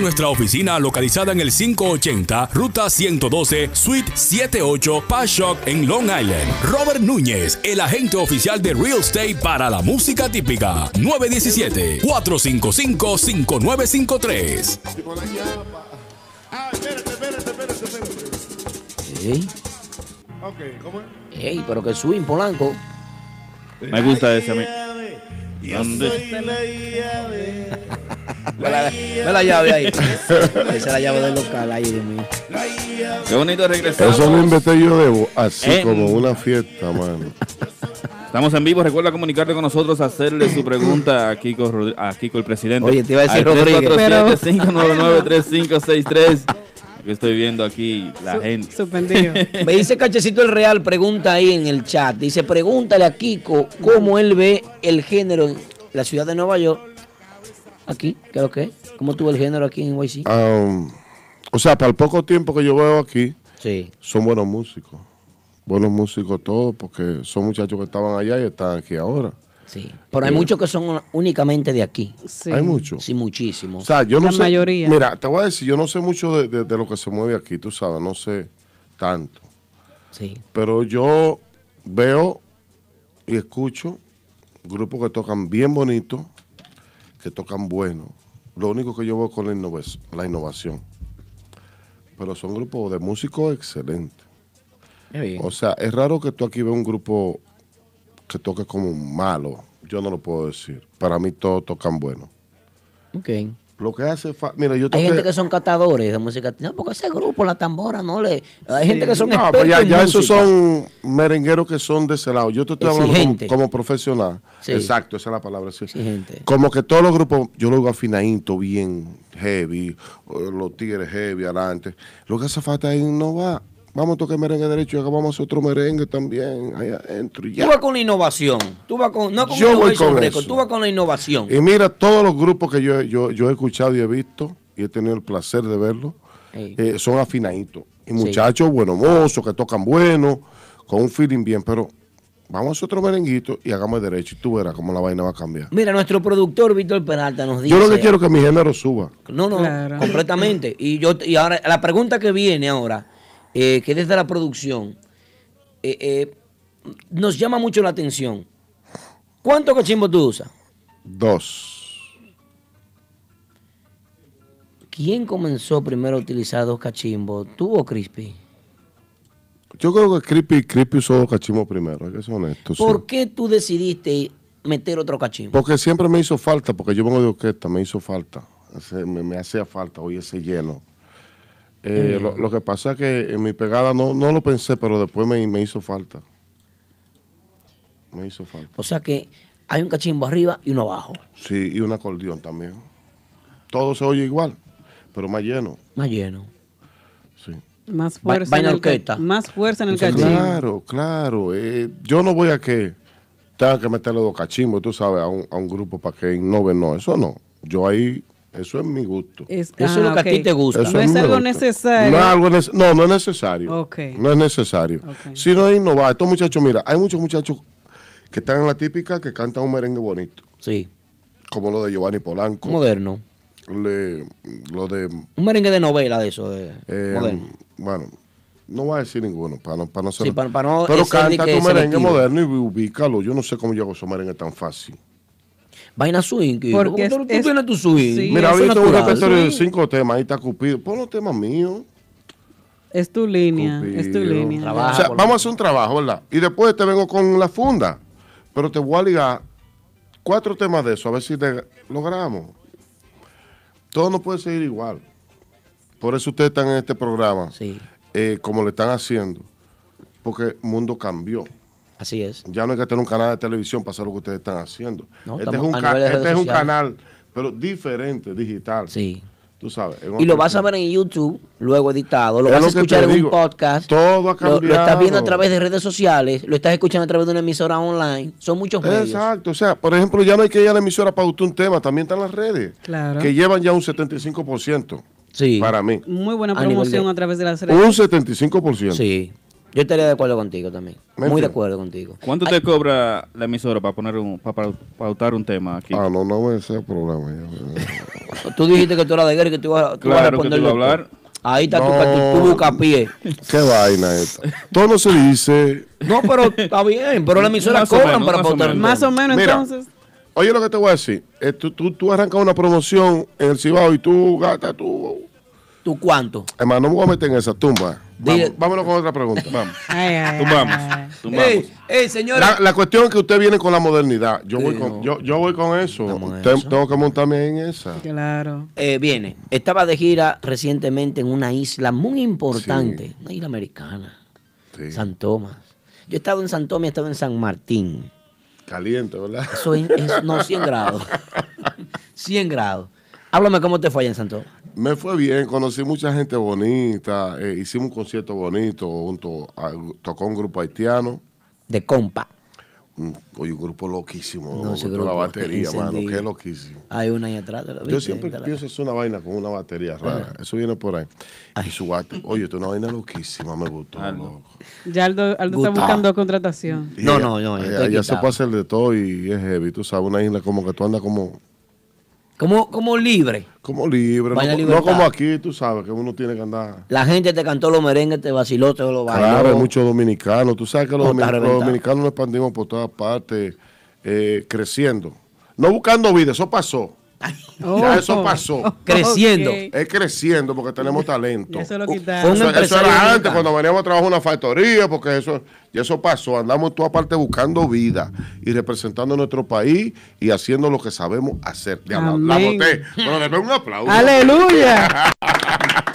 nuestra oficina localizada en el 580 Ruta 112 Suite 78 Pashock en Long Island. Robert Núñez, el agente oficial de Real Estate para la música típica. 917-455-5953. Ah, espérate, espérate, espérate, espérate. Ey, Ok, ¿cómo es? ey, pero que swing, Polanco. Me gusta ese a mí. Yo ¿Dónde? soy la llave. Ve la, ve la llave ahí. Esa es la llave del local, ahí de mí. Qué bonito regresar. Eso lo inventé yo de así Eh. como una fiesta, mano. Estamos en vivo. Recuerda comunicarte con nosotros, hacerle su pregunta a Kiko, Rodri- a Kiko el presidente. Oye, te iba a decir Al Rodríguez. 347-599-3563. Yo estoy viendo aquí la gente. Suspendido. Me dice Cachecito el Real, pregunta ahí en el chat. Dice, pregúntale a Kiko cómo él ve el género en la ciudad de Nueva York. Aquí, ¿qué es lo que es? ¿Cómo tuvo el género aquí en YC? Um, o sea, para el poco tiempo que yo veo aquí, Sí. son buenos músicos. Buenos músicos todos, porque son muchachos que estaban allá y están aquí ahora. Sí. Pero hay muchos que son únicamente de aquí. Sí. Hay muchos. Sí, muchísimos. O sea, yo no La sé. mayoría. Mira, te voy a decir, yo no sé mucho de, de- de lo que se mueve aquí, tú sabes, no sé tanto. Sí. Pero yo veo y escucho grupos que tocan bien bonito, que tocan bueno. Lo único que yo veo con la, innova- la innovación. pero son grupos de músicos excelentes. Qué bien. O sea, es raro que tú aquí veas un grupo que toque como malo. Yo no lo puedo decir. Para mí todos tocan bueno. Ok. Lo que hace Mira, yo Hay toqué... gente que son catadores de música. No, porque ese grupo, la tambora, no le. Hay gente que son No, pues ya, ya esos son merengueros que son de ese lado. Yo te estoy hablando como, profesional. Sí. Exacto, esa es la palabra. sí. Exigente. Como que todos los grupos, yo lo digo afinadito, bien heavy, los tigres heavy adelante. Lo que hace falta es innovar. Vamos a tocar merengue derecho y hagamos otro merengue también ahí adentro. y Tú ya. vas con la innovación. Tú vas con. No con Yo voy con eso. Tú vas con la innovación. Y mira, todos los grupos que yo, yo, yo he escuchado y he visto, y he tenido el placer de verlos, eh, son afinaditos. Y Sí. muchachos buenos mozos, que tocan bueno, con un feeling bien, pero vamos a hacer otro merenguito y hagamos el derecho y tú verás cómo la vaina va a cambiar. Mira, nuestro productor Víctor Peralta nos dice. Yo lo que quiero es que mi género suba. No, no, Claro. completamente. Y yo y ahora la pregunta que viene ahora, eh, que desde la producción, eh, eh, nos llama mucho la atención. ¿Cuánto cachimbo tú usas? Dos. ¿Quién comenzó primero a utilizar dos cachimbos? ¿Tú o Crispy? Yo creo que Creepy, Creepy usó los cachimbos primero, hay que ser honesto. sí. ¿Por qué tú decidiste meter otro cachimbo? Porque siempre me hizo falta, porque yo vengo de orquesta, me hizo falta. Me, me hacía falta hoy ese lleno. Eh, Mm. lo, lo que pasa es que en mi pegada no, no lo pensé, pero después me, me hizo falta. Me hizo falta. O sea que hay un cachimbo arriba y uno abajo, Sí, y un acordeón también. Todo se oye igual, pero más lleno. más lleno. Sí. Más fuerza, en el, más fuerza en el cachimbo. Claro, claro. eh, yo no voy a que tenga que meterle dos cachimbos, tú sabes, a un, a un grupo para que innove. No, eso no. Yo ahí, eso es mi gusto. Es- Eso es lo que a ti te gusta. Eso No es algo necesario. No, es algo nece- no, no es necesario. Ok. No es necesario. Si no es innovar, estos muchachos, mira, hay muchos muchachos que están en la típica que cantan un merengue bonito. Sí, Como lo de Giovanni Polanco. moderno. le- lo de. Un merengue de novela de eso, de eh, moderno. bueno, no voy a decir ninguno, para no, para no ser. Sí, para- para no pero canta tu merengue selectivo. moderno y ubícalo. Yo no sé cómo yo hago esos merengues tan fácil. Vaina swing. Porque tú, es- tú es- tienes tu swing. Sí, Mira, ahorita un repertorio de cinco temas, ahí está Cupido. Pon los temas míos. Es tu línea, es tu línea. Trabaja. O sea, por- vamos a hacer un trabajo, ¿verdad? Y después te vengo con la funda. Pero te voy a ligar cuatro temas de eso, a ver si te logramos. Todo no puede seguir igual. Por eso ustedes están en este programa, Sí, eh, como le están haciendo. Porque el mundo cambió. Así es. Ya no hay que tener un canal de televisión para hacer lo que ustedes están haciendo. No, este es un, a este es un canal, pero diferente, digital. Sí. Tú sabes. Y lo vas a ver en YouTube, luego editado, lo Es vas a escuchar en un podcast. Todo ha Lo, lo estás cambiado. viendo a través de redes sociales, lo estás escuchando a través de una emisora online. Son muchos medios. Exacto, o sea, por ejemplo, ya no hay que ir a la emisora para gustar un tema, también están las redes, Claro. que llevan ya un 75% Sí. para mí. Muy buena A promoción de- a través de las redes. Un 75%. Sí. Yo estaría de acuerdo contigo también. ¿Me Muy de acuerdo contigo. ¿Cuánto te cobra la emisora para poner un, para pautar un tema aquí? Ah, no, no voy a hacer programa. ya. Tú dijiste que tú eras de guerra y que tú ibas, tú ibas a Claro que responder tú ibas a doctor. hablar. Ahí está tu, No. tu, tu bucapié. Qué vaina esta. Todo no se dice. No, pero está bien, pero la emisora Más cobran menos, para más pautar. Más o menos Mira. entonces. Oye, lo que te voy a decir. eh, tú, tú, tú arrancas una promoción en el Cibao y tú gastas tú. ¿Tú cuánto? Hermano, no me voy a meter en esa tumba. Vamos, vámonos con otra pregunta. Vamos. Ay, ay, Tumbamos. Tumbamos. Ey, ey, señores. La, la cuestión es que usted viene con la modernidad. Yo, Sí, voy, con, no. yo, yo voy con eso. Tengo que montarme en esa. Claro. Eh, viene. Estaba de gira recientemente en una isla muy importante, una isla americana, Sí. San Tomás. Yo he estado en San Tomás y he estado en San Martín. Caliente, ¿verdad? Eso es, es- no, 100 grados. 100 grados. Háblame cómo te fue allá en San Tomás. Me fue bien, conocí mucha gente bonita, eh, hicimos un concierto bonito, junto a, tocó un grupo haitiano, De compa. un, oye, un grupo loquísimo, No, gustó la grupo batería, mano, encendido. qué loquísimo. Hay una ahí atrás. ¿te lo Yo siempre la- pienso es una vaina con una batería rara, eso viene por ahí. Y su bate, oye, esto es una vaina loquísima, me gustó. Ya Aldo, Aldo está buscando contratación. Y No, ella- no, no, ella se puede hacer de todo y es heavy, tú sabes, una isla como que tú andas como, Como, como libre. como libre, no, como aquí, tú sabes, que uno tiene que andar... La gente te cantó los merengues, te vaciló, te lo bailó. Claro, muchos dominicanos. Tú sabes que los, dominicanos nos expandimos por todas partes, eh, creciendo. No buscando vida, eso pasó. Oh. Ya eso pasó. Creciendo. Es creciendo porque tenemos talento. Eso lo quitaron. Eso, eso era antes, cuando veníamos a trabajar en una factoría, porque eso, y eso pasó. Andamos toda parte buscando vida y representando nuestro país y haciendo lo que sabemos hacer. La Amén. boté. Bueno, le doy un aplauso. ¡Aleluya!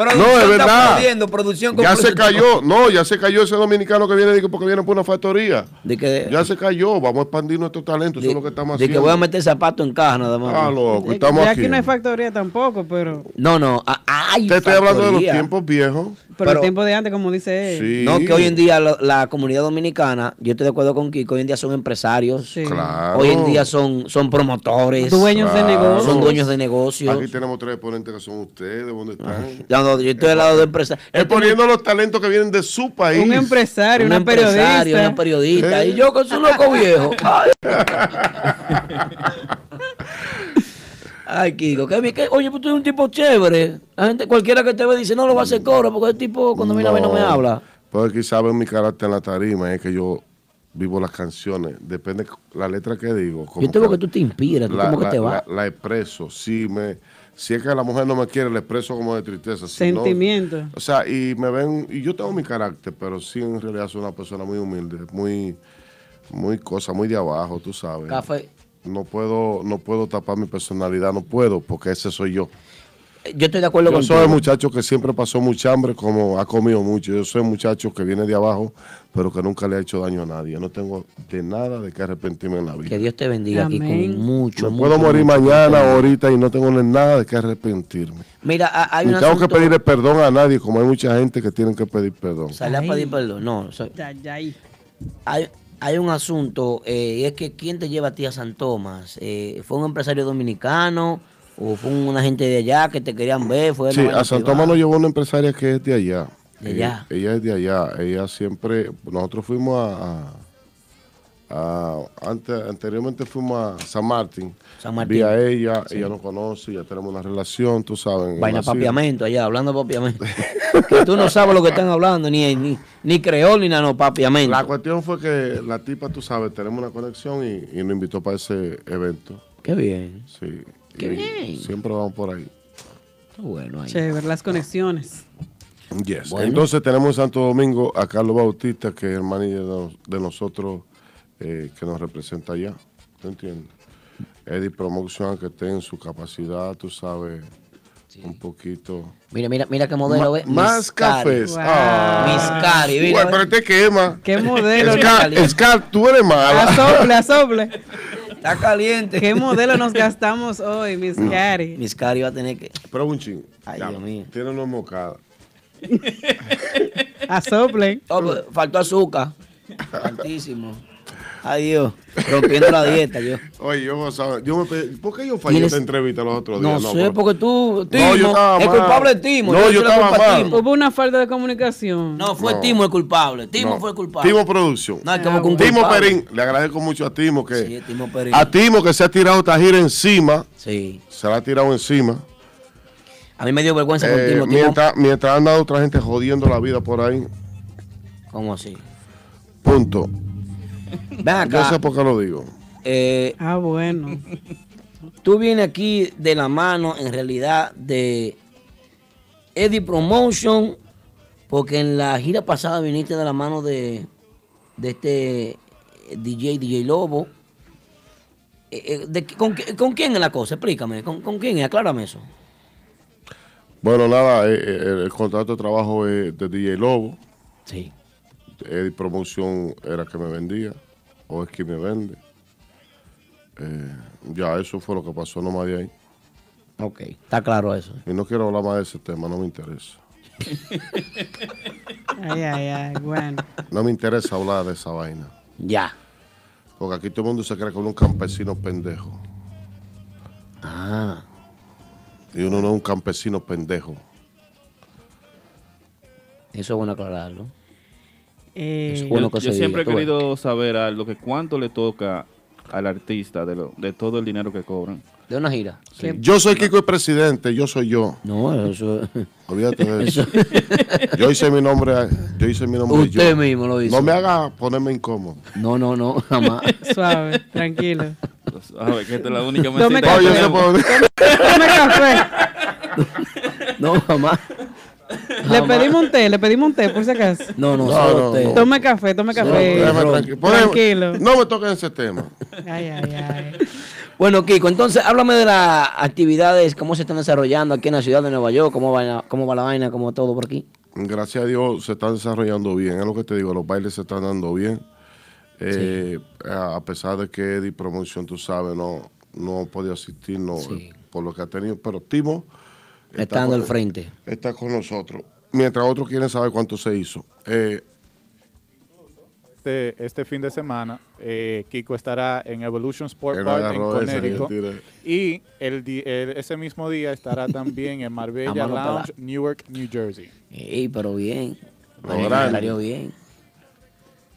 Producción No, es verdad. producción Ya se cayó, no, ya se cayó ese dominicano que viene de que- porque viene por una factoría. De que, Ya se cayó, vamos a expandir nuestro talento, eso es lo que estamos de haciendo. que voy a meter zapatos en caja nada más. Ah, loco, estamos aquí. aquí no hay factoría tampoco, pero, No, no, hay Te estoy hablando de los tiempos viejos. pero, Pero- el tiempo de antes, como dice él. Sí. No, que hoy en día la comunidad dominicana, yo estoy de acuerdo con Kiko, hoy en día son empresarios. Sí. Claro. Hoy en día son, son promotores. Dueños de negocios. Son dueños de negocios. Aquí tenemos tres exponentes que son ustedes, ¿dónde están? No, no, yo estoy al lado de empresarios. Es poniendo los talentos que vienen de su país. Un empresario, un una empresario, periodista. una periodista. Eh. Y yo que soy un loco viejo. Ay, Kiko, que, que- oye, pues tú eres un tipo chévere. La gente, cualquiera que te ve dice, no lo va a hacer coro, porque el tipo cuando viene a ver no me habla. Porque quizás ven mi carácter en la tarima, es que yo vivo las canciones. Depende la letra que digo. como Yo te veo que tú te inspiras, tú la, como que la- te vas. la- la expreso. Si, me, si es que la mujer no me quiere, la expreso como de tristeza. Si no- Sentimiento. o sea, y me ven, y yo tengo mi carácter, pero sí en realidad soy una persona muy humilde, muy, muy cosa, muy de abajo, tú sabes. Café. No puedo, no puedo tapar mi personalidad, no puedo, porque ese soy yo. Yo estoy de acuerdo Yo con soy el muchacho que siempre pasó mucha hambre, como ha comido mucho. Yo soy un muchacho que viene de abajo, pero que nunca le ha hecho daño a nadie. No tengo de nada de que arrepentirme en la vida. Que Dios te bendiga aquí con mucho, Me mucho, puedo morir mucho, mañana mucho. o ahorita y no tengo nada de que arrepentirme. Mira, ha- hay Ni un tengo que pedirle perdón a nadie, como hay mucha gente que tienen que pedir perdón. Sale a pedir perdón. No, soy- Ya, ya ahí. hay, hay un asunto, eh, y es que ¿quién te lleva a ti a San Tomás? Eh, ¿Fue un empresario dominicano o fue una gente de allá que te querían ver? ¿Fue Sí, a San? Tomás nos llevó una empresaria que es de allá. De ella, allá. ella es de allá. Ella siempre, nosotros fuimos a, a- a- antes, anteriormente fuimos a San Martín. San Martín. Vi a ella, Sí. ella nos conoce, ya tenemos una relación, tú sabes. Vaina papiamento allá, hablando de papiamento. que tú no sabes lo que están hablando, ni, ni, ni creol ni nada, no, papiamento. La cuestión fue que la tipa, tú sabes, tenemos una conexión y, y nos invitó para ese evento. Qué bien. Sí. Qué y bien. Siempre vamos por ahí. Qué bueno ahí. Chévere, las conexiones. Yes. Bueno. Entonces tenemos en Santo Domingo a Carlos Bautista, que es el manager de, nos- de nosotros eh, que nos representa allá. ¿Tú entiendes? Eddie Promotion, que esté en su capacidad, tú sabes, un poquito. Mira, mira, mira qué modelo Ma- ve. más Miss Cari. cafés. Wow. Ah. Miss Cari, mira, Bueno, pero te quema. ¿Qué modelo? Scar, Scar, tú eres mala. Asoble, asoble. Está caliente. ¿Qué modelo nos gastamos hoy, Miss Cari? Miss Cari va a tener que. Pero un ching. Ay, Ya, Dios mío. Tiene una mocada. Asople. Oh, pues, faltó azúcar. Altísimo. Ay, Dios. Rompiendo la dieta, yo. Oye, yo, o sea, yo me ¿por qué yo fallé esta entrevista los otros No, días? sé, pero- porque tú, Timo, No, yo estaba el mal. culpable es Timo. No, yo estaba mal. Timo. Hubo una falta de comunicación. No, fue No. Timo el culpable. Timo No. fue el culpable. Timo Producción. No, como un Timo culpable. Perín, le agradezco mucho a Timo que Sí, Timo Perín. a Timo que se ha tirado esta gira encima, Sí. se la ha tirado encima. A mí me dio vergüenza con Eh, Timo. Timo. mientras, mientras anda otra gente jodiendo la vida por ahí. ¿Cómo así? Punto. Ven Yo sé por qué lo digo. Eh, Ah, bueno. tú vienes aquí de la mano, en realidad, de Eddie Promotion, porque en la gira pasada viniste de la mano de, de este DJ, DJ Lobo. Eh, eh, de- con, qué- ¿Con quién es la cosa? Explícame. ¿Con, con quién es? Aclárame eso. Bueno, nada, el, contrato de trabajo es de DJ Lobo. Sí. Eddie Promotion era que me vendía, o es que me vende. Eh, ya, eso fue lo que pasó, no más de ahí. Ok, está claro eso. Y no quiero hablar más de ese tema, no me interesa. Ay, ay, ay. Bueno. No me interesa hablar de esa vaina. Ya. Porque aquí todo el mundo se cree que uno es un campesino pendejo. Ah. Y uno no es un campesino pendejo. Eso es bueno aclararlo. Eh, Yo, que yo siempre he querido saber algo, que cuánto le toca al artista de, lo, de todo el dinero que cobran. ¿De una gira? Sí. Yo soy Kiko el presidente, yo soy yo. No, eso. Olvídate de eso. Yo hice mi nombre, yo hice mi nombre Usted yo. mismo lo hizo. No me haga ponerme incómodo. No, no, no, jamás. Suave, tranquilo. sabes que esta es la única Tome mesita. café. que tenemos. Tome café. No, mamá. Le pedimos un té, le pedimos un té, por si acaso. No, no, No, solo no, té. no. Tome café, tome No, café. Tranquilo. No me toquen ese tema. Ay, ay, ay. Bueno, Kiko, entonces háblame de las actividades, cómo se están desarrollando aquí en la ciudad de Nueva York, cómo va, la- cómo va la vaina, cómo todo por aquí. Gracias a Dios se están desarrollando bien. Es lo que te digo, los bailes se están dando bien. Eh, a a pesar de que Eddie Promotion, tú sabes, no, no podía asistir no, por lo que ha tenido, pero Timo Estando con- al frente. Está con nosotros. Mientras otros quieren saber cuánto se hizo. Eh, Este, este fin de semana, eh, Kiko estará en Evolution Sport Park en Connecticut. Y el, di- el- ese mismo día estará también en Marbella Lounge, Newark, New Jersey. Ey, pero bien. Lo bien.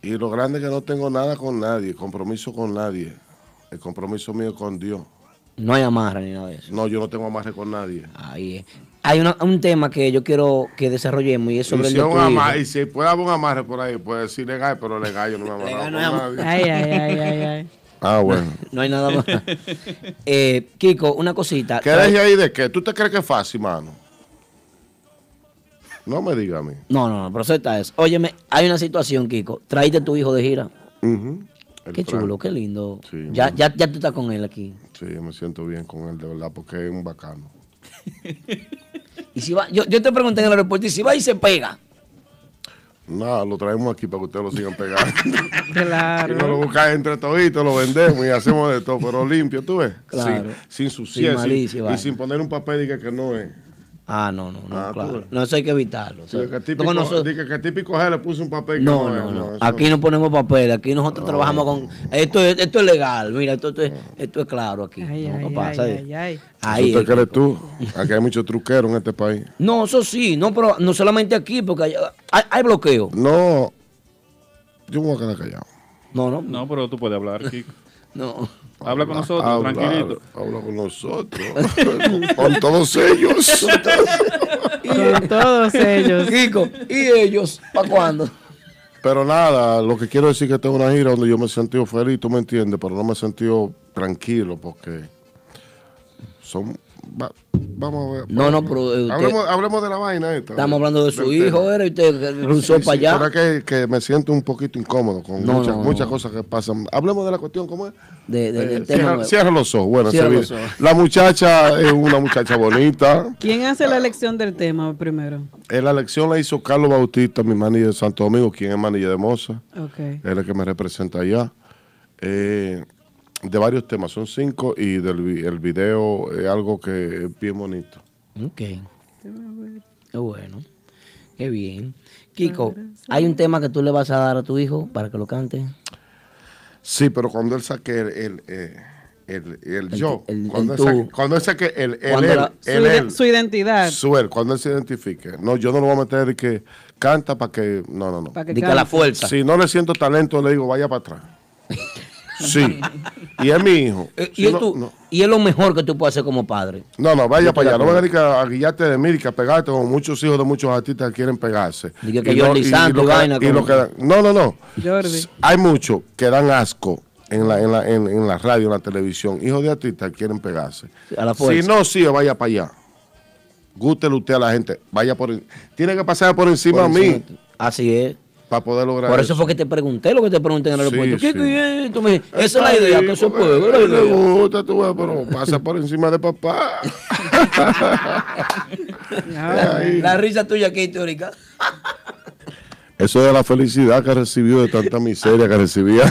y lo grande es que no tengo nada con nadie, compromiso con nadie. El compromiso mío es con Dios. No hay amarra ni nada de eso. No, yo no tengo amarre con nadie. Ahí es. Hay una- un tema que yo quiero que desarrollemos y es sobre y, el si de un y si puede haber un amarre por ahí, puede decir legal, pero legal yo no me amarro no con nadie. Ay, ay, ay, ay, ay. Ah, bueno. No hay nada más. Eh, Kiko, una cosita. ¿Qué deje ahí de qué? ¿Tú te crees que es fácil, mano? No me diga a mí. No, no, no, pero acepta eso. Óyeme, hay una situación, Kiko. Traíste a tu hijo de gira. El Qué chulo, qué lindo. Sí, ya, ya, ya tú estás con él aquí. Sí, me siento bien con él, de verdad, porque es un bacano. Y si va, yo, yo te pregunté en el aeropuerto, y si va y se pega. Nada, lo traemos aquí para que ustedes lo sigan pegando. Claro. Y nos lo buscamos entre toditos, lo vendemos y hacemos de todo, pero limpio, ¿tú ves? Claro. Sin, sin Sin suciedad, sin- malicia, y sin poner un papel y que, que no es. Ah, no, no, no, Ah, claro. No, eso hay que evitarlo. o sea, Dice que típico, nosotros- que típico G le puso un papel no, no, no, Aquí no ponemos papel, aquí nosotros trabajamos con. Esto es, esto es legal, mira, esto, esto es, esto es claro aquí. Ay, no, ay, no ay, pasa. ay, ay. Ahí ¿Eso es te crees tú? Aquí hay muchos truqueros en este país. No, eso sí, no, pero no solamente aquí, porque hay, hay, hay bloqueo. No, yo me voy a quedar callado. No, no. No, pero tú puedes hablar, Kiko. No. Habla con nosotros, Habla, tranquilito. Habla con nosotros. con todos ellos. Con todos ellos. Kiko, ¿y ellos? ¿Para cuándo? Pero nada, lo que quiero decir es que tengo una gira donde yo me he sentido feliz, tú me entiendes, pero no me he sentido tranquilo porque son... va- vamos a ver. No, no, pero, eh, usted- hablemos, hablemos de la vaina esta. Estamos hablando de su del hijo. ¿era? Y usted cruzó Sí, para sí, allá. pero es que, que me siento un poquito incómodo con No, muchas, no, muchas no. cosas que pasan. Hablemos de la cuestión, ¿cómo es? De, de- Eh, del tema cierra, los ojos. Bueno, Cierra se los ojos. La muchacha es una muchacha bonita. ¿Quién hace la elección del tema primero? La elección la hizo Carlos Bautista, mi manager de Santo Domingo, quien es manager de Moza. Ok. Él es el que me representa allá. Eh, de varios temas, son cinco y del vi- el video es algo que es bien bonito. Ok. Qué bueno. Qué bien. Kiko, ¿hay un tema que tú le vas a dar a tu hijo para que lo cante? Sí, pero cuando él saque el, el, eh, el- el El- yo, el- cuando, el él cuando él saque el, el Cuando él, la- Su, su identidad. su él, cuando él se identifique. No, yo no lo voy a meter de que canta para que. No, no, no. Pa' que la cante. fuerza. Si no le siento talento, le digo, vaya para atrás. Sí. y es mi hijo. Eh, Si y, es no, tu- no. y es lo mejor que tú puedes hacer como padre. No, no, vaya Yo para allá. No venga acuerdo. ni que a guiarte de mí, que a pegarte como muchos hijos de muchos artistas que quieren pegarse. Que Y que- vaina y lo como- que dan- No, no, no. Jordi. Hay muchos que dan asco en la, en, la, en, en la radio, en la televisión. Hijos de artistas que quieren pegarse. A la fuerza. Si no, sí, vaya para allá. Gústele usted a la gente. Vaya por en- Tiene que pasar por encima Por a mí. Así es. Para poder lograr Por eso fue que te pregunté lo que te pregunté en el Sí, aeropuerto. sí. ¿y eh? Tú me esa es la idea, que se puede, le idea. gusta, tú ves, pero pasa por encima de papá. La, la risa tuya aquí, teórica. Eso de la felicidad que recibió de tanta miseria que recibía.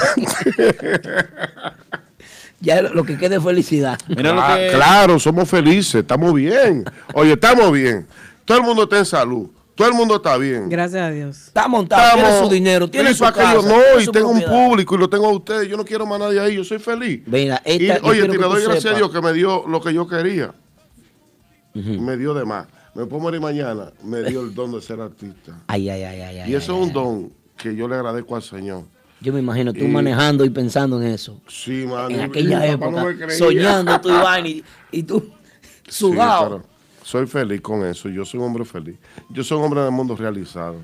Ya lo que quede es felicidad. Mira lo Ah, que- Claro, somos felices, estamos bien. Oye, estamos bien. Todo el mundo está en salud. Todo el mundo está bien. Gracias a Dios. Está montado, tiene su dinero, tiene y su para que casa, yo tiene no, y su tengo un público y lo tengo a ustedes. Yo no quiero más nadie ahí, yo soy feliz. Mira, Y, esta, yo oye, te le doy gracias a. Dios que me dio lo que yo quería. Me dio de más. Me puedo morir mañana. Me dio el don de ser artista. Ay, ay, ay, ay, ay. y eso es un don que yo le agradezco al Señor. Yo me imagino tú Y- manejando y pensando en eso. Sí, mano. En aquella época, no soñando tú y vaina y, y tú Sí, sudado. pero soy feliz con eso. Yo soy un hombre feliz. Yo soy un hombre del mundo realizado.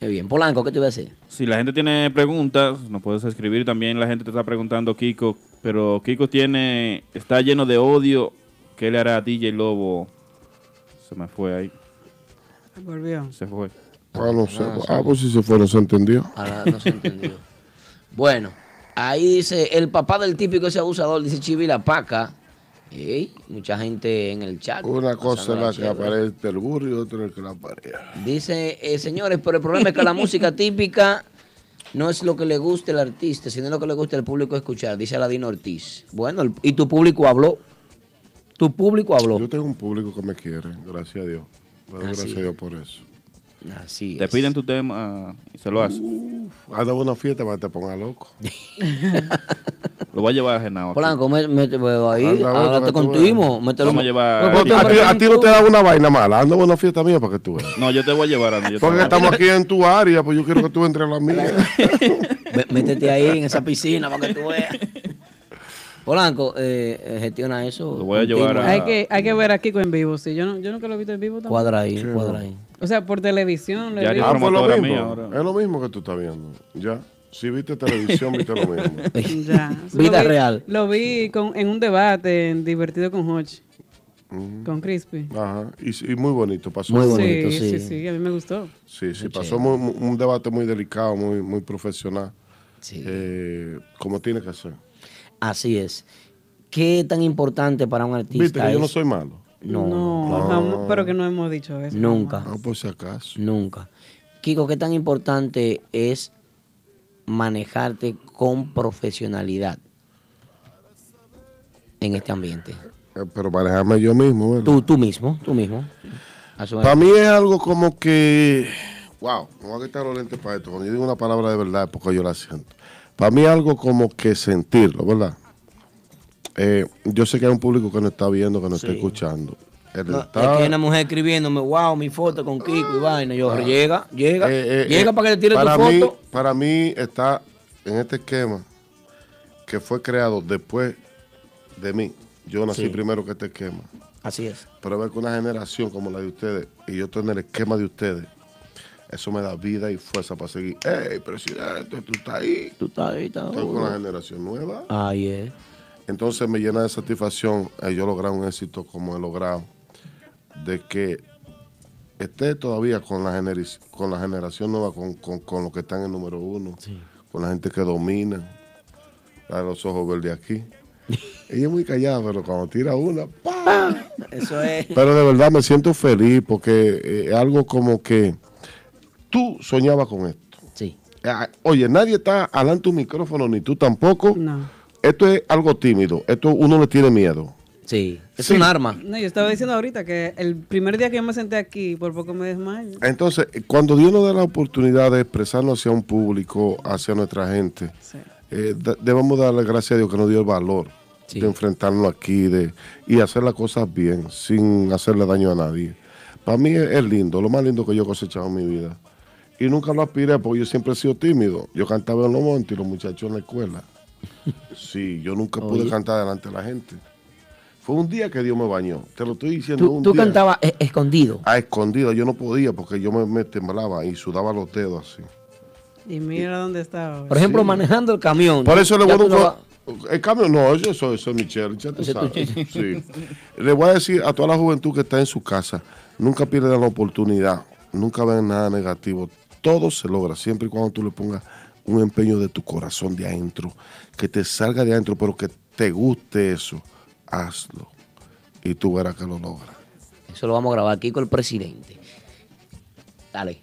Qué bien. Polanco, ¿qué te iba a decir? Si la gente tiene preguntas, nos puedes escribir. También la gente te está preguntando, Kiko, pero Kiko tiene, está lleno de odio. ¿Qué le hará a DJ Lobo? Se me fue ahí. Volvió. Se fue. Ah, no sé. Ah, pues si se fue, no se entendió. Ahora no se entendió. Bueno, ahí dice el papá del típico ese abusador, dice Chivi la paca. Ey, mucha gente en el chat. Una cosa es la que aparece el burro y otra es que la pareja. Dice, eh, señores, pero el problema es que la música típica no es lo que le gusta al artista, sino lo que le gusta al público escuchar, dice Aladino Ortiz. Bueno, el- y tu público habló. Tu público habló. Yo tengo un público que me quiere, gracias a Dios. Así gracias a. Dios por eso. Así Te piden tu tema y se lo hace. Anda a una fiesta para que te ponga loco. Lo voy a llevar a Genao. Polanco, me- Anda, anda, háblate que tú con. Vamos a llevar- ponte A ti, a ti no tu- te da una vaina mala. Anda a una fiesta mía para que tú veas. No, yo te voy a llevar, yo te Porque a- estamos aquí en tu área, pues yo quiero que tú entres a la mía. Mé- Métete ahí en esa piscina para que tú veas. Polanco, eh, eh, gestiona eso. Lo voy a llevar a- Hay que, hay que ver a Kiko en vivo, sí. Yo, no, yo nunca lo he visto en vivo tampoco. Cuadra ahí, cuadra ahí. O sea, por televisión. lo he Ya visto. Ah, pues lo mismo. mía ahora. Es lo mismo que tú estás viendo. Ya. Si viste televisión, viste lo mismo. Ya. Vida Lo vi- real. Lo vi con, en un debate en Divertido con Ujú. con Crispy. Ajá. Y, y muy bonito pasó. Muy Sí, bonito, sí, sí. sí, a mí me gustó. Sí, sí, Qué pasó chévere. muy- muy- un debate muy delicado, muy, muy profesional. Sí. Eh, como tiene que ser. Así es. ¿Qué tan importante para un artista Viste que yo no soy malo. No, No, jamás- pero que no hemos dicho eso. Nunca, No, por si acaso. nunca. Kiko, ¿qué tan importante es manejarte con profesionalidad en este ambiente? Eh, Pero manejarme yo mismo. ¿verdad? Tú, tú mismo, tú mismo. Para mí es algo como que, wow, me voy a quitar los lentes para esto. Cuando yo digo una palabra de verdad es porque yo la siento. Para mí algo como que sentirlo, ¿verdad? Eh, yo sé que hay un público que no está viendo, que no está escuchando. No, estar- es que una mujer escribiéndome, wow, mi foto con Kiko y vaina. Yo, llega, llega, Ah. Eh, eh, llega para que le tire tu para mí, foto. Para mí está en este esquema que fue creado después de mí. Yo nací Sí. primero que este esquema. Así es. Pero ver que una generación como la de ustedes y yo estoy en el esquema de ustedes, eso me da vida y fuerza para seguir. ¡Ey, presidente, tú estás ahí! Tú estás ahí, estás Estoy con la generación nueva. Ahí es. Entonces me llena de satisfacción eh, yo lograr un éxito como he logrado, de que esté todavía con la, con la generación nueva, con, con, con los que están en número uno, con la gente que domina, la de los ojos verdes aquí. Ella es muy callada, pero cuando tira una, ¡pam! Eso es. Pero de verdad me siento feliz porque eh, es algo como que tú soñabas con esto. Sí. Ah, Oye, nadie está adelante de un micrófono, ni tú tampoco. No. Esto es algo tímido. Esto uno le tiene miedo. Sí. Es Sí. un arma. No, yo estaba diciendo ahorita que el primer día que yo me senté aquí, por poco me desmayo. Entonces, cuando Dios nos da la oportunidad de expresarnos hacia un público, hacia nuestra gente, Sí. eh, debemos darle gracias a Dios que nos dio el valor Sí. de enfrentarnos aquí de, y hacer las cosas bien, sin hacerle daño a nadie. Para mí es, es lindo, lo más lindo que yo he cosechado en mi vida. Y nunca lo aspiré porque yo siempre he sido tímido. Yo cantaba en los montes y los muchachos en la escuela. Sí, yo nunca pude Oye. cantar delante de la gente. Fue un día que Dios me bañó. Te lo estoy diciendo. Tú, un tú día. cantabas eh, escondido. A escondida, yo no podía porque yo me, me temblaba y sudaba los dedos así. Y mira dónde estaba. Por ejemplo, manejando el camión. Por eso le voy a El cambio, no, eso, eso, eso es Michelle, ya tú sabes. Sí. Le voy a decir a toda la juventud que está en su casa, nunca pierdan la oportunidad, nunca vean nada negativo. Todo se logra, siempre y cuando tú le pongas un empeño de tu corazón de adentro, que te salga de adentro, pero que te guste eso, hazlo. Y tú verás que lo logras. Eso lo vamos a grabar aquí con el presidente. Dale.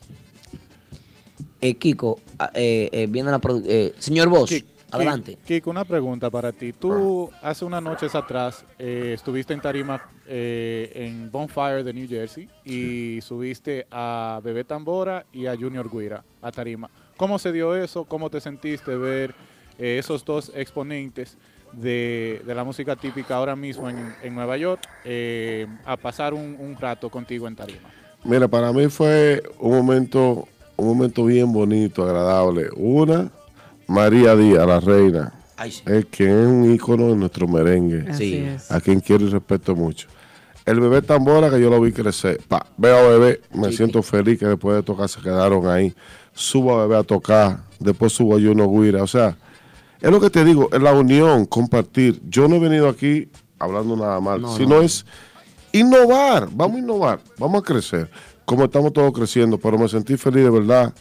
Eh, Kiko, ah, eh, eh, viene la produ- eh, Señor Vos, adelante. Ki- Kiko, una pregunta para ti. Tú hace unas noches atrás eh, estuviste en tarima eh, en Bonfire de New Jersey y subiste a Bebé Tambora y a Junior Guira a tarima. ¿Cómo se dio eso? ¿Cómo te sentiste ver eh, esos dos exponentes de, de la música típica ahora mismo en, en Nueva York a pasar un, un rato contigo en tarima? Mira, para mí fue un momento, un momento bien bonito, agradable. Una, María Díaz, la reina, Ay, sí. es que es un ícono de nuestro merengue, Así Sí. es. a quien quiero y respeto mucho. El bebé Tambora, que yo lo vi crecer. Pa, veo a bebé, me Sí, siento feliz que después de tocar se quedaron ahí. Subo a bebé a tocar, después subo a Juno Guira. O sea, Es lo que te digo, es la unión, compartir. Yo no he venido aquí hablando nada mal, No, sino no. es innovar. Vamos a innovar, vamos a crecer. Como estamos todos creciendo, pero me sentí feliz de verdad.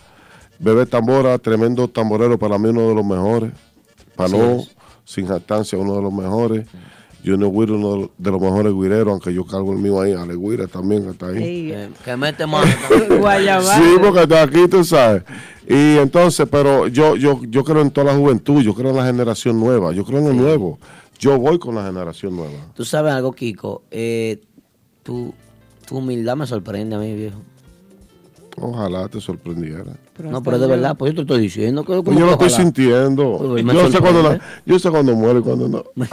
Bebé Tambora, tremendo tamborero, para mí uno de los mejores. No, es. sin jactancia, uno de los mejores. Junior Guiro, uno de los mejores guireros, aunque yo cargo el mío ahí. Ale Guira también que está ahí. Que, que mete mano. Sí, porque está aquí, tú sabes. Y entonces, pero yo, yo, yo creo en toda la juventud, yo creo en la generación nueva, yo creo en el nuevo. Yo voy con la generación nueva. Tú sabes algo, Kiko. Eh, tu, tu humildad me sorprende a mí, viejo. Ojalá te sorprendiera. no, pero de verdad, pues yo te estoy diciendo que. Pues yo lo estoy sintiendo. Me Yo sé, cuando la- yo sé cuando muere y cuando no.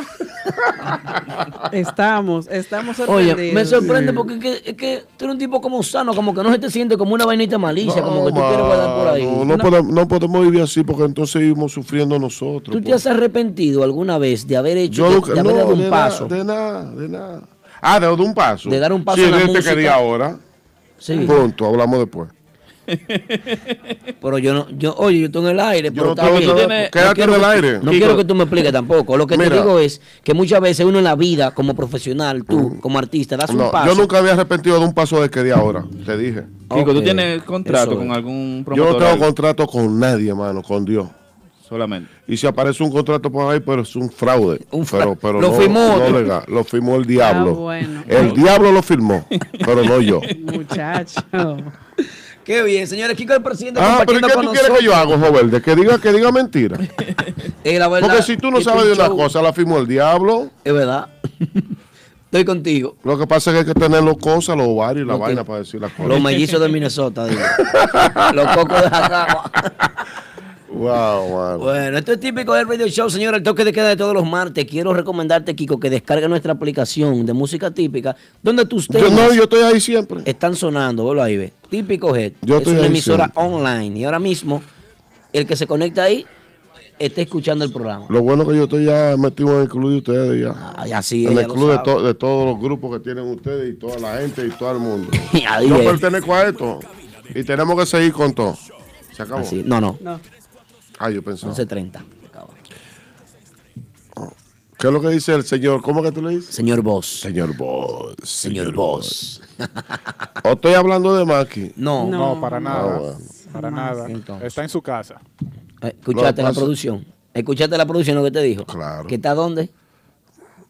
Estamos, estamos Oye, sorprendidos. me sorprende porque es que, es que tú eres un tipo como sano, como que no se te siente como una vainita malicia, como que tú quieres guardar por ahí. No, no podemos, no podemos vivir así porque entonces seguimos sufriendo nosotros. ¿Tú te has arrepentido alguna vez de haber hecho, Yo de, de haber no, dado un paso? de nada, de nada. Ah, de, de un paso. De dar un paso sí, en la de este música. que di ahora. Sí. Punto, hablamos después. Pero yo no, yo, oye, yo estoy en el aire, pero no está bien. Quédate en el que- aire. No quiero que tú me expliques tampoco. Lo que te digo es que muchas veces uno en la vida, como profesional, tú, como artista, das Mm. No, un paso. yo nunca había arrepentido de un paso de que di ahora, te dije. Kiko, ¿tú tienes contrato eso con algún Yo promotor? no tengo contrato con nadie, hermano, con Dios. Solamente. Y si aparece un contrato por ahí, pero es un fraude. pero, pero Lo no, firmó no legal. Lo firmó el diablo. Ah, bueno. El diablo lo firmó, pero no yo. Muchacho. Qué bien, señores. Kiko, el presidente, Ah, pero ¿y compartiendo qué tú quieres que yo haga, joven? De que diga que diga mentira. Eh, la verdad, Porque si tú no sabes de una show- cosa, la firmó el diablo. Es verdad. Estoy contigo. Lo que pasa es que hay que tener los cosas, los ovarios y la vaina para decir las cosas. Los mellizos de Minnesota, digo. Los cocos de Jacagua. Wow, wow. Bueno, esto es típico del Radio Show, señor. El toque de queda de todos los martes. Quiero recomendarte, Kiko, que descargue nuestra aplicación de música típica, donde tus Yo temas no, yo estoy ahí siempre. están sonando. Velo ahí, ve. Típico Head. Yo es estoy una ahí emisora siempre. online. Y ahora mismo, el que se conecta ahí está escuchando el programa. Lo bueno que yo estoy ya metido en el club de ustedes ya. Ay, así en el club de, sabe. to- de todos los grupos que tienen ustedes y toda la gente y todo el mundo. Yo es. pertenezco a esto y tenemos que seguir con todo. Se acabó. Así- No, no. Ah, yo pensaba. 11.30. ¿Qué es lo que dice el señor? ¿Cómo que tú le dices? Señor Boss. Señor Boss. Señor Boss. ¿O estoy hablando de Maki? No. No, para nada. Ah, bueno. Para nada. Entonces. Está en su casa. Eh, Escuchaste la producción. Escuchaste la producción lo que te dijo. Claro. ¿Que está dónde?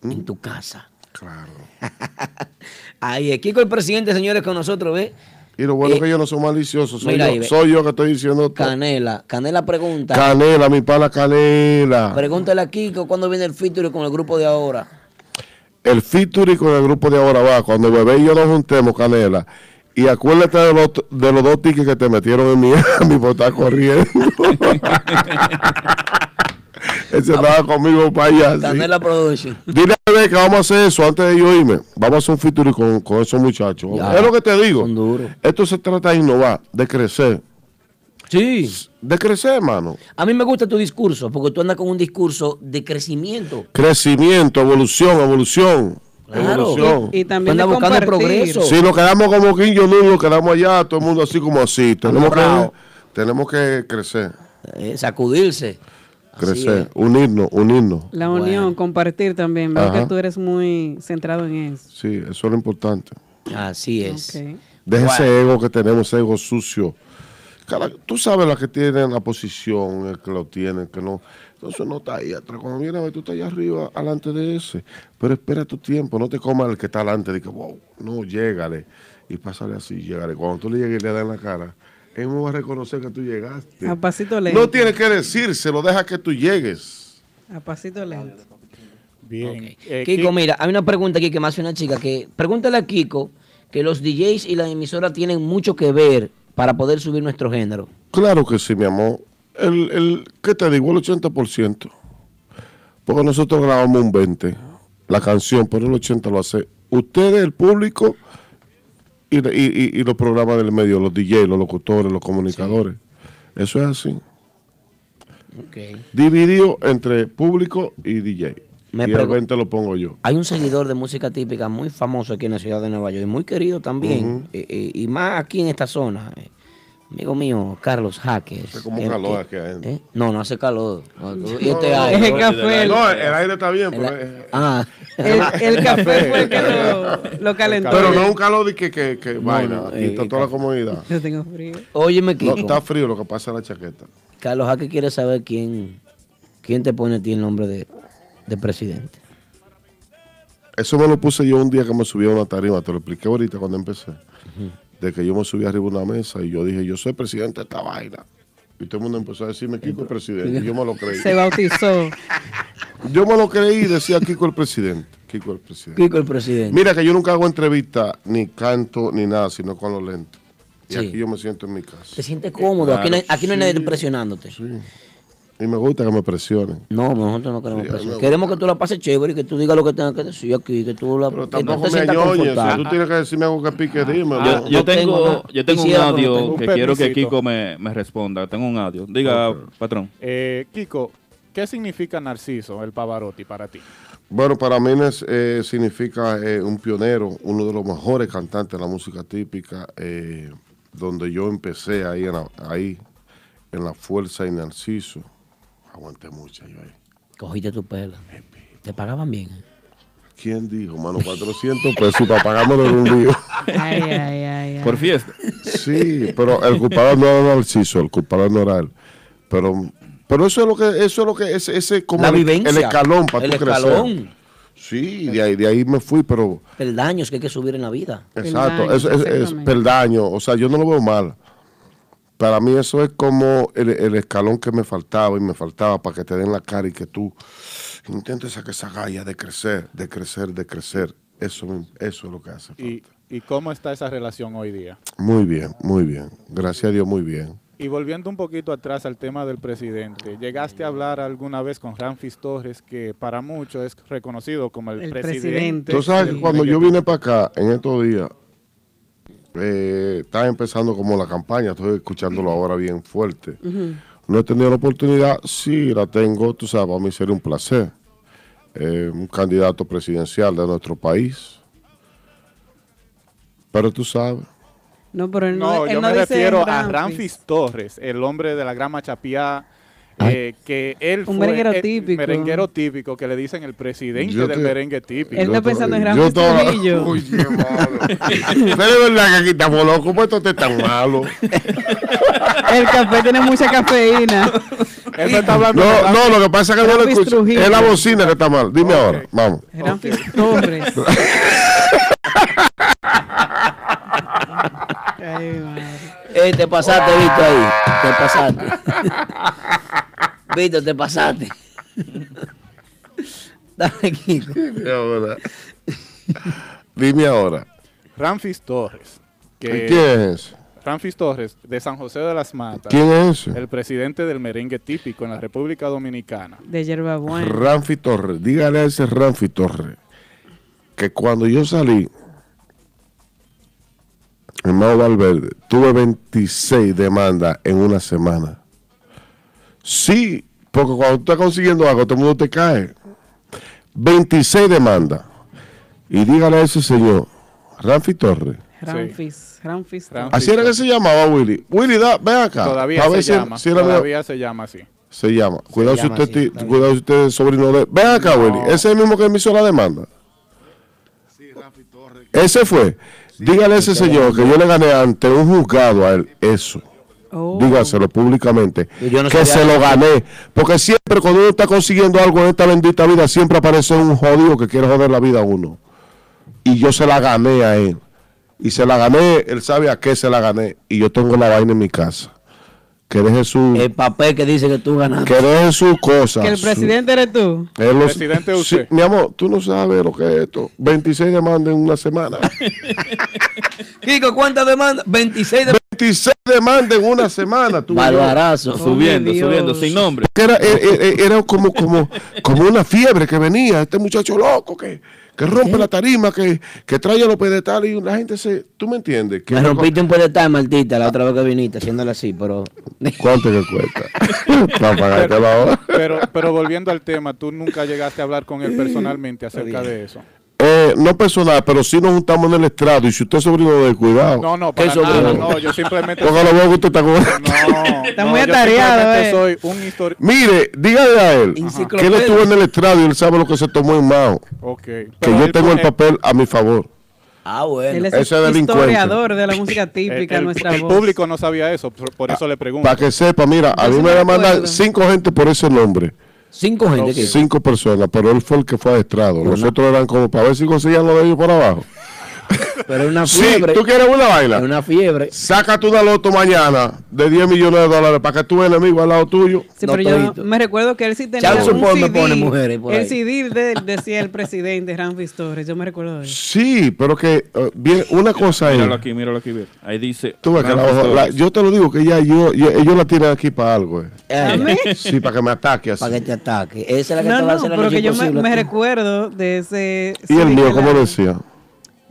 ¿Mm? En tu casa. Claro. Ahí es. Kiko el presidente, señores, con nosotros, ¿ve? Y lo bueno Eh, es que yo no soy malicioso. Soy, mira yo, ve. soy yo que estoy diciendo todo. Canela. Canela pregunta. Canela, mi pana Canela. Pregúntale a Kiko cuándo viene el feature con el grupo de ahora. El featuring con el grupo de ahora va. Cuando bebé y yo nos juntemos, Canela. Y acuérdate de los, de los dos tickets que te metieron en Miami por estar corriendo. Ese estaba conmigo para allá. sí. Canela Production. Dile a bebé que vamos a hacer eso antes de yo irme. Vamos a hacer un featuring con, con esos muchachos. Ya. Es lo que te digo. Son duros. Esto se trata de innovar, de crecer. Sí. De crecer, hermano. A mí me gusta tu discurso, porque tú andas con un discurso de crecimiento. Crecimiento, evolución, evolución. Claro. Y también de buscando compartir. progreso. Si nos quedamos como Jong-un, nos quedamos allá, todo el mundo así como así. Tenemos que, Amarrado. tenemos que crecer, Eh, sacudirse. Crecer, unirnos, unirnos. La unión, compartir también. Veo Ajá. que tú eres muy centrado en eso. Sí, eso es lo importante. Así es. Ok. Deja Bueno. ese ego que tenemos, ese ego sucio. Cada- tú sabes la que tiene la posición, el que lo tiene, el que no. Entonces no está ahí atrás. Cuando viene a ver, tú estás allá arriba, alante de ese. Pero espera tu tiempo, no te comas el que está alante. De que, wow, no, llégale. Y pásale así, llégale. Cuando tú le llegues y le das en la cara, él no va a reconocer que tú llegaste. A pasito lento. No tiene que decírselo, deja que tú llegues. A pasito lento. Bien. Eh, Kiko, Ki- mira, hay una pregunta aquí que me hace una chica que pregúntale a Kiko que los DJs y la emisora tienen mucho que ver para poder subir nuestro género. Claro que sí, mi amor. El, el, ¿Qué te digo? El 80%. Porque nosotros grabamos un 20%, la canción, pero el 80% lo hace ustedes, el público, y, y- y- y los programas del medio, los DJs, los locutores, los comunicadores. Eso es así. Dividido entre público y DJ. Me y 20 lo pongo yo. Hay un seguidor de música típica muy famoso aquí en la ciudad de Nueva York y muy querido también, Ujú. eh, eh, y más aquí en esta zona. Eh. amigo mío, Carlos Jaques. Hace como calor aquí adentro. ¿eh? No, no hace calor. No, y No, este no, aire, no, ¿no? café. No, el aire está bien, El- pero, eh, Ah. El, el café fue el que lo, lo calentó. pero no un calor de que, que, que vaina, no, aquí eh, está toda la comodidad. Yo tengo frío. Óyeme, No, Kiko. está frío lo que pasa en la chaqueta. Carlos Jaques quiere saber quién, quién te pone a ti el nombre de, de presidente. Eso me lo puse yo un día que me subí a una tarima, te lo expliqué ahorita cuando empecé. De que yo me subí arriba de una mesa y yo dije, yo soy presidente de esta vaina. Y todo el mundo empezó a decirme, Kiko el presidente. Y yo me lo creí. Se bautizó. Yo me lo creí y decía Kiko el presidente. Kiko el presidente. Kiko el presidente. Mira que yo nunca hago entrevista, ni canto, ni nada, sino con los lentes. Y Sí. aquí yo me siento en mi casa. ¿Te sientes cómodo? aquí no hay, aquí no hay nadie presionándote. Y me gusta que me presionen. No, nosotros no queremos Sí, presionar. Queremos que tú la pases chévere y que tú digas lo que tengas que decir aquí, que tú la Pero tampoco te me añoñes. Si tú tienes que decirme algo que pique, dime. Yo, ¿no? yo no tengo yo tengo un no audio tengo. que Un quiero que. Kiko me, me responda. Tengo un audio. Diga, patrón. Eh, Kiko, ¿qué significa Narciso, el Pavarotti, para ti? Bueno, para mí es, eh, significa eh, un pionero, uno de los mejores cantantes de la música típica, eh, donde yo empecé ahí en la, ahí, en la Fuerza y Narciso. Aguanté mucho yo ahí. Cogiste tu pela. Te pagaban bien. ¿Quién dijo, mano? 400 pesos para pagármelo en un día. Ay, ay, ay, ay. Por fiesta. Sí, pero el culpable no era Narciso, el culpable no era él. Pero, pero eso es lo que, eso es lo que, ese, ese como La el, vivencia. el escalón para El tú crecer. escalón. Sí, de ahí, de ahí me fui, pero Peldaños que hay que subir en la vida. Exacto, Peldaño, es, es- es peldaño, o sea, yo no lo veo mal. Para mí eso es como el, el escalón que me faltaba y me faltaba para que te den la cara y que tú intentes sacar esa galla de crecer, de crecer, de crecer. Eso, me- eso es lo que hace. ¿Y, ¿Y cómo está esa relación hoy día? Muy bien, muy bien. Gracias a Dios, muy bien. Y volviendo un poquito atrás al tema del presidente, ¿llegaste a hablar alguna vez con Ramfis Torres, que para muchos es reconocido como el, El presidente? presidente. Tú sabes que cuando yo vine para acá, en estos días, eh, estaba empezando como la campaña, estoy escuchándolo ahora bien fuerte. No he tenido la oportunidad, sí la tengo, tú sabes, a mí sería un placer. Eh, un candidato presidencial de nuestro país. Pero tú sabes, No, pero él no, No, él yo no me dice refiero a Ramfis. Torres, el hombre de la grama chapiá, eh, que él Un fue merenguero el típico. merenguero típico, que le dicen el presidente Yo del te- merengue típico. Él está pensando en to- Trujillo. Uy, qué malo. Pero es verdad que aquí estamos locos, pues esto es tan malo. El café tiene mucha cafeína. Él me está hablando de No, no, lo que pasa es que no lo escucho. Trujillo. Es la bocina que está mal. Dime ahora, vamos. Ramfis Torres. Ay, madre. Eh, te pasaste, Víctor, ahí. Te pasaste. Víctor, te pasaste. Dale, Kiko. Dime ahora. Dime ahora. Ramfis Torres. Que ¿Quién es? Ramfis Torres, de San José de las Matas. ¿Quién es? El presidente del merengue típico en la República Dominicana. De yerba buena. Ramfi Torres. Dígale a ese Ramfi Torres que cuando yo salí en Mao Valverde, tuve 26 demandas en una semana. Sí, porque cuando tú estás consiguiendo algo, todo el mundo te cae. 26 demandas. Y dígale a ese señor, Ramfi Torres. Ramfis. Ramfis. Torres. Ramfis Así era que se llamaba Willy. Willy, da, ven acá. Todavía se si- llama. si era mío. todavía se llama así. Se llama. Cuidado si llama usted, así, cuidado si usted es sobrino de. Ven acá, Willy. Ese es el mismo que me hizo la demanda. Ese fue. Dígale a ese señor que yo le gané ante un juzgado a él eso. Oh. Dígaselo públicamente. No que se lo gané. Porque siempre cuando uno está consiguiendo algo en esta bendita vida, siempre aparece un jodido que quiere joder la vida a uno. Y yo se la gané a él. Y se la gané, él sabe a qué se la gané. Y yo tengo la vaina en mi casa. Que deje su, El papel que dice que tú ganaste. que deje su cosa. Que el su- presidente eres tú. él lo- Presidente Sí, usted. mi amor, tú no sabes lo que es esto. 26 demandas en una semana. Kiko, ¿cuántas demandas? 26 de 26 demandas en una semana. Tú, Barbarazo. Subiendo, Dios. subiendo, sin nombre. que era, era, era- era como, como, como una fiebre que venía, este muchacho loco que, que rompe la tarima, que, que trae a los pedestales y la gente se... ¿Tú me entiendes? Que Me rompiste un pedestal, Martita, la otra vez que viniste, haciéndole así, pero... ¿Cuánto que cuesta? Para pagarte la hora. Pero, pero volviendo al tema, tú nunca llegaste a hablar con él personalmente acerca de eso. Eh, no personal, pero sí nos juntamos en el estrado. Y si usted es sobrino de cuidado. No, no, ¿Qué para nada, no, yo simplemente Póngalo soy- vos que usted está con No, Está muy atareado, eh. soy un histori- Mire, dígale a él que él estuvo en el estrado y él sabe lo que se tomó en Mao. Ok. Que Pero yo tengo el papel a mi favor. Ah, bueno. Él es Ese el delincuente. historiador de la música típica, el, el- nuestra el voz. público no sabía eso, por, por eso le pregunto. Para que sepa, mira, a mí me me van a mandar acuerdo. cinco gente por ese nombre. Cinco gente que. Cinco personas, pero él fue el que fue a estrado. Los otros eran como para ver si conseguían lo de ellos por abajo. Pero es una Sí, fiebre. ¿tú quieres una vaina? Es una fiebre. Sácate una loto mañana de 10 millones de dólares para que tu enemigo al lado tuyo. Sí, No, pero yo me recuerdo que él sí tenía un support me CD. pone mujeres por el ahí. CD de decía el presidente Ramfis Torres. Yo me recuerdo de él. Sí, pero que eh, bien, una cosa Míralo es. aquí, míralo aquí. Ahí dice. Tú ves que la la- yo te lo digo que ya yo, yo- ellos la tienen aquí para algo. eh. ¿A mí? Sí, para que me ataque así. Para que te ataque. Esa es la que No, te va a no, hacer la pero que yo me, me recuerdo de ese. Y el CD mío, ¿cómo decía?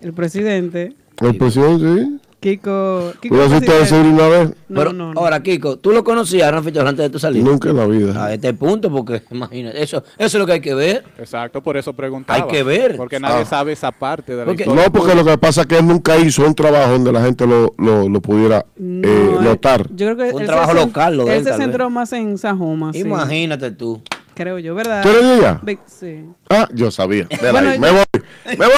El presidente, El presidente, sí. Kiko. Kiko usted de él. No, Pero, no, no. Ahora, Kiko, ¿tú lo conocías, Rafi, antes de tu salida? Nunca en la vida. A este punto, porque imagínate, eso, eso es lo que hay que ver. Exacto, por eso preguntaba. Hay que ver. Porque nadie Ah. sabe esa parte de la Porque- historia. No, porque lo que pasa es que él nunca hizo un trabajo donde la gente lo, lo, lo pudiera eh, No, eh, notar. Yo creo que Un él trabajo se local, lo de Él él, se vez. centró más en Sajoma. sí. Imagínate tú. Creo yo, ¿verdad? ¿Tú eres de? Vic- Sí. Ah, yo sabía. Bueno, ahí. yo- Me voy. Me voy.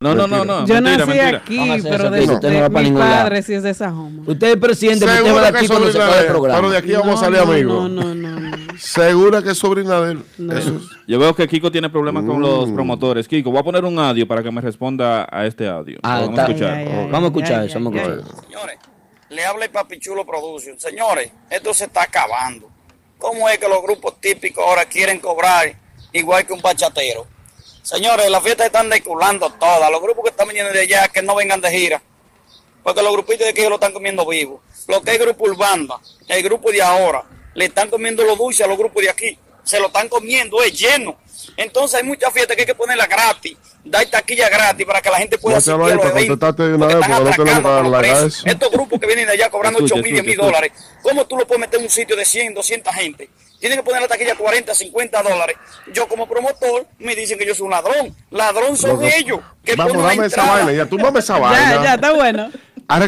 No, no, no, no. Yo mentira, nací mentira. aquí, pero de, usted no de- va para mi ningún padre sí es de Sajoma. Usted es presidente, pero usted va de que aquí es cuando se acabe el programa. Pero de aquí vamos a No, salir no, amigos. No, no, no, no. Segura que es sobrina de él. No. Eso es. Yo veo que Kiko tiene problemas con los Mm. promotores. Kiko, voy a poner un audio para que me responda a este audio. Ah, vamos a escuchar. Ay, ay, ay, Vamos a escuchar ay, eso, vamos a escuchar. Señores, le habla el Papichulo Production. Señores, esto se está acabando. ¿Cómo es que los grupos típicos ahora quieren cobrar igual que un bachatero? Señores, las fiestas están deculando todas. Los grupos que están viniendo de allá, que no vengan de gira. Porque los grupitos de aquí lo están comiendo vivo. Lo que es grupo Urbanda, el grupo de ahora, le están comiendo los dulces a los grupos de aquí. Se lo están comiendo, es lleno. Entonces hay muchas fiestas que hay que ponerla gratis, dar taquilla gratis para que la gente pueda asistir a los eventos. Estos grupos que vienen de allá cobrando Escucha, 8 mil, 10 mil dólares, ¿cómo tú lo puedes meter en un sitio de 100, 200 gente? Tienen que poner la taquilla 40, 50 dólares. Yo como promotor me dicen que yo soy un ladrón. Ladrón son ellos. Que Vamos, ponen la dame esa entrada. vaina. Ya, tú dame esa Ya, vaina. ya, está bueno. Ah,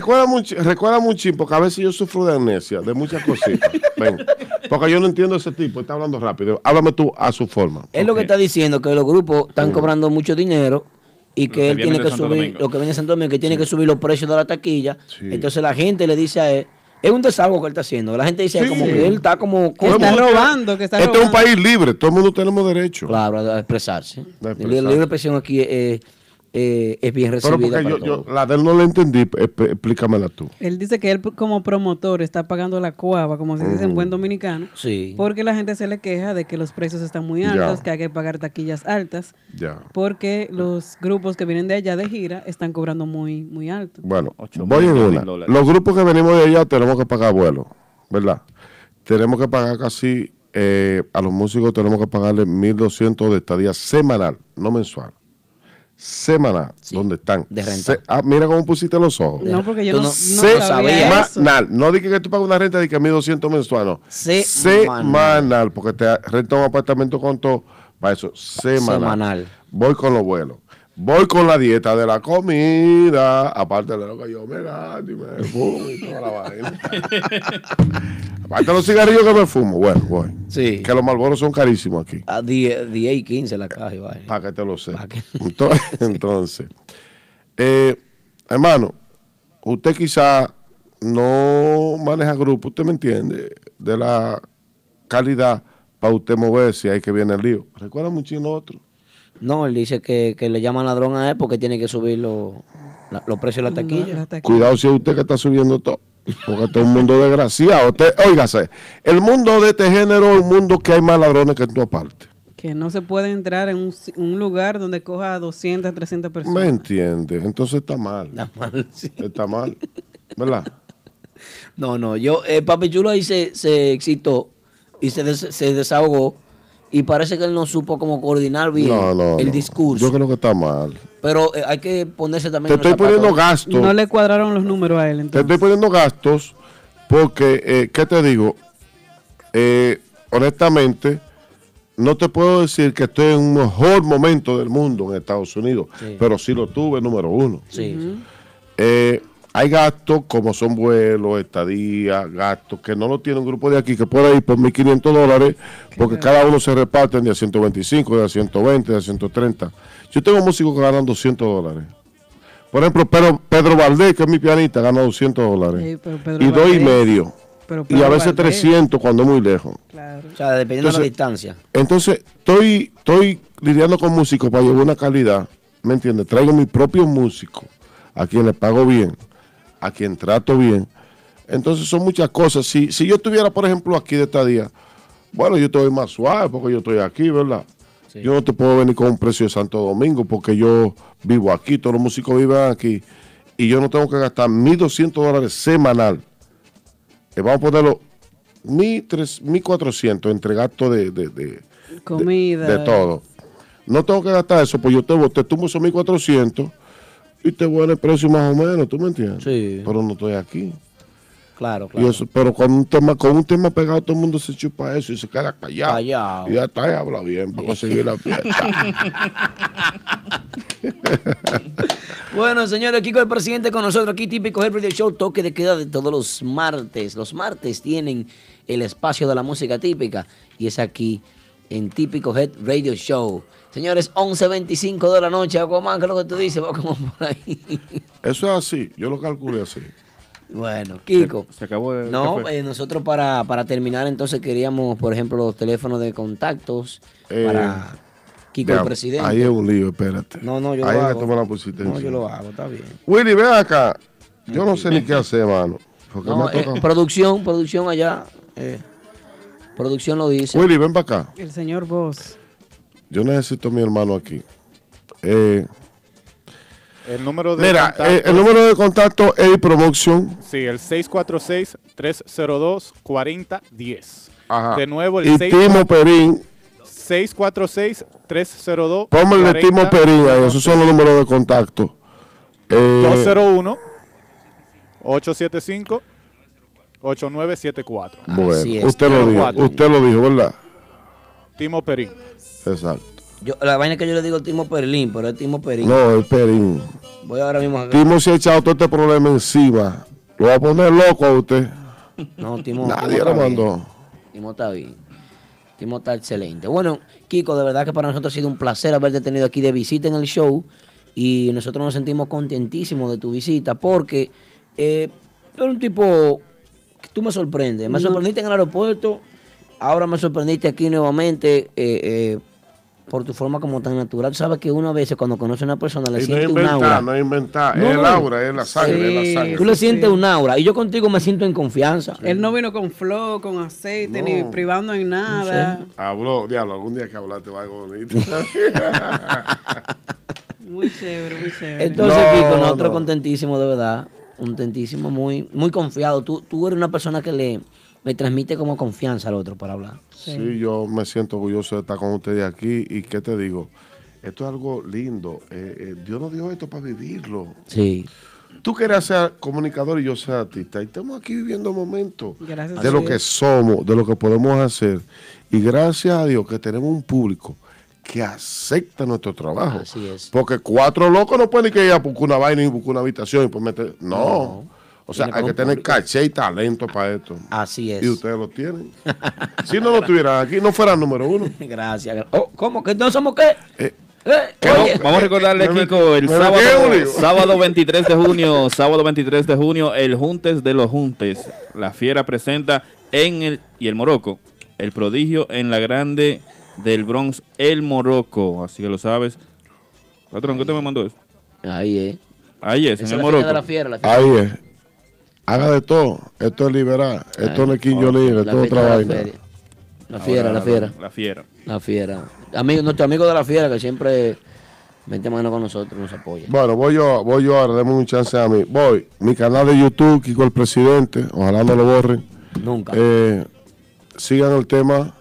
chi- recuérdame un chin, porque a veces yo sufro de amnesia, de muchas cositas. Ven, porque yo no entiendo ese tipo, está hablando rápido. Háblame tú a su forma. Él lo que está diciendo que los grupos están cobrando mucho dinero y que que él tiene que Santo subir, Domingo. lo que viene de Santo Domingo, que tiene que subir los precios de la taquilla. Sí. Entonces la gente le dice a él, es un desahogo que él está haciendo. La gente dice Sí. como que él está como... Que está robando, que está Este es un país libre, todo el mundo tenemos derecho. Claro, a expresarse. La libre expresión aquí eh, eh, es bien Pero recibida. porque para yo, yo la de él no la entendí, exp- explícamela tú. Él dice que él como promotor está pagando la cuava, como se dice en buen dominicano, Sí. porque la gente se le queja de que los precios están muy Ya. altos, que hay que pagar taquillas altas, Ya. porque los grupos que vienen de allá de gira están cobrando muy, muy alto. Bueno, Ocho voy en mil una. dólares. Los grupos que venimos de allá tenemos que pagar vuelo, ¿verdad? Tenemos que pagar casi, eh, a los músicos tenemos que pagarle 1.200 de estadía semanal, no mensual. Semanal, donde están. de renta. Se- ah, mira cómo pusiste los ojos. No, porque yo no, no- no Se- sabía eso. Semanal. No dije que tú pagas una renta de que 1.200 mensual, no. Semanal. Semanal, porque te renta un apartamento con todo, para eso, semanal. Semanal. Voy con los vuelos. Voy con la dieta de la comida, aparte de lo que yo me gasto y me fumo y toda la vaina. aparte de los cigarrillos que me fumo, bueno, voy. Sí. Que los malboros son carísimos aquí, A 10, 10 y 15 la caja. y vaina. para que te lo sé. Que- Entonces, entonces, eh, hermano, usted quizá no maneja grupo, usted me entiende, de la calidad para usted moverse, ahí que viene el lío. Recuerda muchísimo otro. No, él dice que, que le llaman ladrón a él porque tiene que subir los la- los precios de la taquilla. La taquilla. Cuidado si es usted que está subiendo todo. Porque este es un mundo desgraciado. Usted, óigase, el mundo de este género es un mundo que hay más ladrones que en tu aparte. Que no se puede entrar en un, un lugar donde coja 200, 300 ¿Me personas. entiende? Entonces está mal. Está mal, sí. Está mal. ¿Verdad? No, no, yo, eh, Papi Chulo ahí se, se excitó y se, des- se desahogó y parece que él no supo cómo coordinar bien No, no. el no. discurso. Yo creo que está mal. Pero eh, hay que ponerse también Te estoy zapatos. poniendo gastos. No le cuadraron los números a él. Te Entonces. estoy poniendo gastos porque, eh, ¿qué te digo? Eh, honestamente, no te puedo decir que estoy en un mejor momento del mundo en Estados Unidos, Sí. pero sí lo tuve número uno. Sí. Eh, hay gastos como son vuelos, estadías, gastos que no lo tiene un grupo de aquí que puede ir por 1.500 dólares porque cada uno se reparten de a 125, de a 120, de a 130. Yo tengo músicos que ganan 200 dólares. Por ejemplo, Pedro, Pedro Valdés, que es mi pianista, gana 200 dólares. Sí, y dos y medio. pero Y a veces Valdés- 300 cuando muy lejos. O sea, dependiendo de la Entonces- distancia. Entonces, estoy, estoy lidiando con músicos para llevar una calidad, ¿me entiendes? Traigo mis propios músicos, a quien les pago bien, a quien trato bien. Entonces, son muchas cosas. Si, si yo estuviera, por ejemplo, aquí de estadía, bueno, yo estoy más suave porque yo estoy aquí, ¿verdad? Yo no te puedo venir con un precio de Santo Domingo porque yo vivo aquí, todos los músicos viven aquí y yo no tengo que gastar 1.200 dólares semanal. Eh, vamos a ponerlo 1.300, 1.400 entre gastos de, de, de- Comida. de todo. No tengo que gastar eso, pues yo te, te tumbo esos 1.400 y te voy en el precio más o menos, ¿tú me entiendes? Sí. Pero no estoy aquí. Claro, Y claro. eso, pero con un tema con un tema pegado todo el mundo se chupa eso y se queda callado. Callado. Y ya está, y habla bien para conseguir la fiesta. Bueno, señores, Kiko el presidente con nosotros aquí, típico Head Radio Show, toque de queda de todos los martes. Los martes tienen el espacio de la música típica y es aquí en Típico Head Radio Show. Señores, 11.25 de la noche, Aquaman, ¿qué es lo que tú dices? Va como por ahí. Eso es así, yo lo calculé así. Bueno, Kiko. Se acabó el No, café. eh, nosotros para, para terminar entonces queríamos, por ejemplo, los teléfonos de contactos Eh, para Kiko el presidente. Ahí es un lío, espérate. No, no, yo ahí lo hago. tú me la pusiste No, yo lo hago, está bien. Willy, ven acá. Yo no sé ni qué hacer, mano. Porque No, me eh, producción, producción allá. eh, producción lo dice. Willy, ven para acá. El señor Vos. Yo necesito a mi hermano aquí. Eh, El número de mira, contacto- eh, el número de contacto es promoción. Sí, el 646-302-4010. Ajá. De nuevo, el Y 6 Timo Perín. 646-302. Póngale el Timo Perín ahí. Esos son los números de contacto. Eh, 201 875 8974. Bueno, usted lo dijo. Usted lo dijo, ¿verdad? Timo Perín. Exacto. Yo, la vaina es que yo le digo Timo Perlín, pero es Timo Perín. No, el Perín. Voy ahora mismo a... Timo se ha echado todo este problema encima. Lo va a poner loco a usted. No, Timo. Nadie Timo lo bien. mandó. Timo está bien. Timo está excelente. Bueno, Kiko, de verdad que para nosotros ha sido un placer haberte tenido aquí de visita en el show. Y nosotros nos sentimos contentísimos de tu visita porque eh, tú eres un tipo que tú me sorprendes. Me No. sorprendiste en el aeropuerto, ahora me sorprendiste aquí nuevamente eh, eh, por tu forma como tan natural. Tú sabes que uno a veces cuando conoce a una persona le Y no siente un aura. no es inventar. No. Es el aura, es la sangre, es la sangre. Tú le sientes un aura y yo contigo me siento en confianza. Él no vino con flow, con aceite, No. ni privando en nada. Habló, diablo, algún día que hablaste va algo bonito. Muy chévere, muy chévere. Entonces, No, Kiko, nosotros no. contentísimos, de verdad. Contentísimos, muy, muy confiado. Tú, tú eres una persona que le, le transmite como confianza al otro para hablar. Sí. yo me siento orgulloso de estar con ustedes aquí. ¿Y qué te digo? Esto es algo lindo. Eh, eh, Dios nos dio esto para vivirlo. Sí. Tú querías ser comunicador y yo ser artista. Y estamos aquí viviendo momentos Gracias de lo que somos, de lo que podemos hacer. Y gracias a Dios que tenemos un público que acepta nuestro trabajo. Así es. Porque cuatro locos no pueden ir a buscar una vaina y buscar una habitación y pues meter. No. O sea, hay que tener público. caché y talento para esto. Así es. Y ustedes lo tienen. si no lo tuvieran aquí, no fueran número uno. Gracias. Oh, ¿Cómo? ¿Que no somos qué? Eh, Eh, Vamos, oye. vamos a recordarle, me Kiko, el me sábado, sábado 23 de junio, sábado 23 de junio, el Juntes de los Juntes. La Fiera presenta en el, y el Morocco, el prodigio en la grande del Bronx, el Morocco. Así que lo sabes. Patrón, ¿qué te me mandó eso? Ahí es. Ahí es, en el Morocco. de la fiera, la fiesta. Ahí es. Haga de todo. Esto es liberar. Esto no es quinjolín, La esto es otra la fiera, la fiera. La Fiera. La fiera. Amigo, nuestro amigo de la fiera que siempre mete mano con nosotros, nos apoya. Bueno, voy yo, voy yo ahora, deme un chance a mí. Voy, mi canal de YouTube, Kiko el Presidente, ojalá no lo borren. Nunca. Eh, sigan el tema,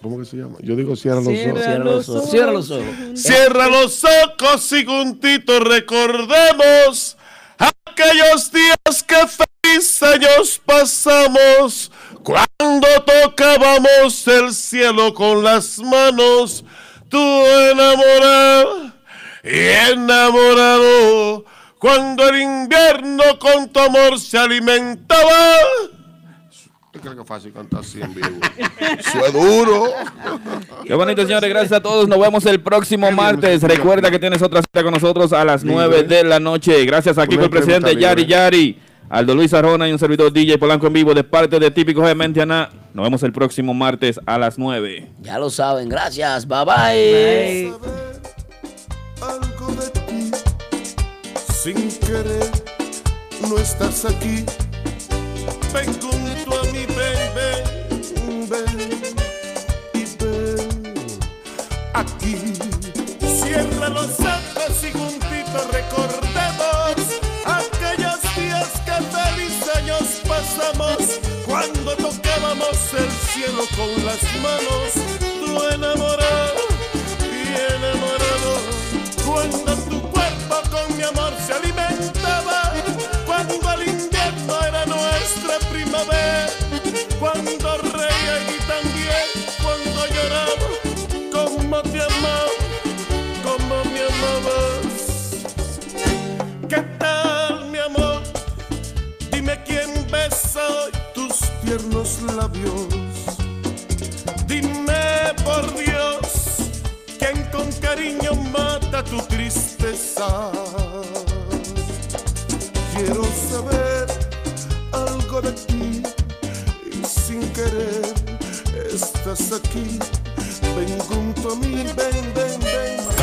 ¿cómo que se llama? Yo digo cierra los ojos. Cierra los ojos. Cierra los ojos. Cierra los ojos y juntito recordemos aquellos días que feliz años pasamos cuando tocábamos el cielo con las manos, tú enamorada y enamorado, cuando el invierno con tu amor se alimentaba. ¿Tú crees que es fácil cantar así en vivo? Eso es duro. Qué bonito, señores. Gracias a todos. Nos vemos el próximo martes. Recuerda que tienes otra cita con nosotros a las 9 de la noche. Gracias aquí con el presidente Yari Yari, Aldo Luis Arjona y un servidor DJ Polanco en vivo de parte de Típico de Mentiana. Nos vemos el próximo martes a las 9. Ya lo saben. Gracias. Bye bye. algo de ti. Sin querer, no estás aquí. Ven junto a mí, ven, ven, ven. Y ven aquí. Cuando tocábamos el cielo con las manos. Tú enamorado y enamorado cuando tu cuerpo con mi amor se alimentaba, cuando el invierno era nuestra primavera, cuando reía y también cuando lloraba, como te amaba, como me amabas. ¿Qué tal tiernos labios. Dime por Dios, quien con cariño mata tu tristeza. Quiero saber algo de ti y sin querer estás aquí. Ven junto a mí, ven, ven, ven.